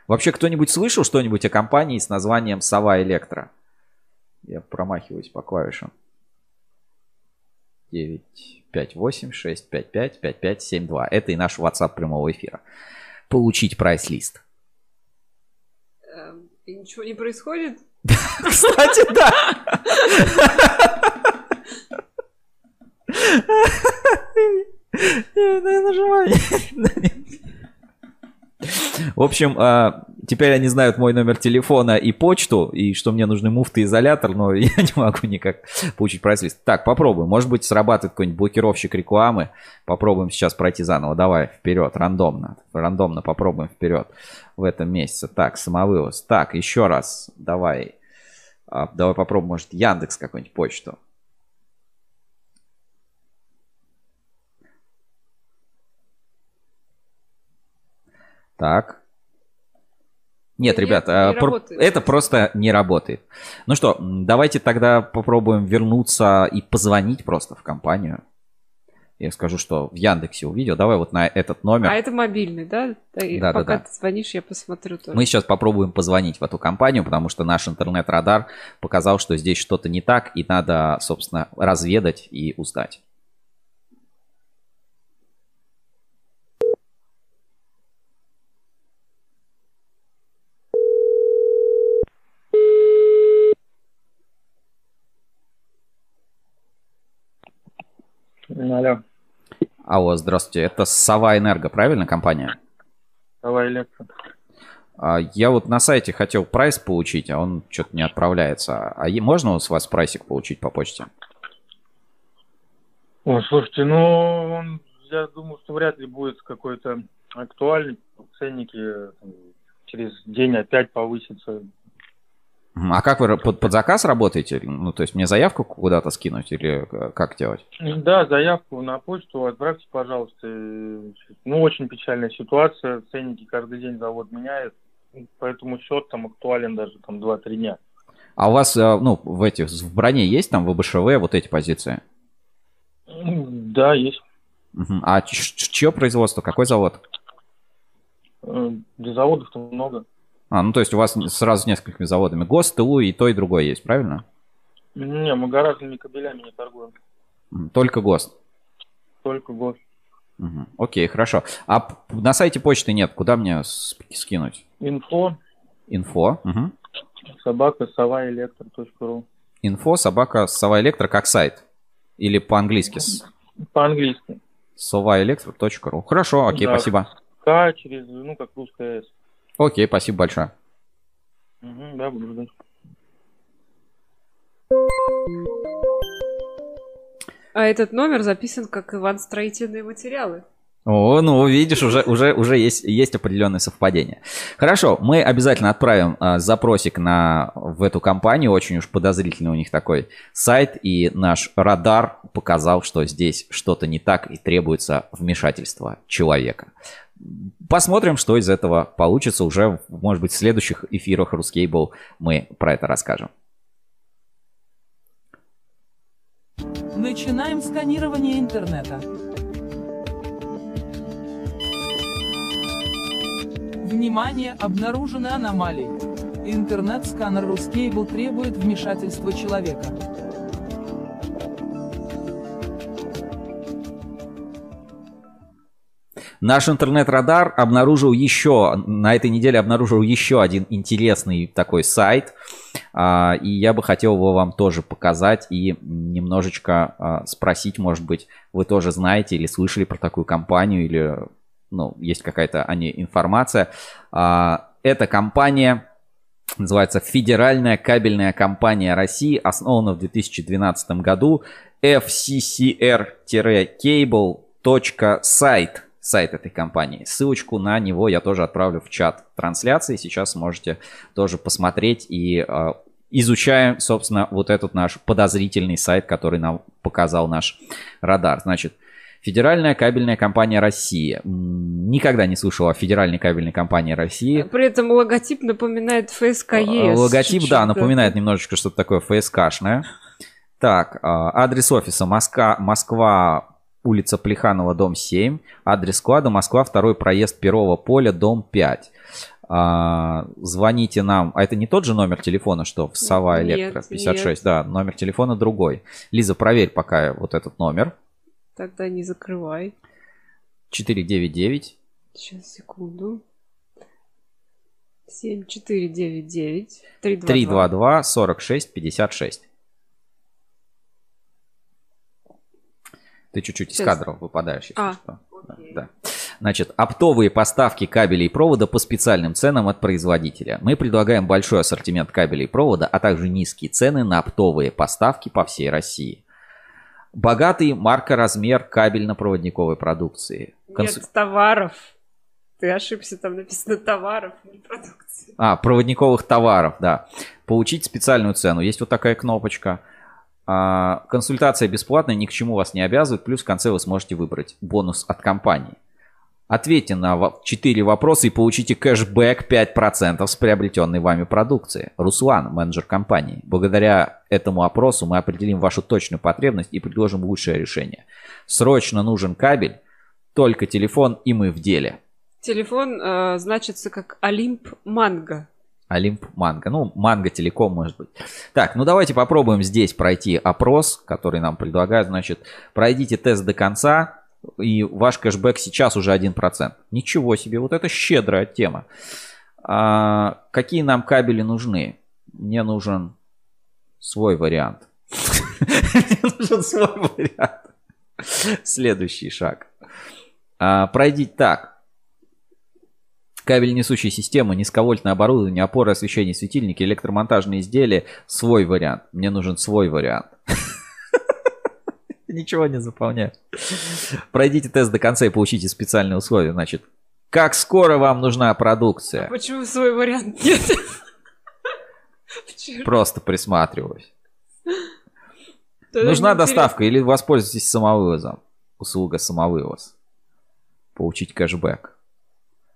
Вообще кто-нибудь слышал что-нибудь о компании с названием Сова Электро? Я промахиваюсь по клавишам. 9, 5, 8, 6, 5, 5, 5, 5, 7, 2. Это и наш WhatsApp прямого эфира. Получить прайс-лист.
Эм, и ничего не происходит? [LAUGHS]
Кстати, да. [LAUGHS] Я нажимаю. В общем, а, теперь они знают мой номер телефона и почту, и что мне нужны муфты и изолятор, но [LAUGHS] я не могу никак получить прайс-лист. Так, попробуем. Может быть, срабатывает какой-нибудь блокировщик рекламы. Попробуем сейчас пройти заново. Давай, вперед, рандомно. Рандомно попробуем вперед в этом месяце. Так, самовывоз. Так, еще раз. Давай. А, Давай попробуем, может, Яндекс какую-нибудь почту. Так. Нет,
Нет, не
а, про- это просто не работает. Ну что, давайте тогда попробуем вернуться и позвонить просто в компанию. Я скажу, что в Яндексе увидел. Давай вот на этот номер.
А это мобильный, да? Да,
Да, да,
Пока
да.
ты звонишь, я посмотрю тоже.
Мы сейчас попробуем позвонить в эту компанию, потому что наш интернет-радар показал, что здесь что-то не так, и надо, собственно, разведать и узнать.
Алло,
Алло, здравствуйте. Это Сова Энерго, правильно компания?
давай электро.
А, Я вот на сайте хотел прайс получить, а он что-то не отправляется. А можно с вас прайсик получить по почте?
О, слушайте, ну, он, я думаю, что вряд ли будет какой-то актуальный. Ценники э, там, через день опять повысятся.
А как вы под, под заказ работаете? Ну, то есть мне заявку куда-то скинуть или э, как делать?
Да, заявку на почту отправьте, пожалуйста. Ну, очень печальная ситуация. Ценники каждый день завод меняет. Поэтому счет там актуален даже там 2-3 дня.
А у вас, э, ну, в этих, в броне есть там в БШВ вот эти позиции?
Да, есть.
А чье производство? Какой завод?
Э, Для заводов-то много.
А, ну то есть у вас сразу с несколькими заводами. ГОС, ТУ и то, и другое есть, правильно?
Не, мы гаражными кабелями не торгуем.
Только ГОС.
Только год.
Мгм. Окей, хорошо. А на сайте почты нет. Куда мне скинуть?
Инфо,
Инфо. Мгм.
собака, сова.
Инфо, собака, сова электро, как сайт. Или по-английски.
По-английски.
sovaelectric.ru. Хорошо, окей,
Да.
спасибо.
К через, ну, как русская С.
Окей, спасибо большое.
Мгм, да, буду ждать.
А этот номер записан как Иван строительные материалы.
О, ну видишь, уже, уже, уже есть, есть определенное совпадение. Хорошо, мы обязательно отправим а, запросик на, в эту компанию. Очень уж подозрительный у них такой сайт. И наш радар показал, что здесь что-то не так и требуется вмешательство человека. Посмотрим, что из этого получится. Уже, может быть, в следующих эфирах Рускейбл мы про это расскажем.
Начинаем сканирование интернета. Внимание, обнаружены аномалии. Интернет-сканер Рускейбл требует вмешательства человека.
Наш интернет-радар обнаружил еще, на этой неделе обнаружил еще один интересный такой сайт. А, И я бы хотел его вам тоже показать и немножечко а, спросить, может быть, вы тоже знаете или слышали про такую компанию, или ну, есть какая-то о ней информация. А, Эта компания называется Федеральная кабельная компания России, основана в 2012 году. fccr-cable.site сайт этой компании. Ссылочку на него я тоже отправлю в чат трансляции. Сейчас можете тоже посмотреть и э, изучаем, собственно, вот этот наш подозрительный сайт, который нам показал наш радар. Значит, Федеральная кабельная компания России. Никогда не слышал о Федеральной кабельной компании России.
При этом логотип напоминает ФСК ЕС.
Логотип, да, напоминает немножечко что-то такое ФСКшное. Так, а, адрес офиса Москва, Москва, улица Плеханова, дом 7. Адрес склада Москва, второй проезд Перова поля, дом 5. А, звоните нам. А это не тот же номер телефона, что в Сова Электро 56,
нет.
да, номер телефона другой. Лиза, проверь пока вот этот номер.
Тогда не закрывай.
499
Сейчас, секунду. 7499 322.
322 46 56. Ты чуть-чуть из кадра выпадаешь, если
А,
что. Да, да. Значит, оптовые поставки кабелей и провода по специальным ценам от производителя. Мы предлагаем большой ассортимент кабелей и провода, а также низкие цены на оптовые поставки по всей России. Богатый марка-размер кабельно-проводниковой продукции. Консу-
Нет товаров. Ты ошибся, там написано товаров, не продукции.
А, проводниковых товаров, да. Получить специальную цену. Есть вот такая кнопочка. А, консультация бесплатная, ни к чему вас не обязывает. Плюс в конце вы сможете выбрать бонус от компании. Ответьте на 4 вопроса и получите кэшбэк 5% с приобретенной вами продукции. Руслан, менеджер компании. Благодаря этому опросу мы определим вашу точную потребность и предложим лучшее решение. Срочно нужен кабель, только телефон и мы в деле.
Телефон э, значится как Олимп Манго.
Олимп Манго. Ну, Манго Телеком, может быть. Так, ну давайте попробуем здесь пройти опрос, который нам предлагают. Значит, пройдите тест до конца, и ваш кэшбэк сейчас уже 1%. Ничего себе, вот это щедрая тема. А, какие нам кабели нужны? Мне нужен свой вариант. [LAUGHS] Мне нужен свой вариант. Следующий шаг. А, Пройдите так. Кабель несущей системы, низковольтное оборудование, опоры, освещение, светильники, электромонтажные изделия. Свой вариант. Мне нужен свой вариант. [LAUGHS] Ничего не заполняю. Пройдите тест до конца и получите специальные условия. Значит, как скоро вам нужна продукция?
Почему свой вариант нет?
Просто присматриваюсь. Нужна доставка или воспользуйтесь самовывозом. Услуга самовывоз. Получить кэшбэк.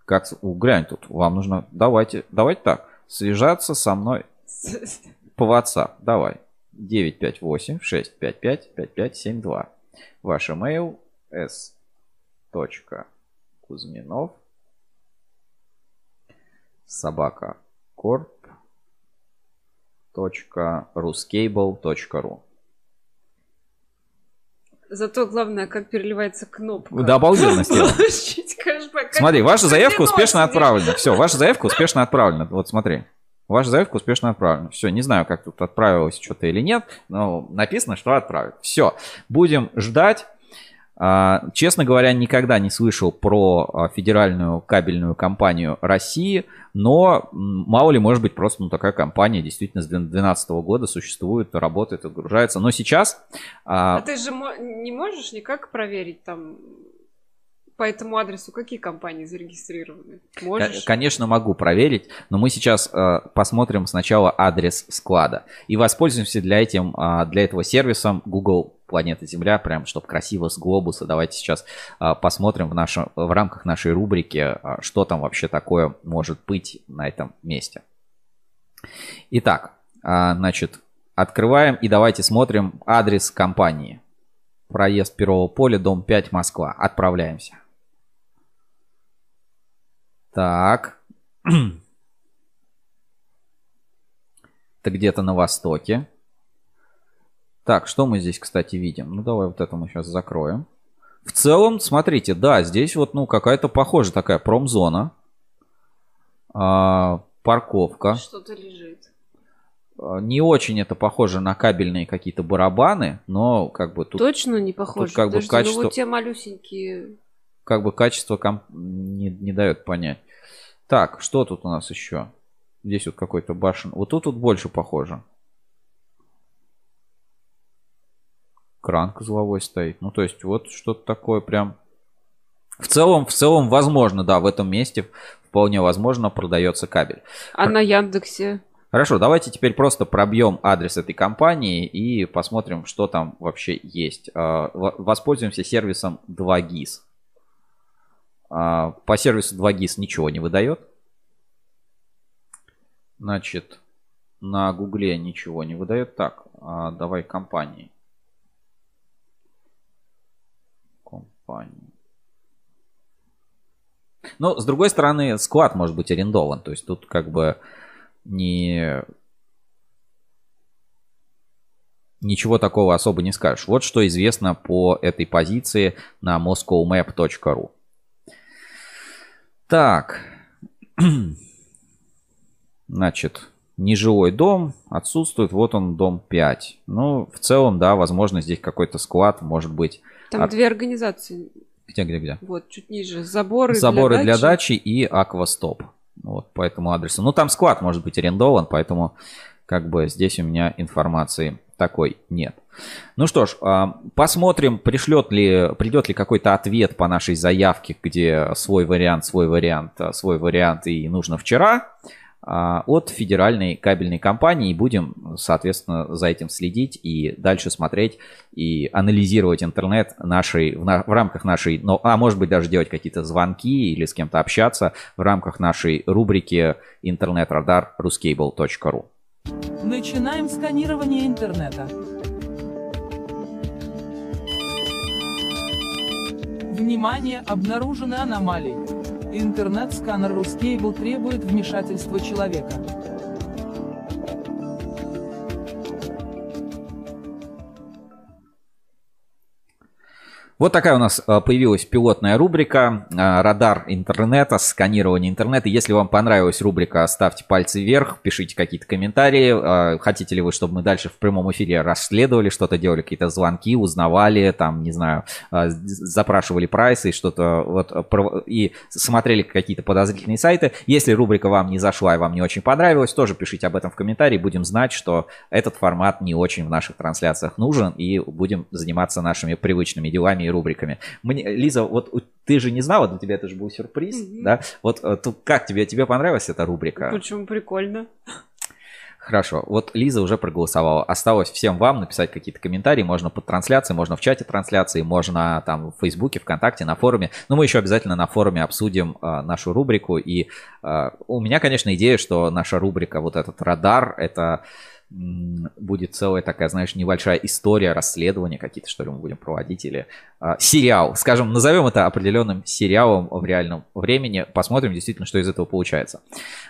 Как, у, глянь тут, вам нужно, давайте, давайте так, связаться со мной по WhatsApp. Давай. 958 655 5572. Ваш email s. Кузьминов собака корп .ruscable.ru
Зато главное, как переливается кнопка.
Да, обалденно сделано. Смотри, ваша заявка успешно отправлена. Все, ваша заявка успешно отправлена. Вот смотри. Ваша заявка успешно отправлена. Все, не знаю, как тут отправилось что-то или нет, но написано, что отправят. Все, будем ждать. А, честно говоря, никогда не слышал про а, федеральную кабельную компанию России, но мало ли, может быть, просто ну, такая компания действительно с 2012 года существует, работает, отгружается. Но сейчас...
А, а ты же не можешь никак проверить там по этому адресу какие компании зарегистрированы? Можешь?
Конечно, могу проверить, но мы сейчас э, посмотрим сначала адрес склада и воспользуемся для, этим, э, для этого сервисом Google Планета Земля, прям чтобы красиво с глобуса. Давайте сейчас э, посмотрим в, нашем, в рамках нашей рубрики, э, что там вообще такое может быть на этом месте. Итак, э, значит, открываем и давайте смотрим адрес компании. Проезд Первого поля, дом 5, Москва. Отправляемся. Так. [CLEARS THROAT] Это где-то на востоке. Так, что мы здесь, кстати, видим? Ну, давай вот это мы сейчас закроем. В целом, смотрите, да, здесь вот, ну, какая-то похожая такая промзона. А, парковка.
Что-то лежит.
А, не очень это похоже на кабельные какие-то барабаны, но как бы тут...
Точно не похоже? Тут как Подожди, бы качество... ну вот те малюсенькие...
Как бы качество комп... не, не дает понять. Так, что тут у нас еще? Здесь вот какой-то башен. Вот тут вот больше похоже. Кран козловой стоит. Ну, то есть, вот что-то такое прям... В целом, в целом, возможно, да, в этом месте вполне возможно продается кабель.
А на Яндексе?
Хорошо, давайте теперь просто пробьем адрес этой компании и посмотрим, что там вообще есть. А, воспользуемся сервисом 2GIS. А, по сервису 2GIS ничего не выдает. Значит, на Гугле ничего не выдает. Так, а, давай компании. Компании. Но, с другой стороны, склад может быть арендован. То есть тут как бы не... Ничего такого особо не скажешь. Вот что известно по этой позиции на moscowmap.ru. Так. [CLEARS THROAT] Значит, нежилой дом отсутствует. Вот он, дом 5. Ну, в целом, да, возможно, здесь какой-то склад может быть.
Там от... две организации.
Где, где, где?
Вот, чуть ниже. Заборы,
Заборы для, для дачи. и Аквастоп. Вот, по этому адресу. Ну, там склад может быть арендован, поэтому как бы здесь у меня информации такой нет. Ну что ж, а, посмотрим, пришлет ли, придет ли какой-то ответ по нашей заявке, где свой вариант, свой вариант, а, свой вариант и нужно вчера а, от федеральной кабельной компании. Будем, соответственно, за этим следить и дальше смотреть и анализировать интернет нашей, в, на, в рамках нашей, ну, а может быть даже делать какие-то звонки или с кем-то общаться в рамках нашей рубрики интернет-радар ruscable.ru.
Начинаем сканирование интернета. Внимание, обнаружены аномалии. Интернет-сканер Ruscable требует вмешательства человека.
Вот такая у нас э, появилась пилотная рубрика э, «Радар интернета», сканирование интернета. Если вам понравилась рубрика, ставьте пальцы вверх, пишите какие-то комментарии. Э, хотите ли вы, чтобы мы дальше в прямом эфире расследовали что-то, делали какие-то звонки, узнавали, там, не знаю, запрашивали прайсы, что-то вот, и смотрели какие-то подозрительные сайты. Если рубрика вам не зашла и вам не очень понравилась, тоже пишите об этом в комментарии. Будем знать, что этот формат не очень в наших трансляциях нужен, и будем заниматься нашими привычными делами и рубриками. Мне, Лиза, вот ты же не знала, для тебя это же был сюрприз, mm-hmm. да? Вот э, как тебе, тебе понравилась эта рубрика?
Почему прикольно?
Хорошо, вот Лиза уже проголосовала. Осталось всем вам написать какие-то комментарии. Можно под трансляцией, можно в чате трансляции, можно там в Фейсбуке, ВКонтакте, на форуме. Но мы еще обязательно на форуме обсудим э, нашу рубрику. И э, у меня, конечно, идея, что наша рубрика, вот этот радар, это будет целая такая, знаешь, небольшая история, расследования какие-то, что ли, мы будем проводить, или а, сериал, скажем, назовем это определенным сериалом в реальном времени, посмотрим действительно, что из этого получается.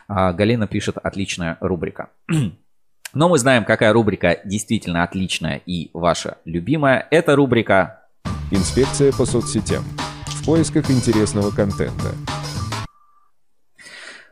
А, Галина пишет, отличная рубрика. [CLEARS THROAT] Но мы знаем, какая рубрика действительно отличная и ваша любимая. Это рубрика
«Инспекция по соцсетям» в поисках интересного контента.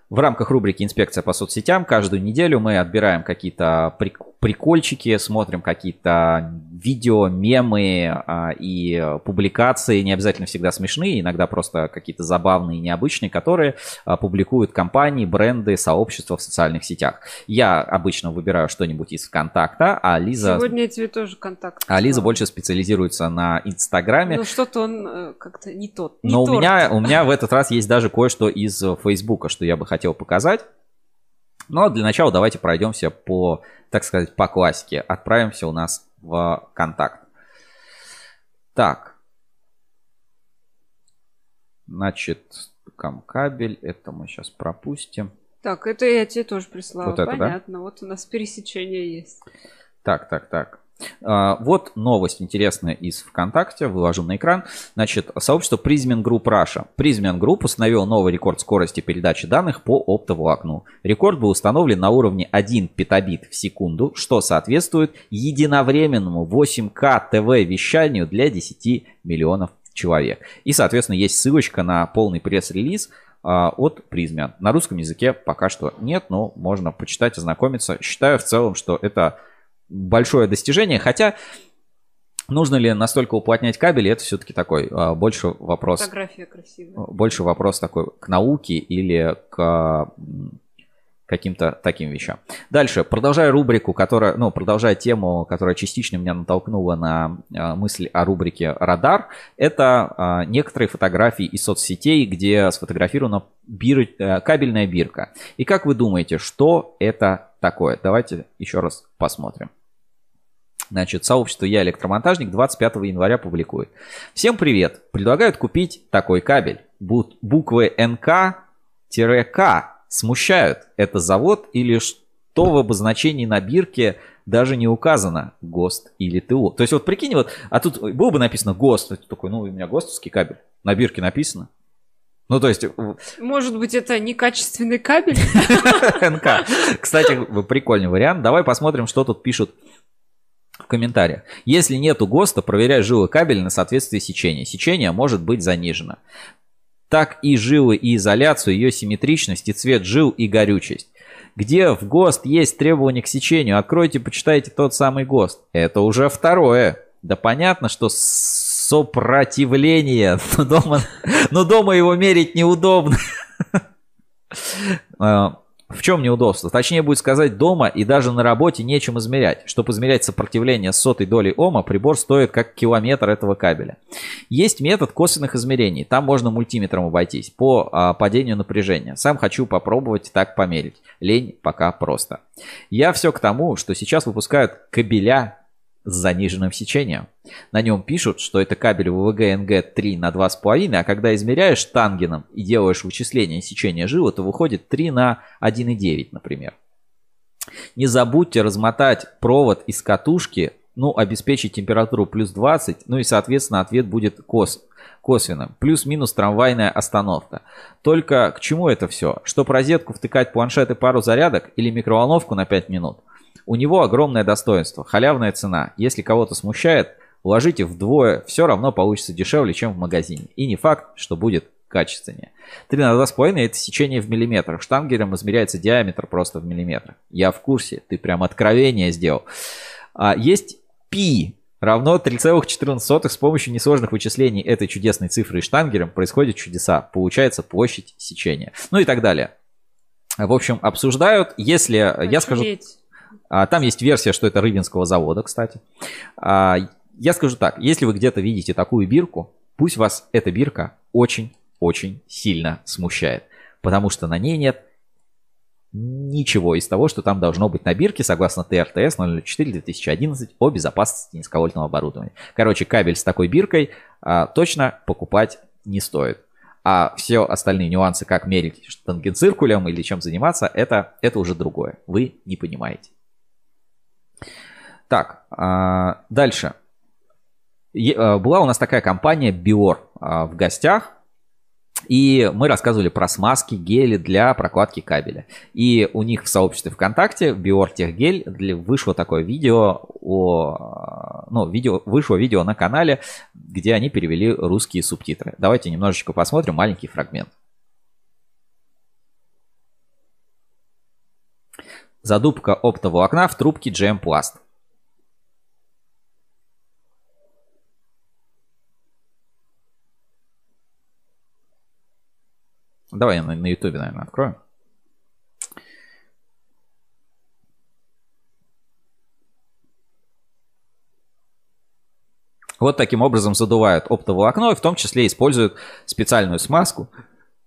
В рамках рубрики «Инспекция по соцсетям» каждую неделю мы отбираем какие-то прик- прикольчики, смотрим какие-то видео, мемы а, и публикации, не обязательно всегда смешные, иногда просто какие-то забавные, необычные, которые а, публикуют компании, бренды, сообщества в социальных сетях. Я обычно выбираю что-нибудь из ВКонтакта, а Лиза...
Сегодня я тебе тоже контакт.
А Лиза больше специализируется на Инстаграме.
Ну что-то он э, как-то не тот. не
Но у
торт.
меня, у меня в этот раз есть даже кое-что из Фейсбука, что я бы хотел показать. Но для начала давайте пройдемся по, так сказать, по классике. Отправимся у нас в контакт. Так. Значит, кабель, это мы сейчас пропустим.
Так, это я тебе тоже прислала.
Вот это, да?
Понятно. Вот у нас пересечение есть.
Так, так, так. А, Вот новость интересная из ВКонтакте, выложу на экран. Значит, сообщество Prismian Group Russia. Prismian Group установил новый рекорд скорости передачи данных по оптоволокну. Рекорд был установлен на уровне 1 петабит в секунду, что соответствует единовременному 8К ТВ вещанию для 10 миллионов человек. И, соответственно, есть ссылочка на полный пресс-релиз а, от Prismian. На русском языке пока что нет, но можно почитать, ознакомиться. Считаю в целом, что это большое достижение, хотя нужно ли настолько уплотнять кабели, это все-таки такой а, больше вопрос,
Фотография красивая.
больше вопрос такой к науке или к каким-то таким вещам. Дальше, продолжая рубрику, которая, ну, продолжая тему, которая частично меня натолкнула на а, мысль о рубрике «Радар», это а, некоторые фотографии из соцсетей, где сфотографирована бир- э, кабельная бирка. И как вы думаете, что это такое? Давайте еще раз посмотрим. Значит, сообщество «Я электромонтажник» 25 января публикует. Всем привет! Предлагают купить такой кабель. Бу- Буквы НК-К смущают. Это завод или что в обозначении на бирке даже не указано ГОСТ или ТО. То есть вот прикинь, вот, а тут было бы написано ГОСТ, такой, ну у меня ГОСТовский кабель. На бирке написано. Ну, то есть,
Может быть, это некачественный кабель?
НК. Кстати, прикольный вариант. Давай посмотрим, что тут пишут в комментариях. Если нету ГОСТа, проверяй жилы кабеля на соответствие сечения. Сечение может быть занижено. Так и жилы и изоляцию, ее симметричность и цвет жил и горючесть. Где в ГОСТ есть требования к сечению? Откройте, почитайте тот самый ГОСТ. Это уже второе. Да понятно, что сопротивление, [LAUGHS] но дома, но дома его мерить неудобно. А, В чем неудобство? Точнее будет сказать, дома и даже на работе нечем измерять. Чтобы измерять сопротивление сотой долей ома, прибор стоит как километр этого кабеля. Есть метод косвенных измерений. Там можно мультиметром обойтись по а, падению напряжения. Сам хочу попробовать так померить. Лень пока просто. Я все к тому, что сейчас выпускают кабеля с заниженным сечением. На нем пишут, что это кабель ВВГ НГ 3 на 2,5, а когда измеряешь тангеном и делаешь вычисление сечения жила, то выходит 3 на 1,9, например. Не забудьте размотать провод из катушки, ну, обеспечить температуру плюс 20, ну и, соответственно, ответ будет кос, косвенным. Плюс-минус трамвайная остановка. Только к чему это все? Чтоб розетку втыкать планшет и пару зарядок или микроволновку на 5 минут? У него огромное достоинство, халявная цена. Если кого-то смущает, вложите вдвое, все равно получится дешевле, чем в магазине. И не факт, что будет качественнее. 3 на 2,5 это сечение в миллиметрах. Штангером измеряется диаметр просто в миллиметрах. Я в курсе, ты прям откровение сделал. А, есть π равно 3,14 с помощью несложных вычислений этой чудесной цифры и штангером происходят чудеса. Получается площадь сечения. Ну и так далее. В общем, обсуждают, если я скажу... А, Там есть версия, что это Рыбинского завода, кстати. А, Я скажу так, если вы где-то видите такую бирку, пусть вас эта бирка очень-очень сильно смущает, потому что на ней нет ничего из того, что там должно быть на бирке, согласно ТРТС 004-2011 о безопасности низковольтного оборудования. Короче, кабель с такой биркой а, точно покупать не стоит. А все остальные нюансы, как мерить тангенциркулем или чем заниматься, это, это уже другое. Вы не понимаете. Так, а, дальше. А, Была у нас такая компания Bior а, в гостях. И мы рассказывали про смазки, гели для прокладки кабеля. И у них в сообществе ВКонтакте Bior Техгель для, вышло такое видео о, ну, видео, вышло видео на канале, где они перевели русские субтитры. Давайте немножечко посмотрим маленький фрагмент. Задубка оптоволокна в трубке GM Plast. Давай я на, YouTube, наверное, открою. Вот таким образом задувают оптоволокно и в том числе используют специальную смазку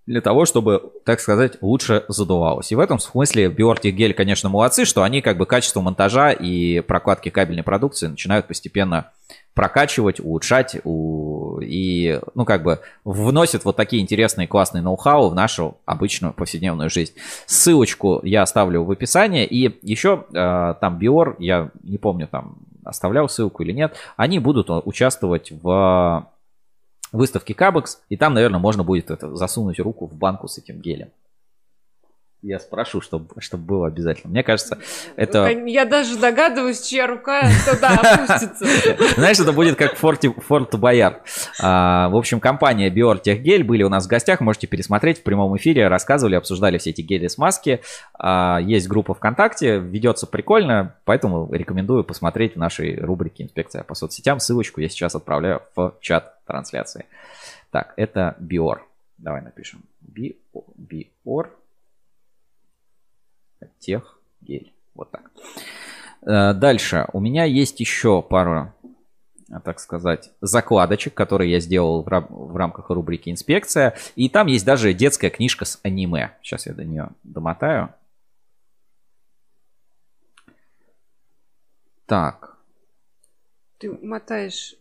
для того, чтобы, так сказать, лучше задувалось. И в этом смысле Биортик Гель, конечно, молодцы, что они как бы качество монтажа и прокладки кабельной продукции начинают постепенно прокачивать, улучшать у... и, ну, как бы вносят вот такие интересные классные ноу-хау в нашу обычную повседневную жизнь. Ссылочку я оставлю в описании. И еще э, там Биор, я не помню, там оставлял ссылку или нет, они будут участвовать в выставке Кабекс, и там, наверное, можно будет это, засунуть руку в банку с этим гелем. Я спрошу, чтобы, чтобы было обязательно. Мне кажется, это...
Я даже догадываюсь, чья рука туда опустится.
Знаешь, это будет как Форт Боярд. А, в общем, компания Биортехгель были у нас в гостях. Можете пересмотреть в прямом эфире. Рассказывали, обсуждали все эти гели смазки. А, есть группа ВКонтакте. Ведется прикольно. Поэтому рекомендую посмотреть в нашей рубрике «Инспекция по соцсетям». Ссылочку я сейчас отправляю в чат трансляции. Так, это Биор. Давай напишем. Биор тех гель. Вот так. Э, дальше. У меня есть еще пару, так сказать, закладочек, которые я сделал в, рам- в рамках рубрики «Инспекция». И там есть даже детская книжка с аниме. Сейчас я до нее домотаю. Так.
Ты мотаешь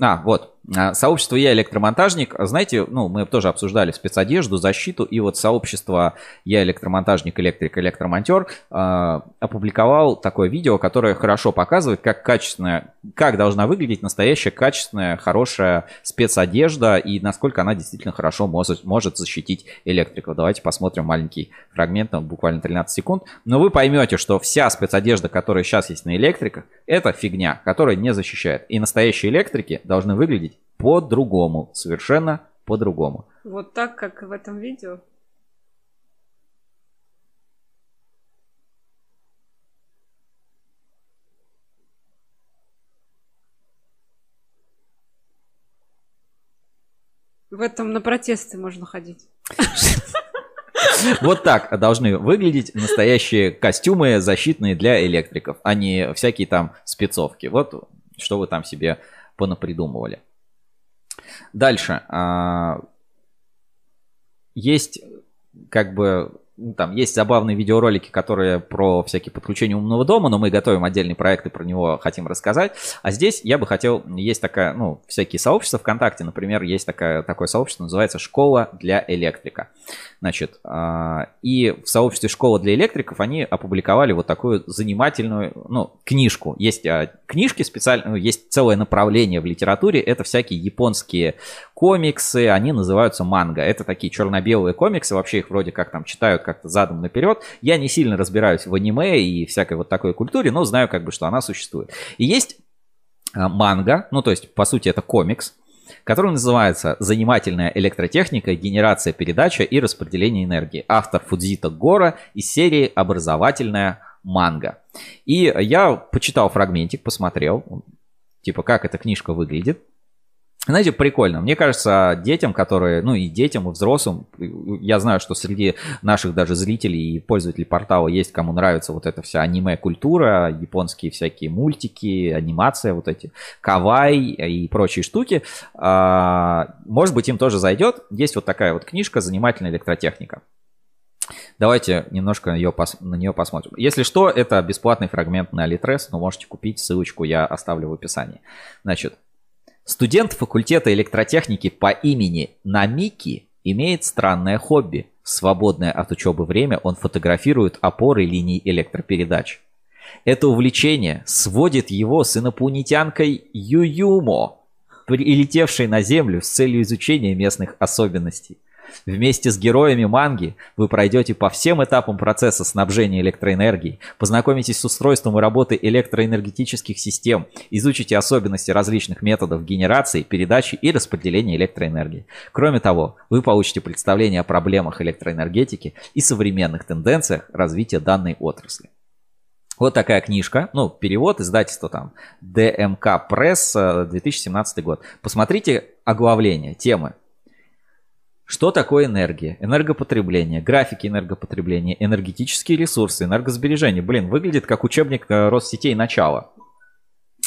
а, вот. А, сообщество «Я электромонтажник». Знаете, ну, мы тоже обсуждали спецодежду, защиту. И вот сообщество «Я электромонтажник, электрик, электромонтер» э, опубликовал такое видео, которое хорошо показывает, как качественная, как должна выглядеть настоящая качественная, хорошая спецодежда и насколько она действительно хорошо может, может защитить электриков. Давайте посмотрим маленький фрагмент, там буквально 13 секунд. Но вы поймете, что вся спецодежда, которая сейчас есть на электриках, это фигня, которая не защищает. И настоящие электрики должны выглядеть по-другому, совершенно по-другому.
Вот так, как в этом видео? В этом на протесты можно ходить.
Вот так должны выглядеть настоящие костюмы защитные для электриков, а не всякие там спецовки. Вот что вы там себе понапридумывали. Дальше. А, есть как бы там есть забавные видеоролики, которые про всякие подключения умного дома, но мы готовим отдельный проект и про него хотим рассказать. А здесь я бы хотел, есть такая, ну, всякие сообщества ВКонтакте, например, есть такая, такое сообщество, называется «Школа для электрика». Значит, а, и в сообществе «Школа для электриков» они опубликовали вот такую занимательную, ну, книжку. Есть а, книжки специально, ну, есть целое направление в литературе, это всякие японские комиксы, они называются манга. Это такие черно-белые комиксы, вообще их вроде как там читают как-то задом наперед. Я не сильно разбираюсь в аниме и всякой вот такой культуре, но знаю как бы, что она существует. И есть а, манга, ну то есть по сути это комикс, который называется «Занимательная электротехника, генерация, передача и распределение энергии». Автор Фудзита Гора из серии «Образовательная манга». И я почитал фрагментик, посмотрел, типа, как эта книжка выглядит. Знаете, прикольно. Мне кажется, детям, которые, ну и детям, и взрослым, я знаю, что среди наших даже зрителей и пользователей портала есть, кому нравится вот эта вся аниме-культура, японские всякие мультики, анимация, вот эти кавай и прочие штуки. А, может быть, им тоже зайдет. Есть вот такая вот книжка «Занимательная электротехника». Давайте немножко пос, на нее посмотрим. Если что, это бесплатный фрагмент на Alitress, но можете купить, ссылочку я оставлю в описании. Значит, Студент факультета электротехники по имени Намики имеет странное хобби. В свободное от учебы время он фотографирует опоры линий электропередач. Это увлечение сводит его с инопланетянкой Ююмо, прилетевшей на Землю с целью изучения местных особенностей. Вместе с героями манги вы пройдете по всем этапам процесса снабжения электроэнергией, познакомитесь с устройством и работой электроэнергетических систем, изучите особенности различных методов генерации, передачи и распределения электроэнергии. Кроме того, вы получите представление о проблемах электроэнергетики и современных тенденциях развития данной отрасли. Вот такая книжка, ну, перевод, издательство там, ДМК Пресс, 2017 год. Посмотрите оглавление, темы. Что такое энергия? Энергопотребление, графики энергопотребления, энергетические ресурсы, энергосбережение. Блин, выглядит как учебник э, Россетей начала.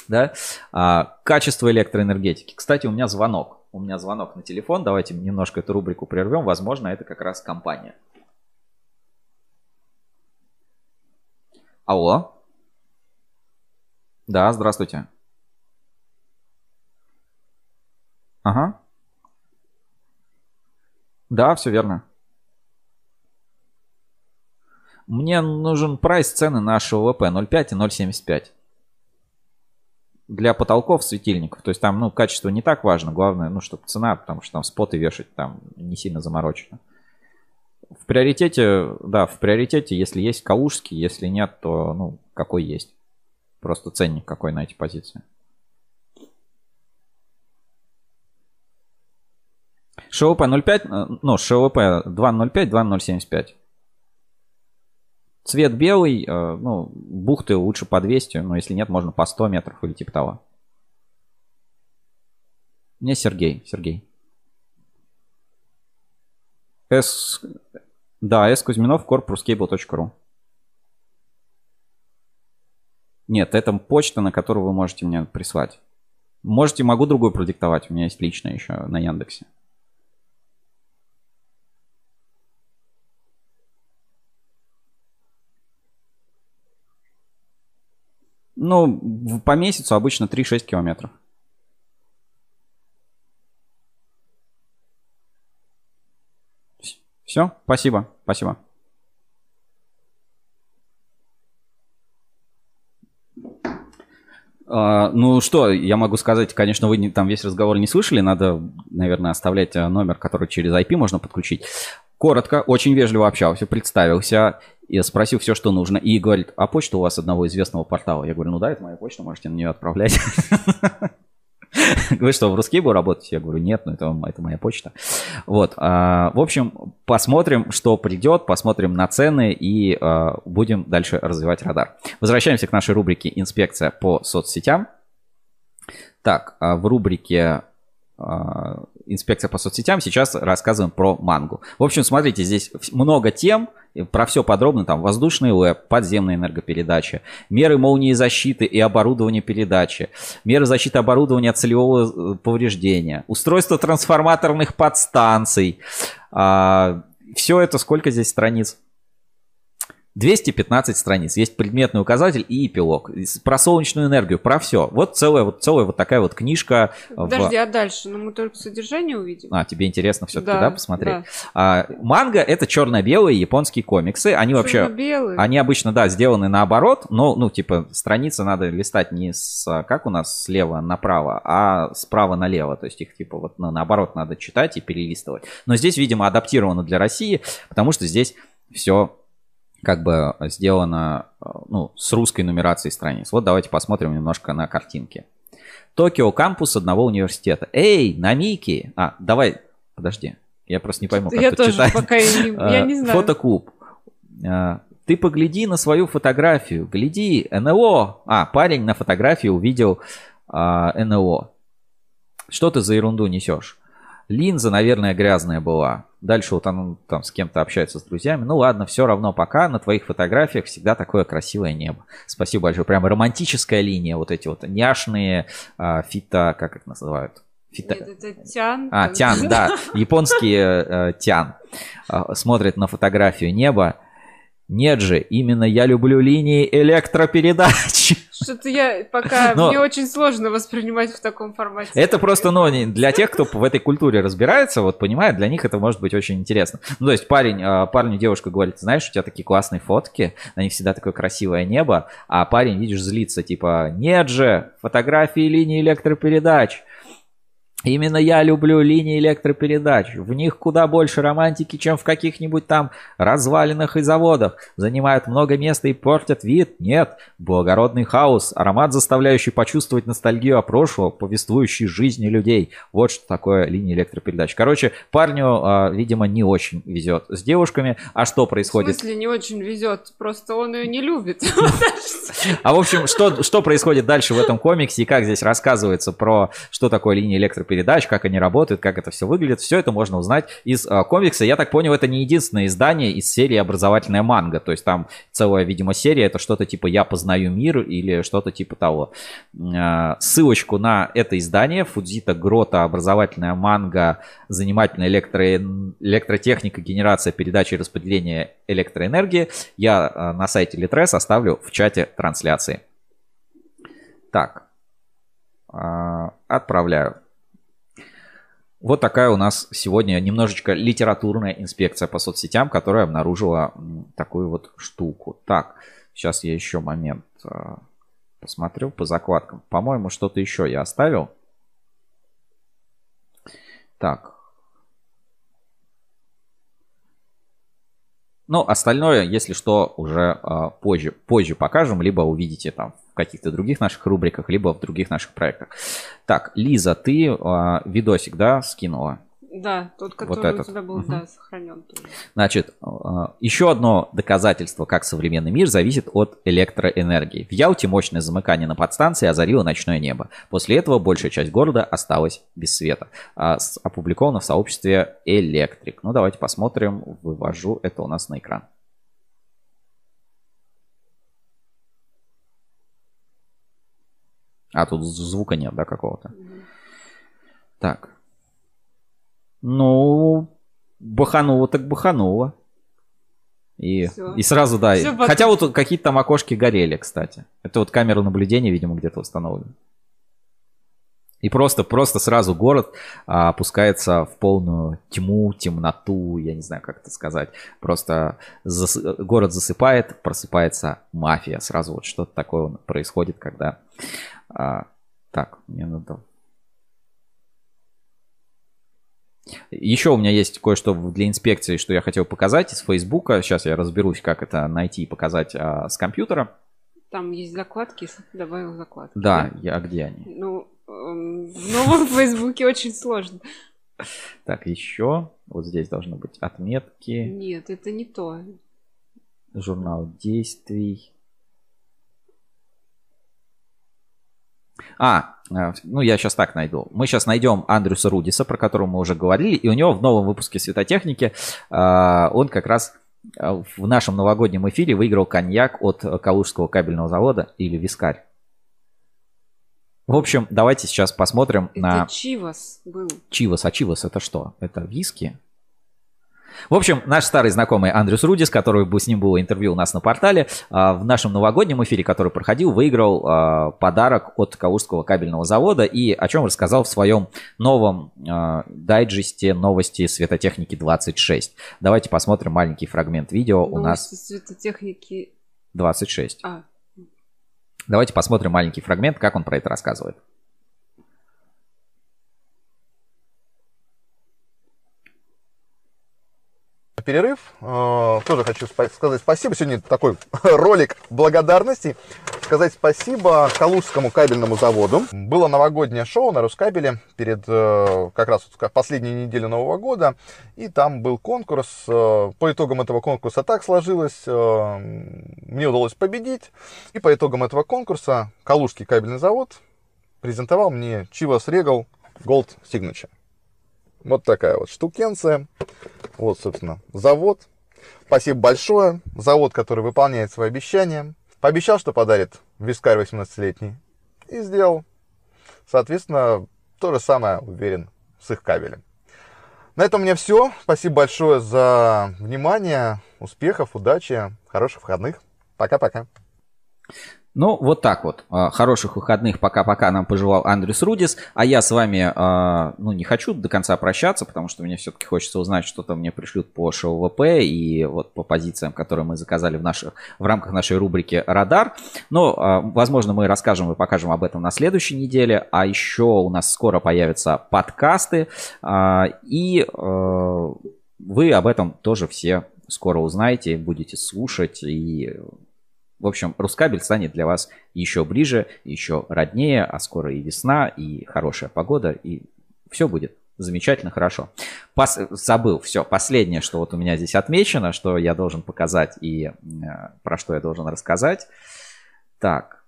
Да? А, качество электроэнергетики. Кстати, у меня звонок. У меня звонок на телефон. Давайте немножко эту рубрику прервем. Возможно, это как раз компания. Алло. Да, здравствуйте. Ага. Да, все верно. Мне нужен прайс цены на ШВП 0,5 и 0,75. Для потолков светильников. То есть там, ну, качество не так важно. Главное, ну, чтобы цена, потому что там споты вешать там не сильно заморочено. В приоритете, да, в приоритете, если есть калужский, если нет, то, ну, какой есть. Просто ценник какой на эти позиции. ШВП 0.5, ну, ШВП 2.05, 2.075. Цвет белый, э, ну, бухты лучше по 200, но если нет, можно по 100 метров или типа того. Не Сергей, Сергей. С... Да, С. Кузьминов, corpuscable.ru. Нет, это почта, на которую вы можете мне прислать. Можете, могу другую продиктовать, у меня есть личная еще на Яндексе. Ну, по месяцу обычно 3-6 километров. Все, спасибо, спасибо. А, ну что, я могу сказать, конечно, вы не, там весь разговор не слышали, надо, наверное, оставлять э, номер, который через IP можно подключить. Коротко, очень вежливо общался, представился, я спросил все, что нужно. И говорит, а почта у вас одного известного портала? Я говорю, ну да, это моя почта, можете на нее отправлять. Вы что, в Рускейбу работаете? Я говорю, нет, ну это, это моя почта. Вот, а, в общем, посмотрим, что придет, посмотрим на цены и а, будем дальше развивать радар. Возвращаемся к нашей рубрике «Инспекция по соцсетям». Так, а в рубрике а, инспекция по соцсетям, сейчас рассказываем про мангу. В общем, смотрите, здесь много тем, про все подробно, там воздушный веб, подземная энергопередача, меры молнии защиты и оборудование передачи, меры защиты оборудования от целевого э, повреждения, устройство трансформаторных подстанций. А, все это сколько здесь страниц? 215 страниц. Есть предметный указатель и эпилог. Про солнечную энергию, про все. Вот целая вот, целая вот такая вот книжка.
Подожди, в... а дальше? Ну, мы только содержание увидим.
А, тебе интересно все-таки, да, да посмотреть? Да. А, манга — это черно-белые японские комиксы. Они вообще... Они обычно, да, сделаны наоборот, но, ну, типа, страницы надо листать не с, как у нас, слева направо, а справа налево. То есть их, типа, вот ну, наоборот надо читать и перелистывать. Но здесь, видимо, адаптировано для России, потому что здесь все как бы сделано ну, с русской нумерацией страниц. Вот давайте посмотрим немножко на картинки. Токио кампус одного университета. Эй, Намики! А, давай, подожди. Я просто не пойму, как
Я
тут
тоже
читать.
пока не, я не знаю.
Фотоклуб. А, ты погляди на свою фотографию. Гляди, НЛО. А, парень на фотографии увидел а, НЛО. Что ты за ерунду несешь? Линза, наверное, грязная была. Дальше вот он там с кем-то общается с друзьями. Ну ладно, все равно пока на твоих фотографиях всегда такое красивое небо. Спасибо большое. Прям романтическая линия, вот эти вот няшные а, фито, как их называют?
Фито... Нет, это тян.
А, тян, да. [LAUGHS] Японские э, тян. Э, смотрят на фотографию неба нет же, именно я люблю линии электропередач.
Что-то я пока [LAUGHS] Но... мне очень сложно воспринимать в таком формате.
Это просто, ну, для тех, кто в этой культуре разбирается, вот понимает, для них это может быть очень интересно. Ну, то есть парень, а, парню девушка говорит, знаешь, у тебя такие классные фотки, на них всегда такое красивое небо, а парень, видишь, злится, типа, нет же, фотографии линии электропередач. Именно я люблю линии электропередач. В них куда больше романтики, чем в каких-нибудь там развалинах и заводах. Занимают много места и портят вид. Нет, благородный хаос, аромат, заставляющий почувствовать ностальгию о прошлом, повествующий жизни людей. Вот что такое линия электропередач. Короче, парню, а, видимо, не очень везет с девушками. А что
В
происходит?
смысле, не очень везет, просто он ее не любит. [LAUGHS] [LAUGHS]
А в общем, что происходит дальше в этом комиксе и как здесь рассказывается про что такое линия электропередач, как они работают, как это все выглядит, все это можно узнать из а, комикса. Я так понял, это не единственное издание из серии «Образовательная манга», то есть там целая, видимо, серия, это что-то типа «Я познаю мир» или что-то типа того. А, Ссылочку на это издание Фудзита Грота «Образовательная манга. Занимательная электро... электротехника, генерация, передача и распределение электроэнергии» я а, на сайте Litres оставлю в чате трансляции. Так, отправляю. Вот такая у нас сегодня немножечко литературная инспекция по соцсетям, которая обнаружила такую вот штуку. Так, сейчас я еще момент а, посмотрю по закладкам. По-моему, что-то еще я оставил. Так. Ну, остальное, если что, уже а, позже, позже покажем, либо увидите там каких-то других наших рубриках, либо в других наших проектах. Так, Лиза, ты а, видосик, да, скинула?
Да, тот,
Вот
который у
этот.
тебя был,
Мгм.
да, сохранен.
Значит, а, еще одно доказательство, как современный мир зависит от электроэнергии. В Ялте мощное замыкание на подстанции озарило ночное небо. После этого большая часть города осталась без света. А, Опубликовано в сообществе Электрик. Ну, давайте посмотрим. Вывожу это у нас на экран. А, тут звука нет, да, какого-то? Так. Ну, бахануло так бахануло. И,
Всё.
и сразу, да.
Всё.
Хотя вот какие-то там окошки горели, кстати. Это вот камера наблюдения, видимо, где-то установлена. И просто, просто сразу город а, опускается в полную тьму, темноту, я не знаю, как это сказать. Просто зас- город засыпает, просыпается мафия. Сразу вот что-то такое происходит, когда... а, так, мне надо Еще у меня есть кое-что для инспекции, что я хотел показать из Фейсбука. Сейчас я разберусь, как это найти и показать а, с компьютера.
Там есть закладки, добавил закладки.
Да, я, а где они?
Ну, в новом [LAUGHS] Фейсбуке очень сложно.
Так, еще. Вот здесь должны быть отметки,
Нет, это не то.
журнал действий. А, э, ну я сейчас так найду. Мы сейчас найдем Андрюса Рудиса, про которого мы уже говорили, и у него в новом выпуске Светотехники э, он как раз э, в нашем новогоднем эфире выиграл коньяк от Калужского кабельного завода или вискарь. В общем, давайте сейчас посмотрим на...
Это Чивас был.
Чивас. А Чивас это что? Это виски? В общем, наш старый знакомый Андрюс Рудис, который бы- с ним было интервью у нас на портале, а, в нашем новогоднем эфире, который проходил, выиграл а, подарок от Калужского кабельного завода и о чем рассказал в своем новом а, дайджесте новости светотехники 26. Давайте посмотрим маленький фрагмент видео. У нас
Новости светотехники.
26.
А,
Давайте посмотрим маленький фрагмент, как он про это рассказывает.
Перерыв. Э, Тоже хочу сказать спасибо. Сегодня такой [LAUGHS] ролик благодарности. Сказать спасибо Калужскому кабельному заводу. Было новогоднее шоу на Рускабеле перед э, как раз последней неделе Нового года. И там был конкурс. Э, По итогам этого конкурса так сложилось. Мне удалось победить. И по итогам этого конкурса Калужский кабельный завод презентовал мне Chivas Regal Gold Signature. Вот такая вот штукенция. Вот, собственно, завод. Спасибо большое. Завод, который выполняет свои обещания. Пообещал, что подарит вискарь 18-летний. И сделал. Соответственно, то же самое, уверен, с их кабелем. На этом у меня все. Спасибо большое за внимание. Успехов, удачи, хороших выходных. Пока-пока.
Ну, вот так вот. А, Хороших выходных пока-пока нам пожелал Андрюс Рудис. А я с вами, а, ну, не хочу до конца прощаться, потому что мне все-таки хочется узнать, что там мне пришлют по шоу ВП и вот по позициям, которые мы заказали в, наших, в рамках нашей рубрики «Радар». Но, а, возможно, мы расскажем и покажем об этом на следующей неделе. А еще у нас скоро появятся подкасты. И вы об этом тоже все скоро узнаете, будете слушать и в общем, Рускабель станет для вас еще ближе, еще роднее, а скоро и весна, и хорошая погода, и все будет замечательно, хорошо. Пос... Забыл, все, последнее, что вот у меня здесь отмечено, что я должен показать и э, про что я должен рассказать. Так.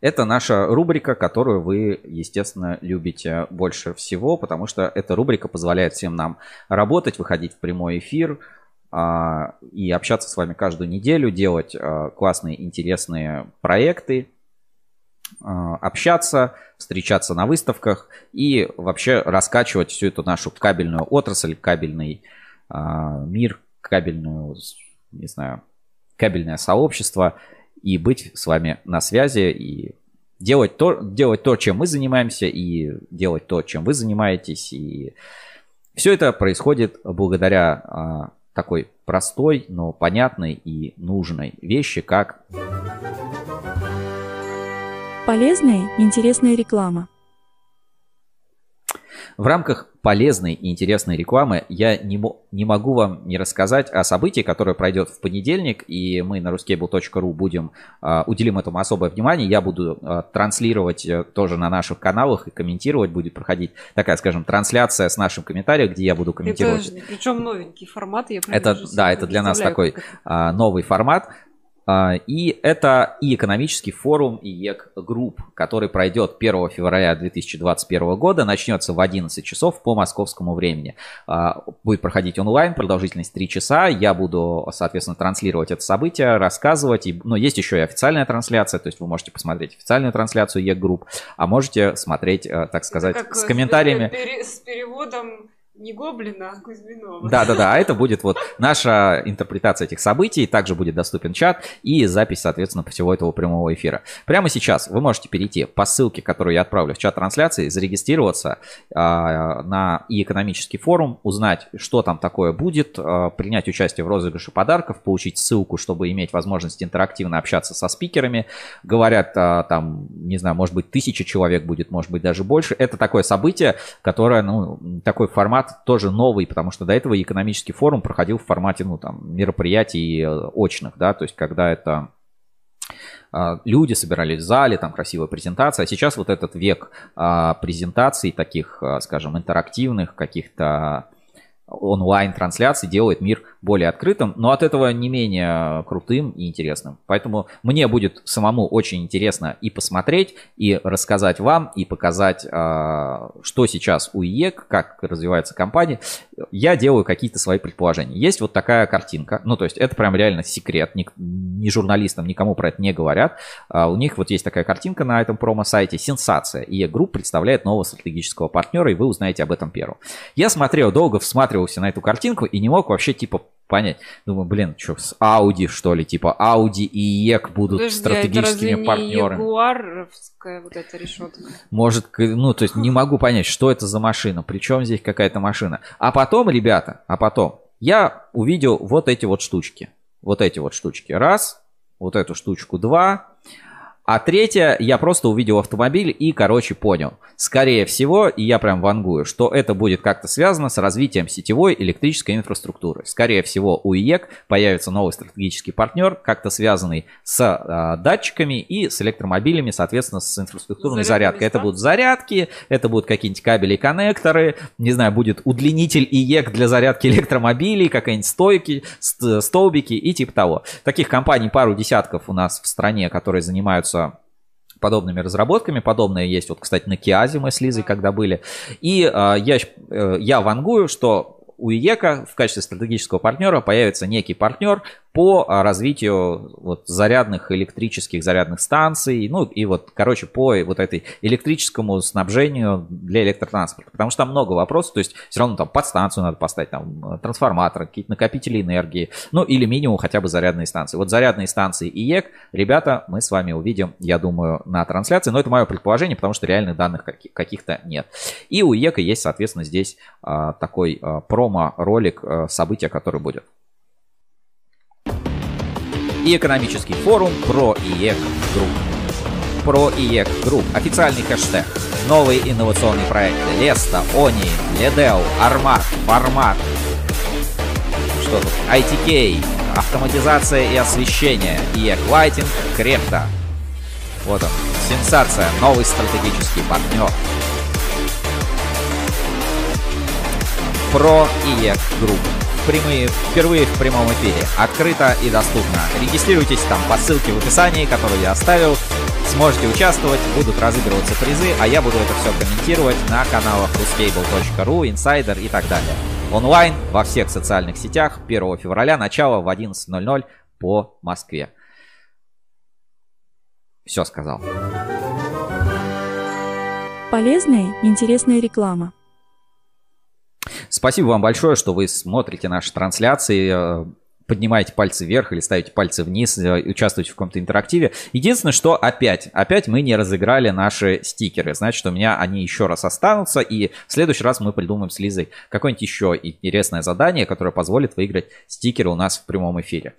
Это наша рубрика, которую вы, естественно, любите больше всего, потому что эта рубрика позволяет всем нам работать, выходить в прямой эфир, и общаться с вами каждую неделю, делать а, классные, интересные проекты, а, общаться, встречаться на выставках и вообще раскачивать всю эту нашу кабельную отрасль, кабельный мир, кабельную, не знаю, кабельное сообщество и быть с вами на связи и делать то, делать то, чем мы занимаемся, и делать то, чем вы занимаетесь. И все это происходит благодаря такой простой, но понятной и нужной вещи, как...
Полезная и интересная реклама.
В рамках полезной и интересной рекламы я не, мо- не могу вам не рассказать о событии, которое пройдет в понедельник, и мы на ruscable.ru будем, а, уделим этому особое внимание. Я буду а, транслировать а, тоже на наших каналах и комментировать. Будет проходить такая, скажем, трансляция с нашим комментарием, где я буду комментировать.
Это, причем новенький формат. Я
это, да, это для нас такой а, новый формат. И это ИЕКономический форум IEK Group, который пройдет 1 февраля 2021 года, начнется в 11 часов по московскому времени. Будет проходить онлайн, продолжительность 3 часа. Я буду, соответственно, транслировать это событие, рассказывать. И, ну, есть еще и официальная трансляция, то есть вы можете посмотреть официальную трансляцию IEK Group, а можете смотреть, так сказать, с комментариями.
С переводом не Гоблина, а Кузьминова.
Да, да, да. А это будет вот наша интерпретация этих событий. Также будет доступен чат и запись, соответственно, всего этого прямого эфира. Прямо сейчас вы можете перейти по ссылке, которую я отправлю в чат трансляции, зарегистрироваться э, на экономический форум, узнать, что там такое будет, э, принять участие в розыгрыше подарков, получить ссылку, чтобы иметь возможность интерактивно общаться со спикерами. Говорят, э, там, не знаю, может быть, тысяча человек будет, может быть, даже больше. Это такое событие, которое, ну, такой формат тоже новый, потому что до этого экономический форум проходил в формате, ну, там, мероприятий очных, да, то есть когда это люди собирались в зале, там красивая презентация. А сейчас вот этот век презентаций таких, скажем, интерактивных, каких-то онлайн-трансляций делает мир более открытым, но от этого не менее крутым и интересным. Поэтому мне будет самому очень интересно и посмотреть, и рассказать вам, и показать, а, что сейчас у IEK, как развивается компания. Я делаю какие-то свои предположения. Есть вот такая картинка, ну то есть это прям реально секрет, ни, ни журналистам, никому про это не говорят. А, у них вот есть такая картинка на этом промо-сайте, сенсация. IEK Group представляет нового стратегического партнера, и вы узнаете об этом первым. Я смотрел, долго всматривался на эту картинку и не мог вообще типа понять. Думаю, блин, что, с Audi, что ли? Типа Audi и IEK будут
Подожди,
стратегическими
это
партнерами.
Не вот эта решетка.
Может, ну, то есть не могу понять, что это за машина, причем здесь какая-то машина. А потом, ребята, а потом, я увидел вот эти вот штучки. Вот эти вот штучки. Раз, вот эту штучку два. А третье, я просто увидел автомобиль и, короче, понял. Скорее всего, и я прям вангую, что это будет как-то связано с развитием сетевой электрической инфраструктуры. Скорее всего, у IEK появится новый стратегический партнер, как-то связанный с а, датчиками и с электромобилями, соответственно, с инфраструктурной зарядкой. Это будут зарядки, это будут какие-нибудь кабели и коннекторы, не знаю, будет удлинитель IEK для зарядки электромобилей, какие-нибудь стойки, ст- столбики и типа того. Таких компаний пару десятков у нас в стране, которые занимаются подобными разработками. Подобное есть, вот, кстати, на Киазе мы с Лизой когда были. И э, я, э, я вангую, что у IEK а в качестве стратегического партнера появится некий партнер, по а, развитию вот зарядных электрических зарядных станций, ну и вот, короче, по вот этой электрическому снабжению для электротранспорта. Потому что там много вопросов, то есть все равно там подстанцию надо поставить, там трансформатор, какие-то накопители энергии, ну или минимум хотя бы зарядные станции. Вот зарядные станции IEK, ребята, мы с вами увидим, я думаю, на трансляции, но это мое предположение, потому что реальных данных каких-то нет. И у IEK а есть, соответственно, здесь а, такой а, промо-ролик а, события, который будет ИЕКономический форум про IEK Group. Про IEK Group. Официальный хэштег. Новые инновационные проекты. Леста, ONI, LEDEL, ARMAT, FORMAT. Что тут? ITK. Автоматизация и освещение. IEK Lighting, Крепта. Вот он. Сенсация. Новый стратегический партнер. Про IEK Group прямые, впервые в прямом эфире. Открыто и доступно. Регистрируйтесь там по ссылке в описании, которую я оставил. Сможете участвовать, будут разыгрываться призы, а я буду это все комментировать на каналах ruscable.ru, Insider и так далее. Онлайн во всех социальных сетях 1 февраля, начало в 11.00 по Москве. Все сказал.
Полезная, интересная реклама.
Спасибо вам большое, что вы смотрите наши трансляции э, поднимаете пальцы вверх или ставите пальцы вниз, э, участвуете в каком-то интерактиве. Единственное, что опять, опять мы не разыграли наши стикеры. Значит, у меня они еще раз останутся, и в следующий раз мы придумаем с Лизой какое-нибудь еще интересное задание, которое позволит выиграть стикеры у нас в прямом эфире.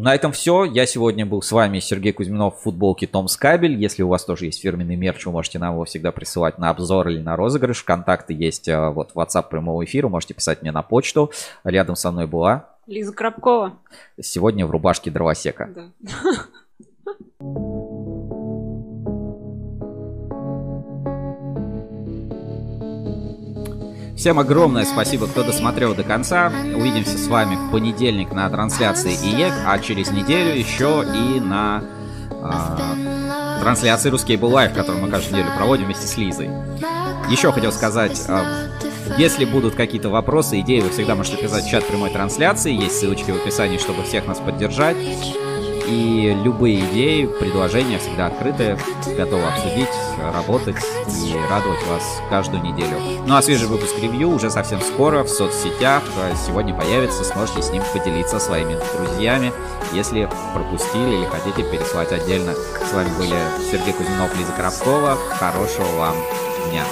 На этом все. Я сегодня был с вами Сергей Кузьминов в футболке Томсккабель. Если у вас тоже есть фирменный мерч, вы можете нам его всегда присылать на обзор или на розыгрыш. Контакты есть э, вот в WhatsApp прямого эфира. Можете писать мне на почту. Рядом со мной была
Лиза Крабкова.
Сегодня в рубашке дровосека.
Да. [LAUGHS]
Всем огромное спасибо, кто досмотрел до конца. Увидимся с вами в понедельник на трансляции IEK, а через неделю еще и на э, трансляции Ruscable Live, которую мы каждую неделю проводим вместе с Лизой. Еще хотел сказать, э, если будут какие-то вопросы, идеи, вы всегда можете писать в чат прямой трансляции. Есть ссылочки в описании, чтобы всех нас поддержать. И любые идеи, предложения всегда открыты, готовы обсудить, работать и радовать вас каждую неделю. Ну а свежий выпуск ревью уже совсем скоро в соцсетях. Сегодня появится, сможете с ним поделиться своими друзьями, если пропустили или хотите переслать отдельно. С вами были Сергей Кузьминов, Лиза Коробкова. Хорошего вам дня.